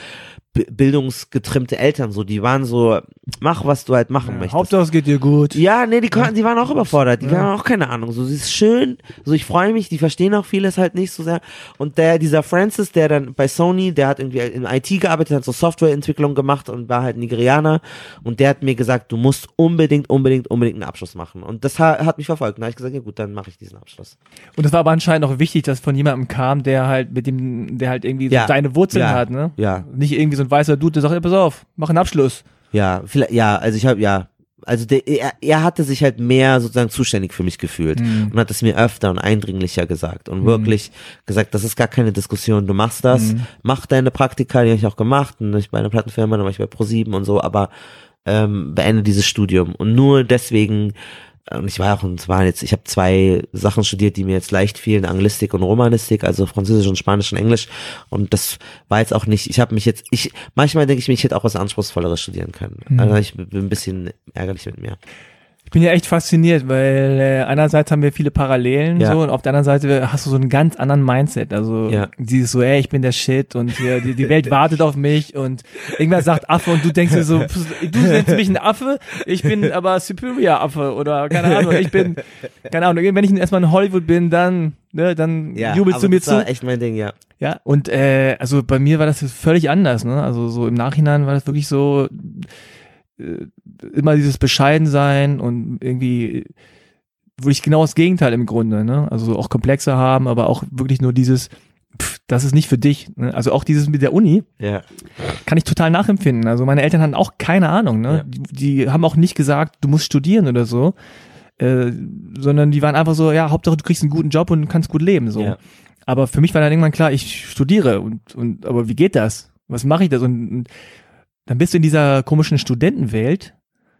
bildungsgetrimmte Eltern, so, die waren so, mach, was du halt machen ja, möchtest. Hauptsache es geht dir gut. Ja, nee, die, konnten, die waren auch überfordert, die ja. haben auch keine Ahnung, so, sie ist schön, so, ich freue mich, die verstehen auch vieles halt nicht so sehr. Und der, dieser Francis, der dann bei Sony, der hat irgendwie in IT gearbeitet, hat so Softwareentwicklung gemacht und war halt Nigerianer und der hat mir gesagt, du musst unbedingt, unbedingt, unbedingt einen Abschluss machen. Und das hat, mich verfolgt. Und da habe ich gesagt, ja gut, dann mache ich diesen Abschluss. Und das war aber anscheinend auch wichtig, dass von jemandem kam, der halt mit dem, der halt irgendwie ja. so deine Wurzeln ja. hat, ne? Ja. Nicht irgendwie so ein weißer Dude, der sagt, ja, pass auf, mach einen Abschluss. Ja, vielleicht, ja, also ich habe, ja, also der, er, er hatte sich halt mehr sozusagen zuständig für mich gefühlt mhm. und hat es mir öfter und eindringlicher gesagt und mhm. wirklich gesagt, das ist gar keine Diskussion, du machst das, mhm. mach deine Praktika, die habe ich auch gemacht, und ich bei einer Plattenfirma, dann war ich bei Pro7 und so, aber ähm, beende dieses Studium und nur deswegen und ich war auch, und zwar jetzt, ich habe zwei Sachen studiert, die mir jetzt leicht fielen, Anglistik und Romanistik, also Französisch und Spanisch und Englisch. Und das war jetzt auch nicht, ich habe mich jetzt, ich, manchmal denke ich mir, ich hätte auch was Anspruchsvolleres studieren können. Mhm. Also ich bin ein bisschen ärgerlich mit mir. Ich bin ja echt fasziniert, weil äh, einerseits haben wir viele Parallelen Ja. so und auf der anderen Seite hast du so einen ganz anderen Mindset. Also Ja. dieses so, ey, ich bin der Shit und hier, die, die Welt wartet auf mich und irgendwer sagt Affe und du denkst dir so, [laughs] du nennst mich ein Affe, ich bin [laughs] aber Superior Affe oder keine Ahnung, ich bin, keine Ahnung, wenn ich erstmal in Hollywood bin, dann, ne, dann Ja, jubelst du mir das war zu. echt mein Ding, ja. Ja, und äh, also bei mir war das völlig anders, ne? Also so im Nachhinein war das wirklich so äh, immer dieses Bescheidensein und irgendwie wirklich genau das Gegenteil im Grunde, ne? Also auch komplexer haben, aber auch wirklich nur dieses, pff, das ist nicht für dich. Ne? Also auch dieses mit der Uni Ja. kann ich total nachempfinden. Also meine Eltern hatten auch keine Ahnung, ne? Ja. Die, die haben auch nicht gesagt, du musst studieren oder so. Äh, sondern die waren einfach so, ja, Hauptsache du kriegst einen guten Job und kannst gut leben. So. Ja. Aber für mich war dann irgendwann klar, ich studiere und, und aber wie geht das? Was mache ich das? Und, und dann bist du in dieser komischen Studentenwelt,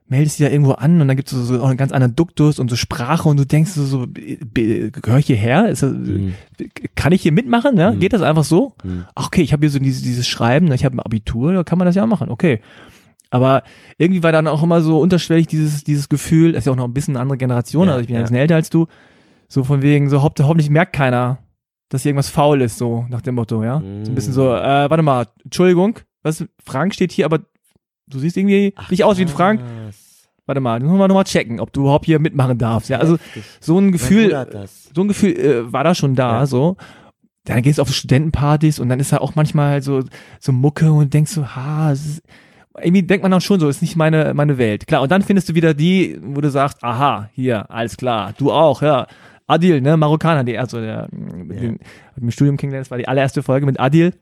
meldest dich da irgendwo an und dann gibt es so, so einen ganz anderen Duktus und so Sprache und du denkst so, so gehöre ich hierher? Das, Mhm. Kann ich hier mitmachen? Ne? Mhm. Geht das einfach so? Mhm. Ach, okay, ich habe hier so dieses, dieses Schreiben, ne? ich habe ein Abitur, da kann man das ja auch machen, okay. Aber irgendwie war dann auch immer so unterschwellig dieses, dieses Gefühl, das ist ja auch noch ein bisschen eine andere Generation, Ja, also ich bin ja ein bisschen älter als du, so von wegen, so hoffentlich merkt keiner, dass hier irgendwas faul ist, so nach dem Motto, ja. So ein bisschen so, Mhm. äh, warte mal, Entschuldigung, was, Frank steht hier, aber du siehst irgendwie nicht aus wie ein Frank. Warte mal, müssen wir nochmal checken, ob du überhaupt hier mitmachen darfst, ja. Also so ein Gefühl, so ein Gefühl äh, war da schon da, Ja. so. Dann gehst du auf Studentenpartys und dann ist da auch manchmal so, so Mucke und denkst so, ha, ist, irgendwie denkt man dann schon so, ist nicht meine, meine Welt. Klar, und dann findest du wieder die, wo du sagst, aha, hier, alles klar, du auch, ja. Adil, ne, Marokkaner, die, also der, mit Ja. dem, hab im Studium kennengelernt, das war die allererste Folge mit Adil.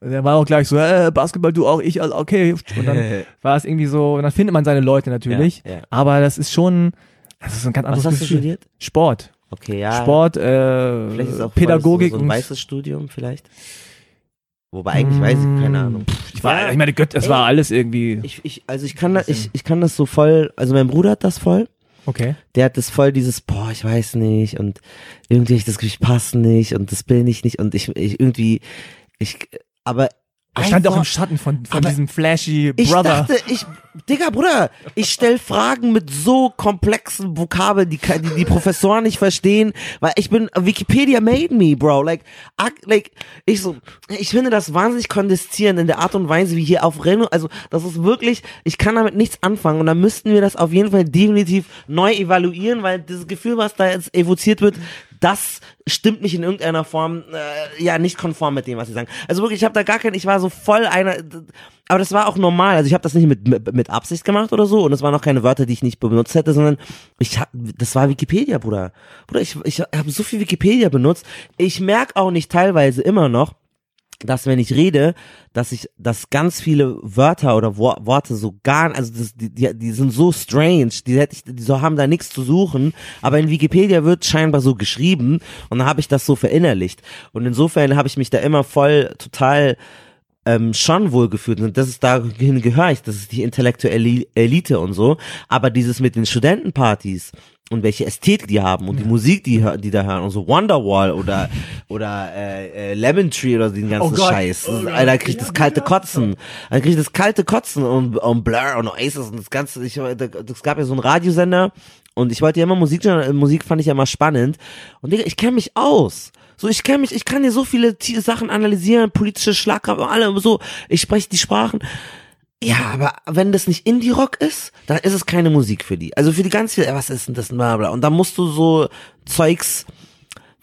Der war auch gleich so, äh, Basketball, du auch, ich, also okay. Und dann [laughs] war es irgendwie so, und dann findet man seine Leute natürlich. Ja, ja. Aber das ist schon, das ist ein ganz Was anderes hast du Gefühl. studiert? Sport. Okay, ja. Sport, äh, Vielleicht ist auch Pädagogik so, so ein und weißes Studium vielleicht. Wobei eigentlich weiß ich, keine Mm, Ahnung. Ich war, ich meine, Gott, es war alles irgendwie. Ich, ich, also ich kann das, ich, ich kann das so voll, also mein Bruder hat das voll. Okay. Der hat das voll dieses, boah, ich weiß nicht und irgendwie ich das Gefühl, ich passe nicht und das bin ich nicht und ich, ich irgendwie, ich, aber Er stand auch im Schatten von, von diesem flashy Ich Brother. dachte, ich, Digga, Bruder, ich stell Fragen mit so komplexen Vokabeln, die, die die Professoren nicht verstehen, weil ich bin, Wikipedia made me, bro, like, like, ich so, ich finde das wahnsinnig kondensierend in der Art und Weise, wie hier auf Reno, also, das ist wirklich, ich kann damit nichts anfangen und dann müssten wir das auf jeden Fall definitiv neu evaluieren, weil dieses Gefühl, was da jetzt evoziert wird, das stimmt nicht in irgendeiner Form, äh, ja, nicht konform mit dem, was sie sagen. Also wirklich, ich habe da gar kein, ich war so voll einer, aber das war auch normal. Also ich habe das nicht mit, mit mit Absicht gemacht oder so und das waren auch keine Wörter, die ich nicht benutzt hätte, sondern ich hab, das war Wikipedia, Bruder. Bruder, ich, ich habe so viel Wikipedia benutzt. Ich merk auch nicht teilweise immer noch, dass wenn ich rede, dass ich, dass ganz viele Wörter oder Wo Worte so gar, also das, die, die, die sind so strange, die hätte ich, die so haben da nichts zu suchen, aber in Wikipedia wird scheinbar so geschrieben und dann habe ich das so verinnerlicht. Und insofern habe ich mich da immer voll total ähm, schon wohlgefühlt. Und das ist dahin gehöre ich, das ist die intellektuelle Elite und so, aber dieses mit den Studentenpartys und welche Ästhetik die haben und die Musik, die, die da hören und so Wonderwall oder [laughs] oder äh, äh, Lemon Tree oder den ganzen Oh. Scheiß. Ist, Alter, krieg ich das kalte Kotzen. Dann krieg ich das kalte Kotzen und, und Blur und Oasis und das ganze. Ich, das gab ja so einen Radiosender und ich wollte ja immer Musik, Musik fand ich ja immer spannend und Digga, ich kenne mich aus. So, ich kenne mich, ich kann dir so viele Sachen analysieren, politische Schlagkraft, alle so. Ich spreche die Sprachen. Ja, aber wenn das nicht Indie-Rock ist, dann ist es keine Musik für die. Also für die ganz viel, was ist denn das, bla bla. Und dann musst du so Zeugs,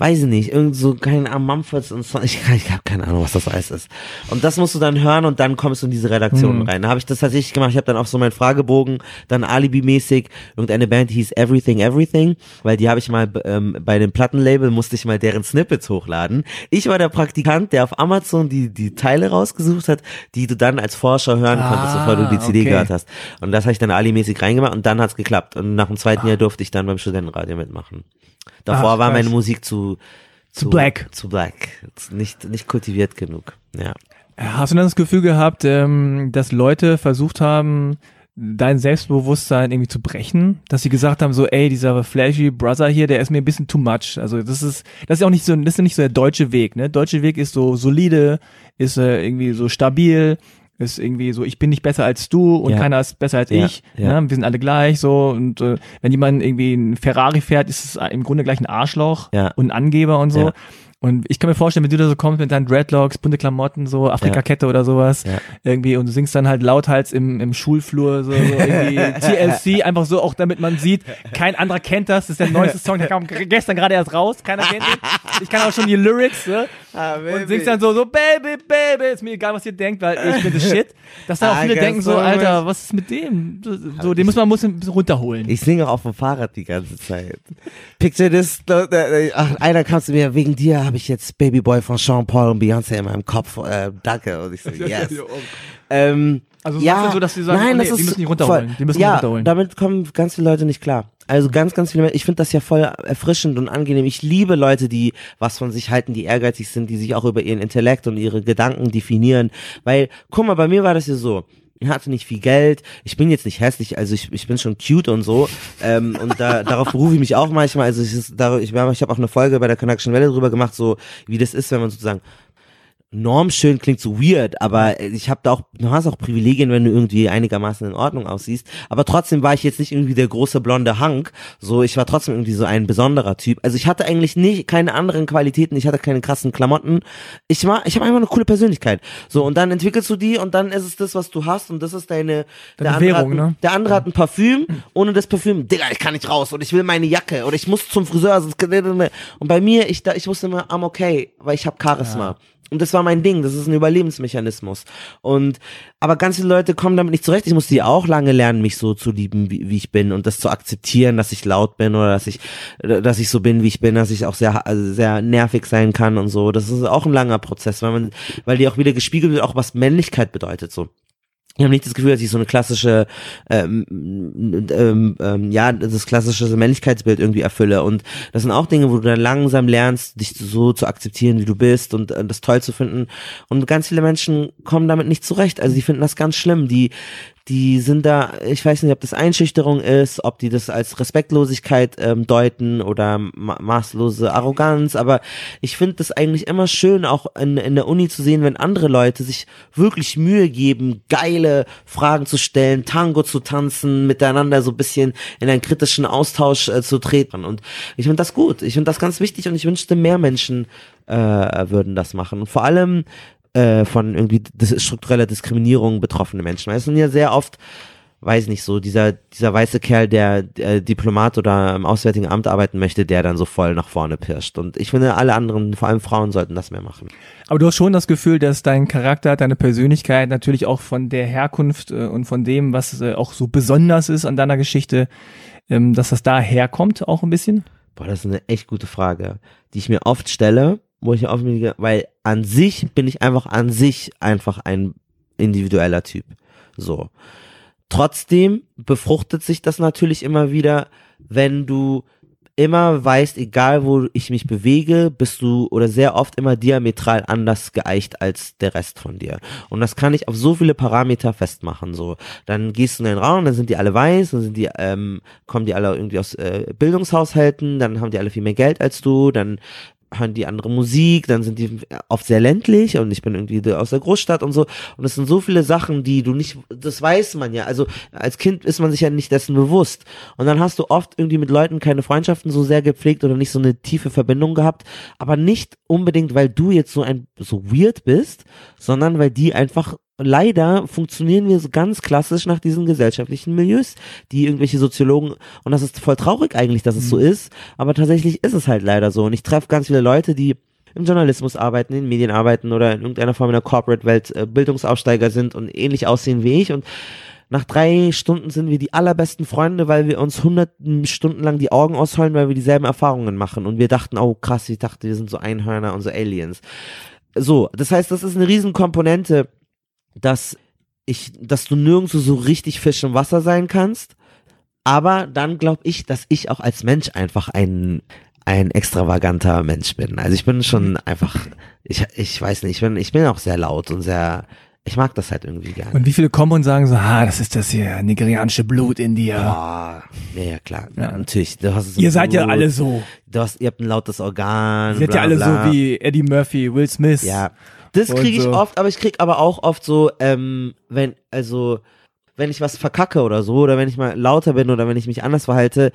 weiß ich nicht, irgend so, keine Ahnung, Mumfords und so, ich, ich habe keine Ahnung, was das alles ist. Und das musst du dann hören und dann kommst du in diese Redaktion Mhm. rein. Da habe ich das tatsächlich gemacht. Ich habe dann auch so meinen Fragebogen, dann Alibi-mäßig, irgendeine Band die hieß Everything Everything, weil die habe ich mal ähm, bei dem Plattenlabel, musste ich mal deren Snippets hochladen. Ich war der Praktikant, der auf Amazon die, die Teile rausgesucht hat, die du dann als Forscher hören Ah, konntest, bevor du die CD okay. gehört hast. Und das habe ich dann Ali-mäßig reingemacht und dann hat's geklappt. Und nach dem zweiten Jahr durfte ich dann beim Studentenradio mitmachen. Davor Ach, war meine. Musik zu, Zu black. Zu black. Nicht, nicht kultiviert genug. Ja. Hast du dann das Gefühl gehabt, ähm, dass Leute versucht haben, dein Selbstbewusstsein irgendwie zu brechen? Dass sie gesagt haben, so, ey, dieser flashy Brother hier, der ist mir ein bisschen too much. Also das ist, das ist ja auch nicht so, das ist nicht so der deutsche Weg, ne? Deutsche Weg ist so solide, ist äh, irgendwie so stabil, ist irgendwie so, ich bin nicht besser als du und Ja. keiner ist besser als Ja, ich. ja. Ne? Wir sind alle gleich so und äh, wenn jemand irgendwie ein Ferrari fährt, ist es im Grunde gleich ein Arschloch und ein Angeber und so. Ja. Und ich kann mir vorstellen, wenn du da so kommst mit deinen Dreadlocks, bunte Klamotten, so Afrika-Kette oder sowas, Ja. irgendwie und du singst dann halt lauthals im, im Schulflur so, so irgendwie [laughs] TLC, einfach so, auch damit man sieht, kein anderer kennt das, das ist der neueste Song, der kam gestern gerade erst raus, keiner kennt ihn. Ich kann auch schon die Lyrics, ne? und singst dann so, so, Baby, Baby, ist mir egal, was ihr denkt, weil ich bin the shit. Dass dann auch I viele denken so, Alter, was ist mit dem? So, den muss man muss ein bisschen runterholen. Ich singe auch auf dem Fahrrad die ganze Zeit. Picture this, äh, ach, einer kam zu mir, wegen dir habe ich jetzt Babyboy von Sean Paul und Beyoncé in meinem Kopf, äh, danke. Und ich so, [laughs] yes. Ähm, Also ja, dann so, dass die sagen, nein, oh nee, das ist die müssen die runterholen, Voll, die müssen die ja, runterholen. damit kommen ganz viele Leute nicht klar. Also ganz, ganz viele, ich finde das ja voll erfrischend und angenehm. Ich liebe Leute, die was von sich halten, die ehrgeizig sind, die sich auch über ihren Intellekt und ihre Gedanken definieren. Weil, guck mal, bei mir war das ja so. Ich hatte nicht viel Geld, ich bin jetzt nicht hässlich, also ich, ich bin schon cute und so. Ähm, und da, darauf berufe ich mich auch manchmal. Also ich, ich, ich habe auch eine Folge bei der Connection Welle drüber gemacht, so wie das ist, wenn man sozusagen normschön klingt so weird, aber ich habe da auch, du hast auch Privilegien, wenn du irgendwie einigermaßen in Ordnung aussiehst. Aber trotzdem war ich jetzt nicht irgendwie der große blonde Hank. So, ich war trotzdem irgendwie so ein besonderer Typ. Also ich hatte eigentlich nicht keine anderen Qualitäten, ich hatte keine krassen Klamotten. Ich war, ich habe einfach eine coole Persönlichkeit. So, und dann entwickelst du die und dann ist es das, was du hast und das ist deine, Deine der andere, Währung, hat, ein- ne? der andere hat ein Parfüm, ohne das Parfüm, Digga, ich kann nicht raus und ich will meine Jacke oder ich muss zum Friseur. Und bei mir, ich, da, ich wusste immer, I'm okay, weil ich habe Charisma. Und das war mein Ding, das ist ein Überlebensmechanismus. Und aber ganz viele Leute kommen damit nicht zurecht. Ich musste ja auch lange lernen, mich so zu lieben, wie, wie ich bin und das zu akzeptieren, dass ich laut bin oder dass ich, dass ich so bin, wie ich bin, dass ich auch sehr, also sehr nervig sein kann und so. Das ist auch ein langer Prozess, weil man, weil dir auch wieder gespiegelt wird, auch was Männlichkeit bedeutet so. Ich habe nicht das Gefühl, dass ich so eine klassische, ähm, ähm, ähm, ja, das klassische Männlichkeitsbild irgendwie erfülle. Und das sind auch Dinge, wo du dann langsam lernst, dich so zu akzeptieren, wie du bist und äh, das toll zu finden. Und ganz viele Menschen kommen damit nicht zurecht. Also die finden das ganz schlimm. Die, die sind da, ich weiß nicht, ob das Einschüchterung ist, ob die das als Respektlosigkeit ähm, deuten oder ma maßlose Arroganz, aber ich finde das eigentlich immer schön, auch in, in der Uni zu sehen, wenn andere Leute sich wirklich Mühe geben, geile Fragen zu stellen, Tango zu tanzen, miteinander so ein bisschen in einen kritischen Austausch äh, zu treten. Und ich finde das gut, ich finde das ganz wichtig und ich wünschte, mehr Menschen äh, würden das machen. Und vor allem äh, von irgendwie struktureller Diskriminierung betroffene Menschen. Weil es sind ja sehr oft, weiß nicht so, dieser, dieser weiße Kerl, der äh, Diplomat oder im Auswärtigen Amt arbeiten möchte, der dann so voll nach vorne pirscht. Und ich finde, alle anderen, vor allem Frauen, sollten das mehr machen. Aber du hast schon das Gefühl, dass dein Charakter, deine Persönlichkeit natürlich auch von der Herkunft äh, und von dem, was äh, auch so besonders ist an deiner Geschichte, ähm, dass das da herkommt auch ein bisschen? Boah, das ist eine echt gute Frage, die ich mir oft stelle, wo ich oft mir, weil an sich bin ich einfach an sich einfach ein individueller Typ. So. Trotzdem befruchtet sich das natürlich immer wieder, wenn du immer weißt, egal wo ich mich bewege, bist du oder sehr oft immer diametral anders geeicht als der Rest von dir. Und das kann ich auf so viele Parameter festmachen. So, dann gehst du in den Raum, dann sind die alle weiß, dann sind die, ähm, kommen die alle irgendwie aus äh, Bildungshaushalten, dann haben die alle viel mehr Geld als du, dann hören die andere Musik, dann sind die oft sehr ländlich und ich bin irgendwie aus der Großstadt und so. Und es sind so viele Sachen, die du nicht, das weiß man ja. Also als Kind ist man sich ja nicht dessen bewusst. Und dann hast du oft irgendwie mit Leuten keine Freundschaften so sehr gepflegt oder nicht so eine tiefe Verbindung gehabt. Aber nicht unbedingt, weil du jetzt so ein, so weird bist, sondern weil die einfach leider funktionieren wir so ganz klassisch nach diesen gesellschaftlichen Milieus, die irgendwelche Soziologen, und das ist voll traurig eigentlich, dass es so ist, aber tatsächlich ist es halt leider so. Und ich treffe ganz viele Leute, die im Journalismus arbeiten, in Medien arbeiten oder in irgendeiner Form in der Corporate-Welt äh, Bildungsaufsteiger sind und ähnlich aussehen wie ich und nach drei Stunden sind wir die allerbesten Freunde, weil wir uns hunderten Stunden lang die Augen ausholen, weil wir dieselben Erfahrungen machen. Und wir dachten, oh krass, ich dachte, wir sind so Einhörner und so Aliens. So, das heißt, das ist eine Riesenkomponente, dass ich, dass du nirgendwo so richtig Fisch im Wasser sein kannst. Aber dann glaube ich, dass ich auch als Mensch einfach ein, ein extravaganter Mensch bin. Also ich bin schon einfach, ich, ich weiß nicht, ich bin, ich bin auch sehr laut und sehr, ich mag das halt irgendwie gerne. Und wie viele kommen und sagen so, ah, das ist das hier nigerianische Blut in dir. Boah, ja, ja, klar. Ja. Natürlich. Du hast Ihr seid ja Blut, alle so. Du hast, ihr habt ein lautes Organ. Ihr seid bla, ja alle bla. so wie Eddie Murphy, Will Smith. Ja. Das kriege ich so. oft, aber ich krieg aber auch oft so, ähm, wenn, also, wenn ich was verkacke oder so, oder wenn ich mal lauter bin oder wenn ich mich anders verhalte,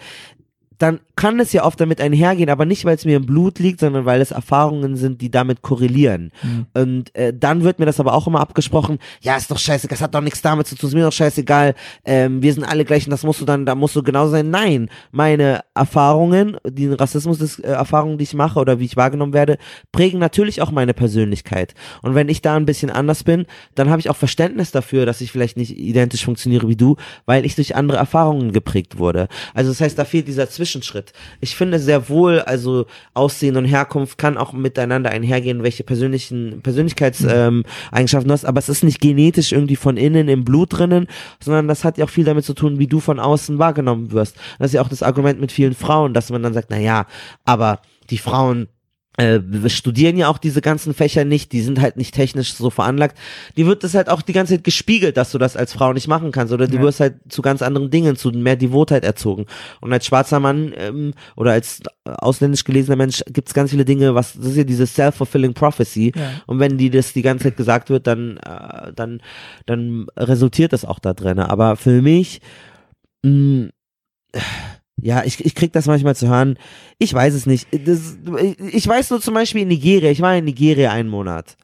dann kann es ja oft damit einhergehen, aber nicht, weil es mir im Blut liegt, sondern weil es Erfahrungen sind, die damit korrelieren. Mhm. Und äh, dann wird mir das aber auch immer abgesprochen, ja, ist doch scheiße, das hat doch nichts damit zu tun, ist mir doch scheißegal, ähm, wir sind alle gleich und das musst du dann, da musst du genau sein. Nein, meine Erfahrungen, die Rassismus, das, äh, die ich mache oder wie ich wahrgenommen werde, prägen natürlich auch meine Persönlichkeit. Und wenn ich da ein bisschen anders bin, dann habe ich auch Verständnis dafür, dass ich vielleicht nicht identisch funktioniere wie du, weil ich durch andere Erfahrungen geprägt wurde. Also das heißt, da fehlt dieser Zwischenschritt. Ich finde sehr wohl, also Aussehen und Herkunft kann auch miteinander einhergehen, welche persönlichen Persönlichkeitseigenschaften ähm, Eigenschaften du hast, aber es ist nicht genetisch irgendwie von innen im Blut drinnen, sondern das hat ja auch viel damit zu tun, wie du von außen wahrgenommen wirst. Das ist ja auch das Argument mit vielen Frauen, dass man dann sagt, na ja, aber die Frauen äh, wir studieren ja auch diese ganzen Fächer nicht, die sind halt nicht technisch so veranlagt. Die wird das halt auch die ganze Zeit gespiegelt, dass du das als Frau nicht machen kannst oder du Ja. wirst halt zu ganz anderen Dingen, zu mehr Devotheit erzogen. Und als schwarzer Mann ähm, oder als ausländisch gelesener Mensch gibt's ganz viele Dinge, was das ist ja diese self-fulfilling prophecy. Ja. Und wenn die das die ganze Zeit gesagt wird, dann äh, dann dann resultiert das auch da drin. Aber für mich mh, ja, ich, ich krieg das manchmal zu hören. Ich weiß es nicht. Das, ich, weiß nur zum Beispiel in Nigeria. Ich war in Nigeria einen Monat.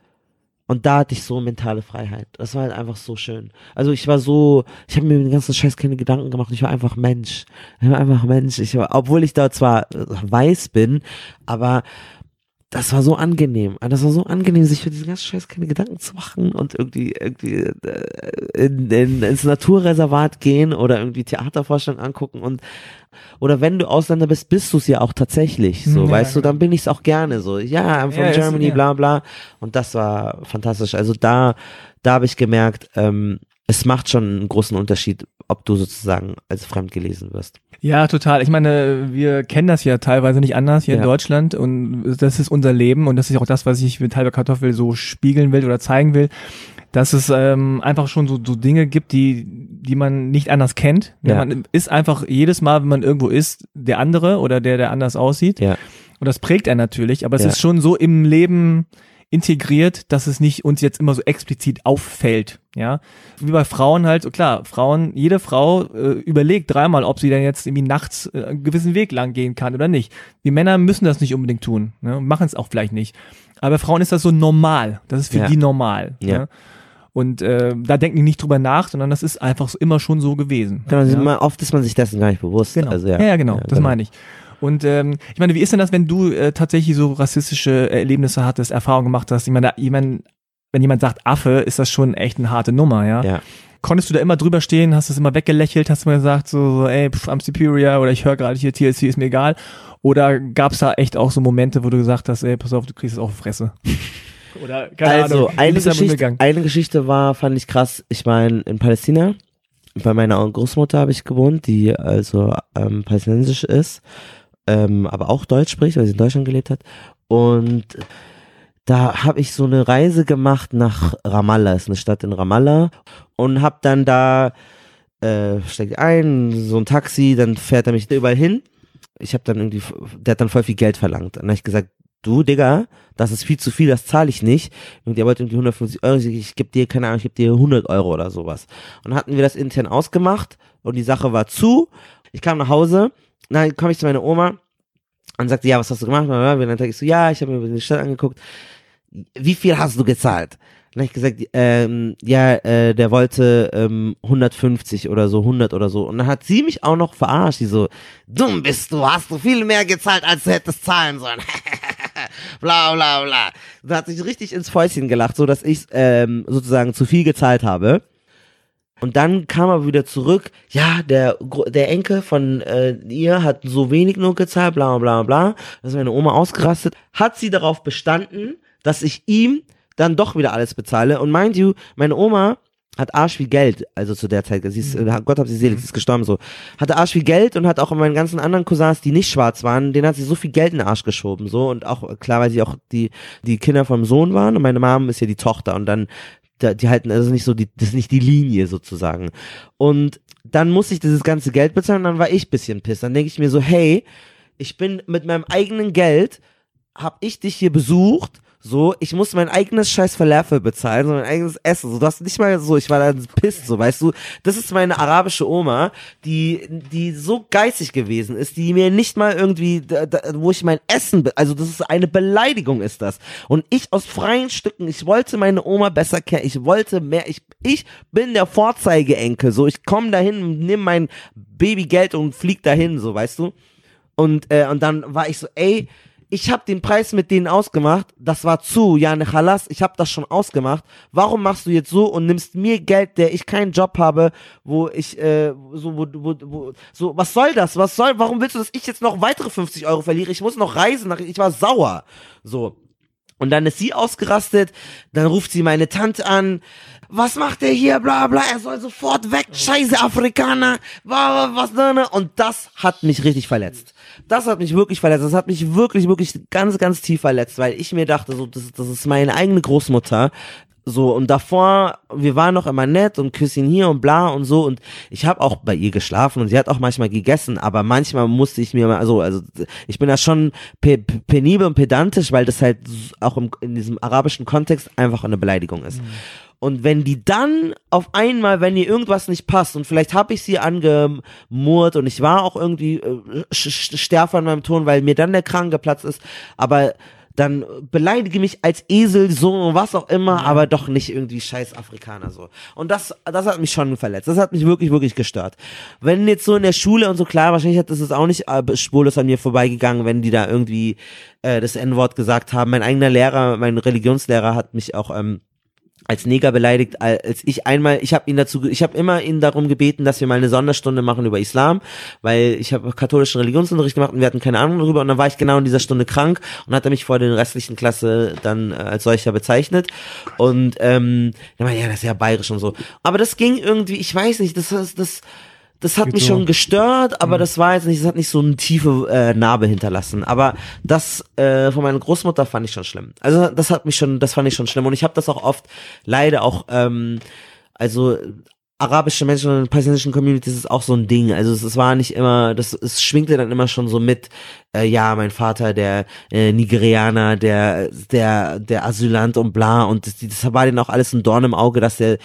Und da hatte ich so mentale Freiheit. Das war halt einfach so schön. Also ich war so, ich habe mir den ganzen Scheiß keine Gedanken gemacht. Ich war einfach Mensch. Ich war einfach Mensch. Ich war, obwohl ich da zwar weiß bin, aber das war so angenehm. Das war so angenehm, sich für diesen ganzen Scheiß keine Gedanken zu machen und irgendwie, irgendwie äh, in, in, ins Naturreservat gehen oder irgendwie Theatervorstellungen angucken und oder wenn du Ausländer bist, bist du es ja auch tatsächlich. So, Ja, weißt du, genau. dann bin ich es auch gerne. So, ja, I'm from Ja, Germany, ja. bla bla. Und das war fantastisch. Also da, da habe ich gemerkt, ähm, es macht schon einen großen Unterschied, ob du sozusagen als fremd gelesen wirst. Ja, total. Ich meine, wir kennen das ja teilweise nicht anders hier in Ja. Deutschland und das ist unser Leben und das ist auch das, was ich mit halber Kartoffel so spiegeln will oder zeigen will, dass es ähm, einfach schon so, so Dinge gibt, die, die man nicht anders kennt. Ja. Man ist einfach jedes Mal, wenn man irgendwo ist, der andere oder der, der anders aussieht. Ja. Und das prägt einen natürlich, aber es Ja. ist schon so im Leben integriert, dass es nicht uns jetzt immer so explizit auffällt, ja. Wie bei Frauen halt, so klar, Frauen, jede Frau äh, überlegt dreimal, ob sie dann jetzt irgendwie nachts äh, einen gewissen Weg lang gehen kann oder nicht. Die Männer müssen das nicht unbedingt tun, ne, machen es auch vielleicht nicht. Aber bei Frauen ist das so normal, das ist für Ja. die normal. Ja. Ne? Und äh, da denken die nicht drüber nach, sondern das ist einfach so, immer schon so gewesen. Genau, ja? oft ist man sich dessen gar nicht bewusst. Genau. Also, ja. ja. Ja, genau, das meine ich. Und ähm, ich meine, wie ist denn das, wenn du äh, tatsächlich so rassistische Erlebnisse hattest, Erfahrungen gemacht hast? Ich meine, jemand, wenn jemand sagt Affe, ist das schon echt eine harte Nummer, ja? Ja. Konntest du da immer drüber stehen, hast du es immer weggelächelt, hast du mal gesagt, so, so ey, pff, I'm superior oder ich höre gerade hier TLC, ist mir egal? Oder gab es da echt auch so Momente, wo du gesagt hast, ey, pass auf, du kriegst es auf die Fresse? [laughs] oder, keine also, Ahnung, eine bist du damit Geschichte, eine Geschichte war, fand ich krass. Ich meine, in Palästina, bei meiner Großmutter habe ich gewohnt, die also ähm, palästinensisch ist, ähm, aber auch Deutsch spricht, weil sie in Deutschland gelebt hat. Und da habe ich so eine Reise gemacht nach Ramallah, ist eine Stadt in Ramallah, und habe dann da äh, steigt ein, so ein Taxi, dann fährt er mich überall hin. Ich habe dann irgendwie, der hat dann voll viel Geld verlangt. Und dann hab ich gesagt, du Digga, das ist viel zu viel, das zahle ich nicht. Und der wollte irgendwie 150 Euro, ich, gebe dir, keine Ahnung, ich gebe dir 100 Euro oder sowas. Und hatten wir das intern ausgemacht und die Sache war zu. Ich kam nach Hause, dann komme ich zu meiner Oma und sagte, ja, was hast du gemacht? Und dann sag ich so, ja, ich habe mir die Stadt angeguckt. Wie viel hast du gezahlt? Dann hab ich gesagt, ähm, ja, äh, der wollte ähm, 150 oder so, 100 oder so. Und dann hat sie mich auch noch verarscht. Die so, dumm bist du, hast du viel mehr gezahlt, als du hättest zahlen sollen. [laughs] bla bla bla. Da hat sich richtig ins Fäustchen gelacht, so dass ich ähm, sozusagen zu viel gezahlt habe. Und dann kam er wieder zurück, ja, der, der Enkel von äh, ihr hat so wenig nur gezahlt, bla bla bla. Da ist meine Oma ausgerastet. Hat sie darauf bestanden, dass ich ihm dann doch wieder alles bezahle. Und mind you, meine Oma hat Arsch wie Geld, also zu der Zeit, sie ist, äh, Gott hab sie selig, sie ist gestorben so, hatte Arsch wie Geld und hat auch an meinen ganzen anderen Cousins, die nicht schwarz waren, denen hat sie so viel Geld in den Arsch geschoben, so, und auch, klar, weil sie auch die, die Kinder vom Sohn waren. Und meine Mom ist ja die Tochter. Und dann, da, die halten, also nicht so, die, das ist nicht die Linie sozusagen. Und dann musste ich dieses ganze Geld bezahlen und dann war ich bisschen piss. Dann denke ich mir so, hey, ich bin mit meinem eigenen Geld, hab ich dich hier besucht, So, ich muss mein eigenes scheiß Falafel bezahlen, so mein eigenes Essen. So, du hast nicht mal so, ich war dann pisst, so, weißt du. Das ist meine arabische Oma, die, die so geizig gewesen ist, die mir nicht mal irgendwie, da, da, wo ich mein Essen, also das ist eine Beleidigung ist das. Und ich aus freien Stücken, ich wollte meine Oma besser kennen, ich wollte mehr, ich, ich bin der Vorzeigeenkel, so, ich komme dahin, nimm mein Babygeld und flieg dahin, so, weißt du. Und, äh, und dann war ich so, ey, ich habe den Preis mit denen ausgemacht, das war zu, ja, ne Chalas, ich habe das schon ausgemacht. Warum machst du jetzt so und nimmst mir Geld, der ich keinen Job habe, wo ich, äh, so, wo, wo, wo, so, was soll das? Was soll, warum willst du, dass ich jetzt noch weitere 50 Euro verliere? Ich muss noch reisen, nach, ich war sauer. So. Und dann ist sie ausgerastet, dann ruft sie meine Tante an. Was macht er hier? Bla bla, er soll sofort weg. Scheiße Afrikaner. wa- wa- Was ne, ne? Und das hat mich richtig verletzt. Das hat mich wirklich verletzt. Das hat mich wirklich, wirklich ganz, ganz tief verletzt, weil ich mir dachte, so, das, das ist meine eigene Großmutter. So, und davor, wir waren noch immer nett und küssen hier und bla und so. Und ich habe auch bei ihr geschlafen und sie hat auch manchmal gegessen, aber manchmal musste ich mir mal, also, also ich bin da schon pe pe- penibel und pedantisch, weil das halt auch im, in diesem arabischen Kontext einfach eine Beleidigung ist. Und wenn die dann auf einmal, wenn ihr irgendwas nicht passt, und vielleicht habe ich sie angemurrt und ich war auch irgendwie äh, stärker in meinem Ton, weil mir dann der Kragen geplatzt ist, aber dann beleidige mich als Esel, so was auch immer, aber doch nicht irgendwie scheiß Afrikaner so. Und das, das hat mich schon verletzt. Das hat mich wirklich, wirklich gestört. Wenn jetzt so in der Schule und so, klar, wahrscheinlich hat das es auch nicht äh, spurlos an mir vorbeigegangen, wenn die da irgendwie äh, das N-Wort gesagt haben. Mein eigener Lehrer, mein Religionslehrer hat mich auch ähm, als Neger beleidigt, als ich einmal, ich habe ihn dazu, ich habe immer ihn darum gebeten, dass wir mal eine Sonderstunde machen über Islam, weil ich habe katholischen Religionsunterricht gemacht und wir hatten keine Ahnung darüber und dann war ich genau in dieser Stunde krank und hat er mich vor den restlichen Klasse dann äh, als solcher bezeichnet und ähm, dann war ja, das ist ja bayerisch und so, aber das ging irgendwie, ich weiß nicht, das das, das das hat Geht mich so. schon gestört, aber das war jetzt nicht, das hat nicht so eine tiefe äh, Narbe hinterlassen. Aber das äh, von meiner Großmutter fand ich schon schlimm. Also das hat mich schon, das fand ich schon schlimm. Und ich habe das auch oft leider auch, ähm, also arabische Menschen und palästinensischen Communities ist auch so ein Ding. Also es, es war nicht immer, das es schwingte dann immer schon so mit, äh, ja, mein Vater, der äh, Nigerianer, der, der, der Asylant und bla. Und das, das war denen auch alles ein Dorn im Auge, dass der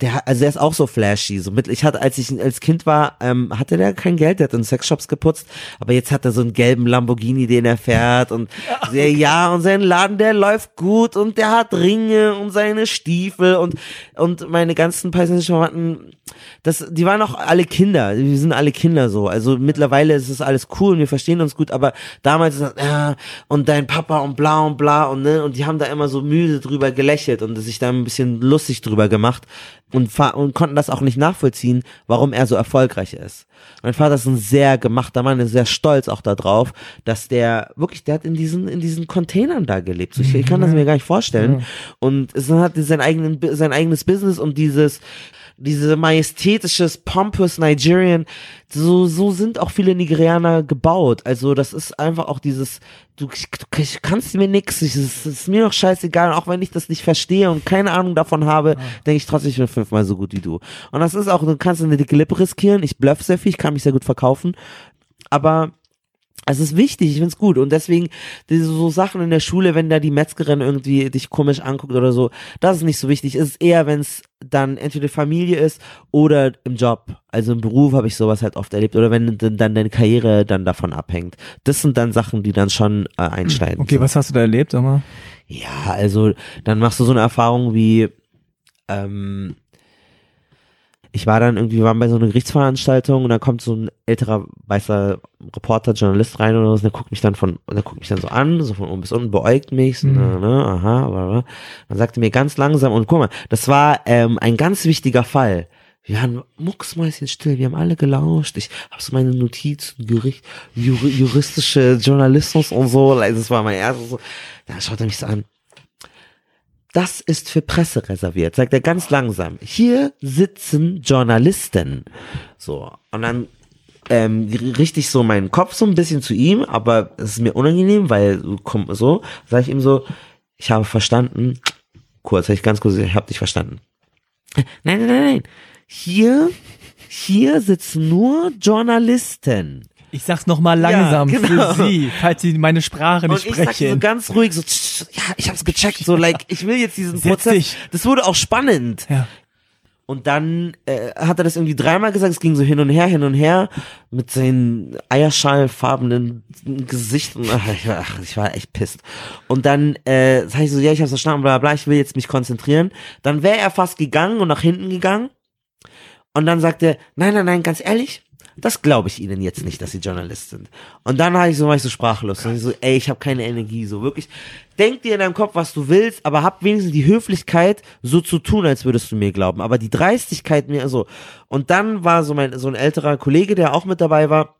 der, also der ist auch so flashy. So mit, ich hatte, als ich als Kind war, ähm, hatte der kein Geld, der hat in Sexshops geputzt, aber jetzt hat er so einen gelben Lamborghini, den er fährt und [laughs] sehr, ja, und sein Laden, der läuft gut und der hat Ringe und seine Stiefel und und meine ganzen palästinensischen Verwandten, das, die waren auch alle Kinder, wir sind alle Kinder so. Also mittlerweile ist es alles cool und wir verstehen uns gut, aber damals ist das, ja, und dein Papa und bla und bla und ne, und die haben da immer so müde drüber gelächelt und sich da ein bisschen lustig drüber gemacht und, und konnten das auch nicht nachvollziehen, warum er so erfolgreich ist. Mein Vater ist ein sehr gemachter Mann, ist sehr stolz auch darauf, dass der wirklich, der hat in diesen in diesen Containern da gelebt. So, ich, ich kann das mir gar nicht vorstellen. Und es hat sein eigenen sein eigenes Business und dieses diese majestätisches, pompous Nigerian, so, so sind auch viele Nigerianer gebaut. Also das ist einfach auch dieses, du, du ich kannst mir nix, es ist, ist mir doch scheißegal, auch wenn ich das nicht verstehe und keine Ahnung davon habe, denke ich trotzdem, ich bin fünfmal so gut wie du. Und das ist auch, du kannst eine dicke Lippe riskieren, ich bluff sehr viel, ich kann mich sehr gut verkaufen, aber es ist wichtig, ich find's gut und deswegen diese so Sachen in der Schule, wenn da die Metzgerin irgendwie dich komisch anguckt oder so, das ist nicht so wichtig. Es ist eher, wenn es dann entweder Familie ist oder im Job. Also im Beruf habe ich sowas halt oft erlebt oder wenn dann deine Karriere dann davon abhängt. Das sind dann Sachen, die dann schon äh, einschneiden. Okay, was hast du da erlebt, sag mal? Ja, also dann machst du so eine Erfahrung wie, ähm, ich war dann irgendwie, wir waren bei so einer Gerichtsveranstaltung und da kommt so ein älterer weißer Reporter, Journalist rein oder so, und der guckt mich dann von, und der guckt mich dann so an, so von oben bis unten, beäugt mich, Mhm. ne, ne, aha, bla. Dann sagte mir ganz langsam, und guck mal, das war ähm, ein ganz wichtiger Fall. Wir waren mucksmäuschen still, wir haben alle gelauscht. Ich habe so meine Notizen, Gericht, juri, juristische Journalismus und so. Also das war mein erstes so. Da schaut er mich so an. Das ist für Presse reserviert, sagt er ganz langsam. Hier sitzen Journalisten. So. Und dann ähm, richte ich so meinen Kopf so ein bisschen zu ihm, aber es ist mir unangenehm, weil komm, so, sage ich ihm so, ich habe verstanden. Kurz, hab ich ganz kurz, ich habe dich verstanden. Nein, nein, nein, nein. Hier, hier sitzen nur Journalisten. Ich sag's nochmal langsam Ja, genau. für Sie, falls Sie meine Sprache Und nicht ich sag so sprechen. ganz ruhig so, tsch, ja, ich hab's gecheckt, so like, ich will jetzt diesen Setz Prozess. dich. Das wurde auch spannend. Ja. Und dann äh, hat er das irgendwie dreimal gesagt, es ging so hin und her, hin und her, mit seinen eierschalfarbenen Gesicht und ach, ich, war, echt pisst. Und dann äh, sag ich so, ja, ich hab's verstanden, bla bla, bla, ich will jetzt mich konzentrieren. Dann wäre er fast gegangen und nach hinten gegangen. Und dann sagt er, nein, nein, nein, ganz ehrlich, das glaube ich Ihnen jetzt nicht, dass Sie Journalist sind. Und dann war ich so, war ich so sprachlos. Und ich so, ey, ich habe keine Energie, so wirklich. Denk dir in deinem Kopf, was du willst, aber hab wenigstens die Höflichkeit, so zu tun, als würdest du mir glauben. Aber die Dreistigkeit mir so. Und dann war so mein, so ein älterer Kollege, der auch mit dabei war,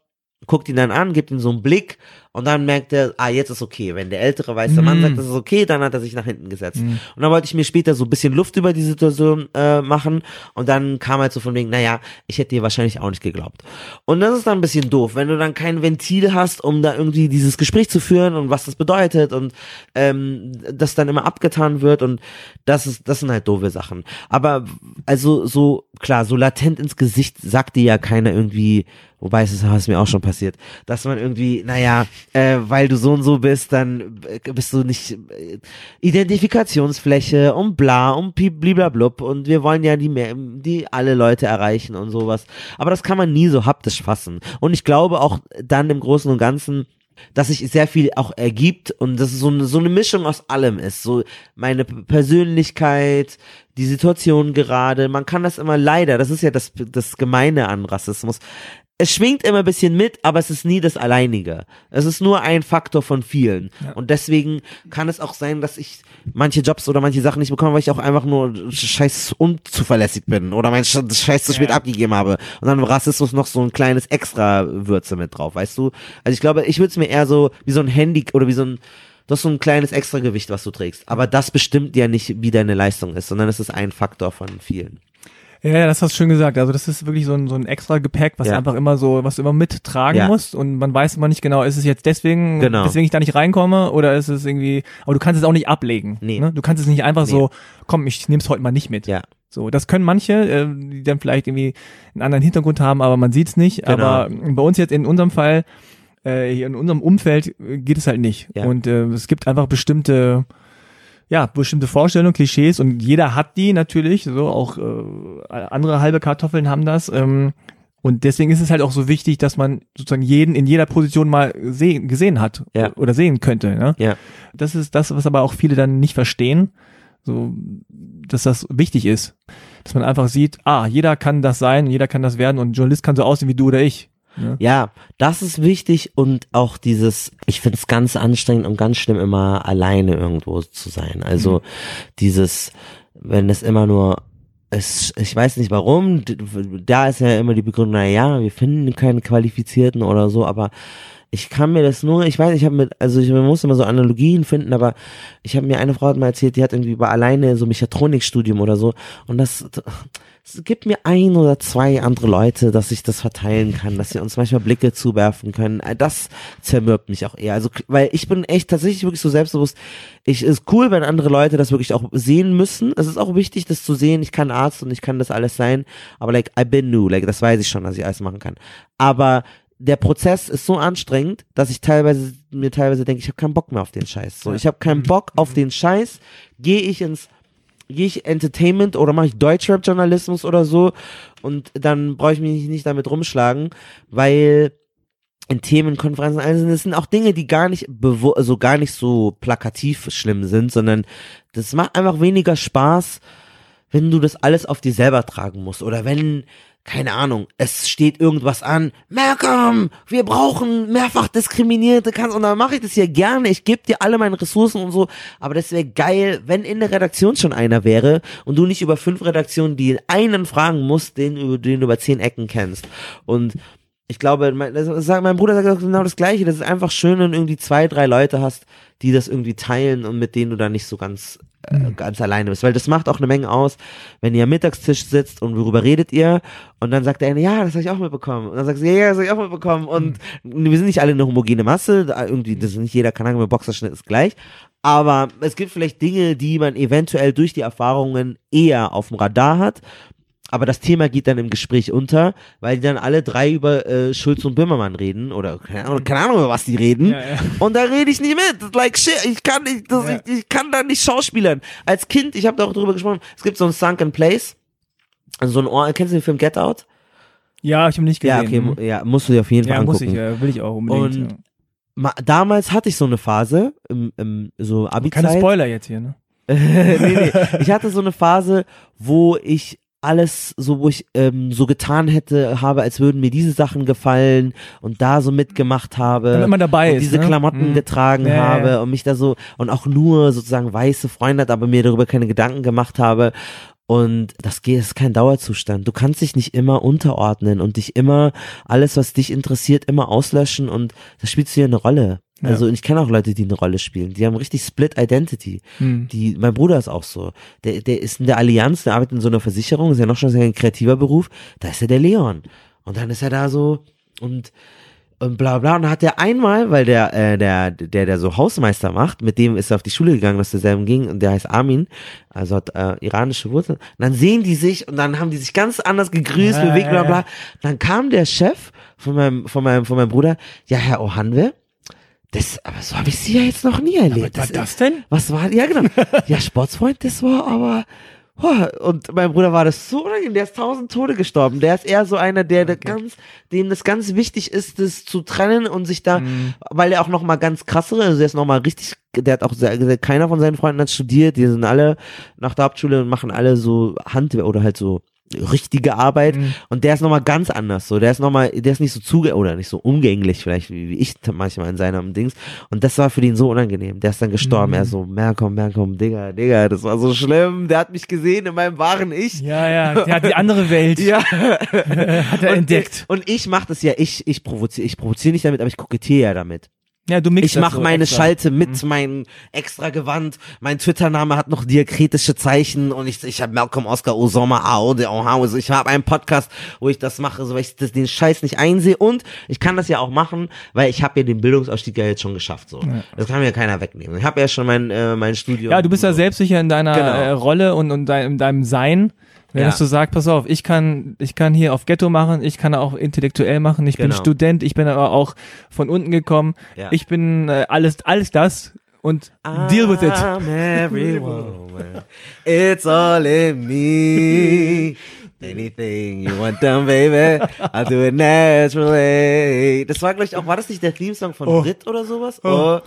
guckt ihn dann an, gibt ihm so einen Blick und dann merkt er, ah, jetzt ist okay. Wenn der ältere weiße Mann Mhm. sagt, das ist okay, dann hat er sich nach hinten gesetzt. Und dann wollte ich mir später so ein bisschen Luft über die Situation äh, machen und dann kam halt so von wegen, naja, ich hätte dir wahrscheinlich auch nicht geglaubt. Und das ist dann ein bisschen doof, wenn du dann kein Ventil hast, um da irgendwie dieses Gespräch zu führen und was das bedeutet und ähm, das dann immer abgetan wird und das ist, das sind halt doofe Sachen. Aber also so, klar, so latent ins Gesicht sagt dir ja keiner irgendwie, wobei es ist, ist mir auch schon passiert, dass man irgendwie, naja, äh, weil du so und so bist, dann äh, bist du nicht äh, Identifikationsfläche und bla und bliblablub und wir wollen ja die, mehr, die alle Leute erreichen und sowas. Aber das kann man nie so haptisch fassen. Und ich glaube auch dann im Großen und Ganzen, dass sich sehr viel auch ergibt und dass es so eine, so eine Mischung aus allem ist. So meine Persönlichkeit, die Situation gerade. Man kann das immer leider, das ist ja das, das Gemeine an Rassismus. Es schwingt immer ein bisschen mit, aber es ist nie das Alleinige. Es ist nur ein Faktor von vielen. Und deswegen kann es auch sein, dass ich manche Jobs oder manche Sachen nicht bekomme, weil ich auch einfach nur scheiß unzuverlässig bin oder mein Sch- Scheiß zu spät Ja. abgegeben habe. Und dann Rassismus noch so ein kleines extra Würze mit drauf, weißt du? Also ich glaube, ich würde es mir eher so wie so ein Handy oder wie so ein Du hast so ein kleines Extragewicht, was du trägst. Aber das bestimmt ja nicht, wie deine Leistung ist, sondern es ist ein Faktor von vielen. Ja, ja, das hast du schön gesagt. Also das ist wirklich so ein, so ein extra Gepäck, was Ja. einfach immer so, was du immer mittragen Ja. musst und man weiß immer nicht genau, ist es jetzt deswegen, Genau. deswegen ich da nicht reinkomme oder ist es irgendwie, aber du kannst es auch nicht ablegen. Nee. Ne? Du kannst es nicht einfach Nee. so, komm, ich nehm's heute mal nicht mit. Ja. So, das können manche, äh, die dann vielleicht irgendwie einen anderen Hintergrund haben, aber man sieht's nicht. Genau. Aber bei uns jetzt in unserem Fall, äh, hier in unserem Umfeld geht es halt nicht. Ja. Und äh, es gibt einfach bestimmte ja, bestimmte Vorstellungen, Klischees und jeder hat die natürlich, so auch äh, andere halbe Kartoffeln haben das. Ähm, und deswegen ist es halt auch so wichtig, dass man sozusagen jeden in jeder Position mal sehen, gesehen hat Ja. oder sehen könnte. Ne? Ja. Das ist das, was aber auch viele dann nicht verstehen, so dass das wichtig ist, dass man einfach sieht, ah, jeder kann das sein, jeder kann das werden und ein Journalist kann so aussehen wie du oder ich. Ne? Ja, das ist wichtig und auch dieses, ich finde es ganz anstrengend und ganz schlimm, immer alleine irgendwo zu sein. Also dieses, wenn es immer nur es, ich weiß nicht warum, da ist ja immer die Begründung, na ja, wir finden keine Qualifizierten oder so, aber ich kann mir das nur, ich weiß, ich habe mit, also ich muss immer so Analogien finden, aber ich habe mir eine Frau hat mal erzählt, die hat irgendwie über alleine so Mechatronikstudium oder so und das, es gibt mir ein oder zwei andere Leute, dass ich das verteilen kann, dass sie uns manchmal Blicke zuwerfen können. Das zermürbt mich auch eher. Also, weil ich bin echt tatsächlich wirklich so selbstbewusst. Ich ist cool, wenn andere Leute das wirklich auch sehen müssen. Es ist auch wichtig, das zu sehen. Ich kann Arzt und ich kann das alles sein. Aber like, I been new. Like, das weiß ich schon, dass ich alles machen kann. Aber der Prozess ist so anstrengend, dass ich teilweise mir teilweise denke, ich habe keinen Bock mehr auf den Scheiß. So, ich habe keinen Bock auf den Scheiß. Gehe ich ins gehe ich Entertainment oder mache ich Deutschrap-Journalismus oder so und dann brauche ich mich nicht damit rumschlagen, weil in Themenkonferenzen, das sind auch Dinge, die gar nicht bewo also gar nicht so plakativ schlimm sind, sondern das macht einfach weniger Spaß, wenn du das alles auf dir selber tragen musst oder wenn keine Ahnung, es steht irgendwas an, Malcolm, wir brauchen mehrfach diskriminierte Kanzler und dann mache ich das hier gerne, ich gebe dir alle meine Ressourcen und so, aber das wäre geil, wenn in der Redaktion schon einer wäre und du nicht über fünf Redaktionen die einen fragen musst, den, den du über zehn Ecken kennst. Und ich glaube, mein, sagt, mein Bruder sagt genau das Gleiche. Das ist einfach schön, wenn du irgendwie zwei, drei Leute hast, die das irgendwie teilen und mit denen du dann nicht so ganz, äh, ganz alleine bist. Weil das macht auch eine Menge aus, wenn ihr am Mittagstisch sitzt und worüber redet ihr und dann sagt der eine, ja, das habe ich auch mitbekommen. Und dann sagst du, ja, ja, das habe ich auch mitbekommen. Und wir sind nicht alle eine homogene Masse. Irgendwie, das ist nicht jeder Kanal mit Boxerschnitt ist gleich. Aber es gibt vielleicht Dinge, die man eventuell durch die Erfahrungen eher auf dem Radar hat aber das Thema geht dann im Gespräch unter, weil die dann alle drei über äh, Schulz und Böhmermann reden oder keine Ahnung, keine Ahnung über was die reden. Ja, ja. Und da rede ich nicht mit. Like shit, ich kann nicht, das, Ja. ich, ich kann da nicht schauspielern. Als Kind, ich habe da auch drüber gesprochen. Es gibt so ein Sunken Place, also so ein Ohr. Kennst du den Film Get Out? Ja, ich habe nicht Ja, gesehen. okay, mu- ja, musst du dir auf jeden Fall ja, muss angucken. ich, äh, will ich auch unbedingt. Und Ma damals hatte ich so eine Phase im, im so ja. Abi Keine Spoiler jetzt hier, ne? [laughs] nee, nee. Ich hatte so eine Phase, wo ich alles so, wo ich ähm, so getan hätte, habe, als würden mir diese Sachen gefallen und da so mitgemacht habe. Damit man dabei und ist, diese ne? Klamotten Mhm. getragen Ja, habe ja. und mich da so und auch nur sozusagen weiße Freunde hat, aber mir darüber keine Gedanken gemacht habe. Und das geht, ist kein Dauerzustand. Du kannst dich nicht immer unterordnen und dich immer, alles, was dich interessiert, immer auslöschen und das spielst du hier eine Rolle. Ja. Also und ich kenne auch Leute, die eine Rolle spielen. Die haben richtig Split Identity. Hm. Die, mein Bruder ist auch so. Der, der ist in der Allianz, der arbeitet in so einer Versicherung, ist ja noch schon ein kreativer Beruf. Da ist er der Leon. Und dann ist er da so und und bla bla. Und dann hat er einmal, weil der, äh, der, der, der so Hausmeister macht, mit dem ist er auf die Schule gegangen, dass derselben ging, und der heißt Armin, also hat äh, iranische Wurzeln. Und dann sehen die sich und dann haben die sich ganz anders gegrüßt, Ja, bewegt, bla ja, bla. ja. Dann kam der Chef von meinem, von meinem, von meinem Bruder, ja, Herr Ohanwe, das, aber so habe ich sie ja jetzt noch nie erlebt. Was war das denn? Was war, ja genau. [laughs] Ja, Sportsfreund, das war aber, boah, und mein Bruder war das so unangenehm, der ist tausend Tode gestorben. Der ist eher so einer, der, der ganz, dem das ganz wichtig ist, das zu trennen und sich da, Mhm. weil er auch noch mal ganz krassere, also der ist noch mal richtig, der hat auch, sehr, keiner von seinen Freunden hat studiert, die sind alle nach der Hauptschule und machen alle so Hand oder halt so richtige Arbeit. Mhm. und der ist nochmal ganz anders so. Der ist nochmal der ist nicht so zuge oder nicht so umgänglich vielleicht wie, wie ich manchmal in seinem Dings. Und das war für den so unangenehm. Der ist dann gestorben. Mhm. er so Malcolm Malcolm Digga Digga das war so schlimm. Der hat mich gesehen in meinem wahren Ich. Ja, ja, der hat die andere Welt. [laughs] Ja. [laughs] Hat er und, entdeckt. und ich mach das ja ich ich provoziere ich provoziere nicht damit aber ich kokettiere ja damit Ja, du mixt ich mache so meine extra. Schalte mit meinem extra Gewand. Mein Twitter-Name hat noch diakritische Zeichen und ich, ich habe Malcolm Oscar Osama Aude also Ich habe einen Podcast, wo ich das mache, so weil ich das, den Scheiß nicht einsehe und ich kann das ja auch machen, weil ich habe ja den Bildungsausstieg ja jetzt schon geschafft. So, das kann mir ja keiner wegnehmen. Ich habe ja schon mein äh, mein Studium. Ja, du bist ja so. selbstsicher in deiner Genau. äh, Rolle und, und dein, in deinem Sein. Wenn Ja. du sagst, pass auf, ich kann, ich kann hier auf Ghetto machen, ich kann auch intellektuell machen, ich bin Genau. Student, ich bin aber auch von unten gekommen, Ja. ich bin äh, alles, alles das und deal with it. I'm [laughs] every woman. It's all in me. Anything you want done, baby, I'll do it naturally. Das war, glaube ich, auch, war das nicht der Theme-Song von Oh. Brit oder sowas? Oh. Oh,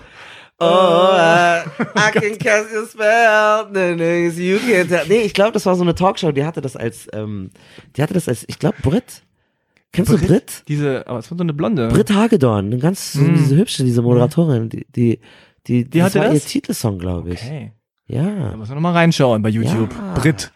uh, I can cast your spell, no, no, you can't tell. Nee, ich glaube, das war so eine Talkshow, die hatte das als, ähm, die hatte das als, ich glaube, Brit. Kennst du Brit? Diese, aber es war so eine Blonde. Brit Hagedorn, eine ganz, so Mm. diese hübsche, diese Moderatorin, die, die, die, Die hatte war ihr das? Titelsong, glaube ich. Okay. Ja, Da muss man nochmal reinschauen bei YouTube. Ja. Brit.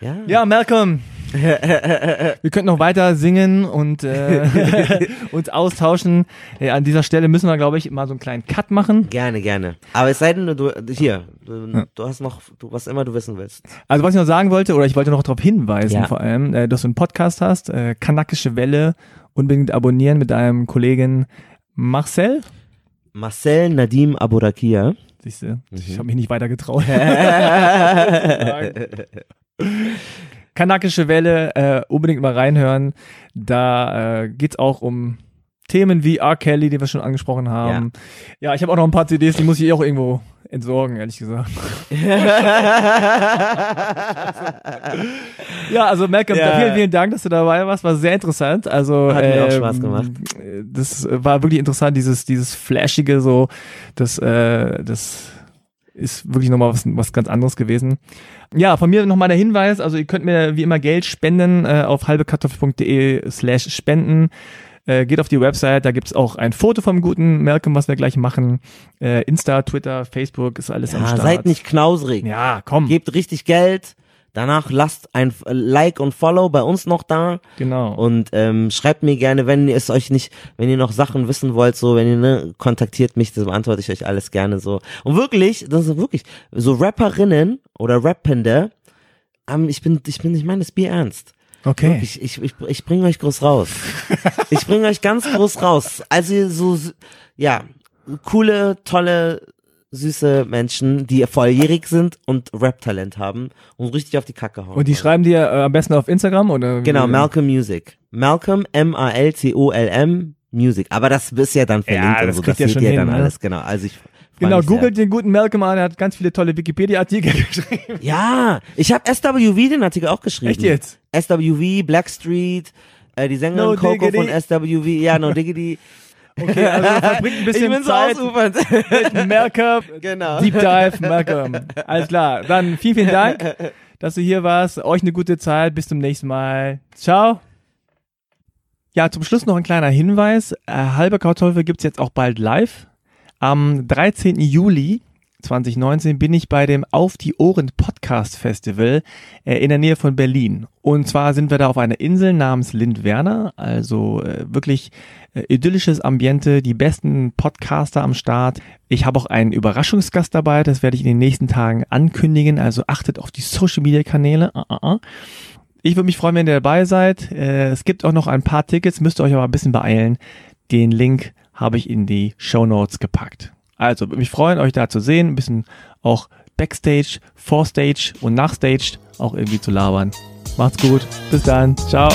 ja. Ja, Malcolm. [laughs] wir könnten noch weiter singen und äh, [laughs] uns austauschen. Ja, an dieser Stelle müssen wir, glaube ich, mal so einen kleinen Cut machen. Gerne, gerne. Aber es sei denn, du, hier, du, du hast noch, du, was immer du wissen willst. Also was ich noch sagen wollte, oder ich wollte noch darauf hinweisen Ja. vor allem, äh, dass du einen Podcast hast, äh, Kanakische Welle, unbedingt abonnieren mit deinem Kollegen Marcel. Marcel Nadim Aburakia. Siehst du, ich Mhm. habe mich nicht weiter getraut. [laughs] Kanakische Welle, äh, unbedingt mal reinhören. Da äh, geht's auch um Themen wie R. Kelly, die wir schon angesprochen haben. Ja, ich habe auch noch ein paar CDs, die muss ich auch irgendwo entsorgen, ehrlich gesagt. [laughs] Ja, also Malcolm, Ja. vielen, vielen Dank, dass du dabei warst. War sehr interessant. Also Hat mir auch ähm, Spaß gemacht. Das war wirklich interessant, dieses dieses flashige so, das äh, das ist wirklich nochmal was, was ganz anderes gewesen. Ja, von mir nochmal der Hinweis, also ihr könnt mir wie immer Geld spenden äh, auf halbekartoffel.de slash spenden. Äh, geht auf die Website, da gibt's auch ein Foto vom guten Malcolm, was wir gleich machen. Äh, Insta, Twitter, Facebook ist alles am Ja, Start. seid nicht knausrig. Ja, komm. Gebt richtig Geld. Danach lasst ein äh, Like und Follow bei uns noch da. Genau. Und ähm, schreibt mir gerne, wenn ihr es euch nicht, wenn ihr noch Sachen wissen wollt, so, wenn ihr, ne, kontaktiert mich, das beantworte ich euch alles gerne so. Und wirklich, das ist wirklich, so Rapperinnen oder Rappende, ähm, ich bin, ich bin, ich meine das Bier ernst. okay. Ich, ich, ich, ich bringe euch groß raus. Ich bringe euch ganz groß raus. Also so, ja, coole, tolle süße Menschen, die volljährig sind und Rap-Talent haben und richtig auf die Kacke hauen. Und die wollen. schreiben dir äh, am besten auf Instagram oder? Genau, Malcolm Music. Malcolm, M-A-L-C-O-L-M, Music. Aber das ist ja dann verlinkt Ja, das so, kriegt das seht schon ihr hin, dann ne? alles, genau. Also ich Genau, googelt den guten Malcolm an, er hat ganz viele tolle Wikipedia-Artikel [laughs] geschrieben. Ja, ich habe SWV den Artikel auch geschrieben. Echt jetzt? SWV, Blackstreet, äh, die Sängerin No Coco Diggity. von SWV, ja, No Diggity. [laughs] Okay, also [laughs] verbringt ein bisschen ich bin so Zeit ausufernd. mit Malcolm. genau. Deep Dive, Malcolm. Alles klar. Dann vielen, vielen Dank, dass du hier warst. Euch eine gute Zeit. Bis zum nächsten Mal. Ciao. Ja, zum Schluss noch ein kleiner Hinweis. Äh, Halbe Kartoffel gibt's jetzt auch bald live. Am 13. Juli 2019 bin ich bei dem Auf die Ohren Podcast Festival äh, in der Nähe von Berlin. Und zwar sind wir da auf einer Insel namens Lindwerner, also äh, wirklich äh, idyllisches Ambiente, die besten Podcaster am Start. Ich habe auch einen Überraschungsgast dabei, das werde ich in den nächsten Tagen ankündigen, also achtet auf die Social Media Kanäle. Ah, ah, ah. Ich würde mich freuen, wenn ihr dabei seid. Es gibt auch noch ein paar Tickets, müsst ihr euch aber ein bisschen beeilen. Den Link habe ich in die Show Notes gepackt. Also, würde mich freuen, euch da zu sehen, ein bisschen auch Backstage, Vorstage und Nachstage auch irgendwie zu labern. Macht's gut, bis dann, ciao.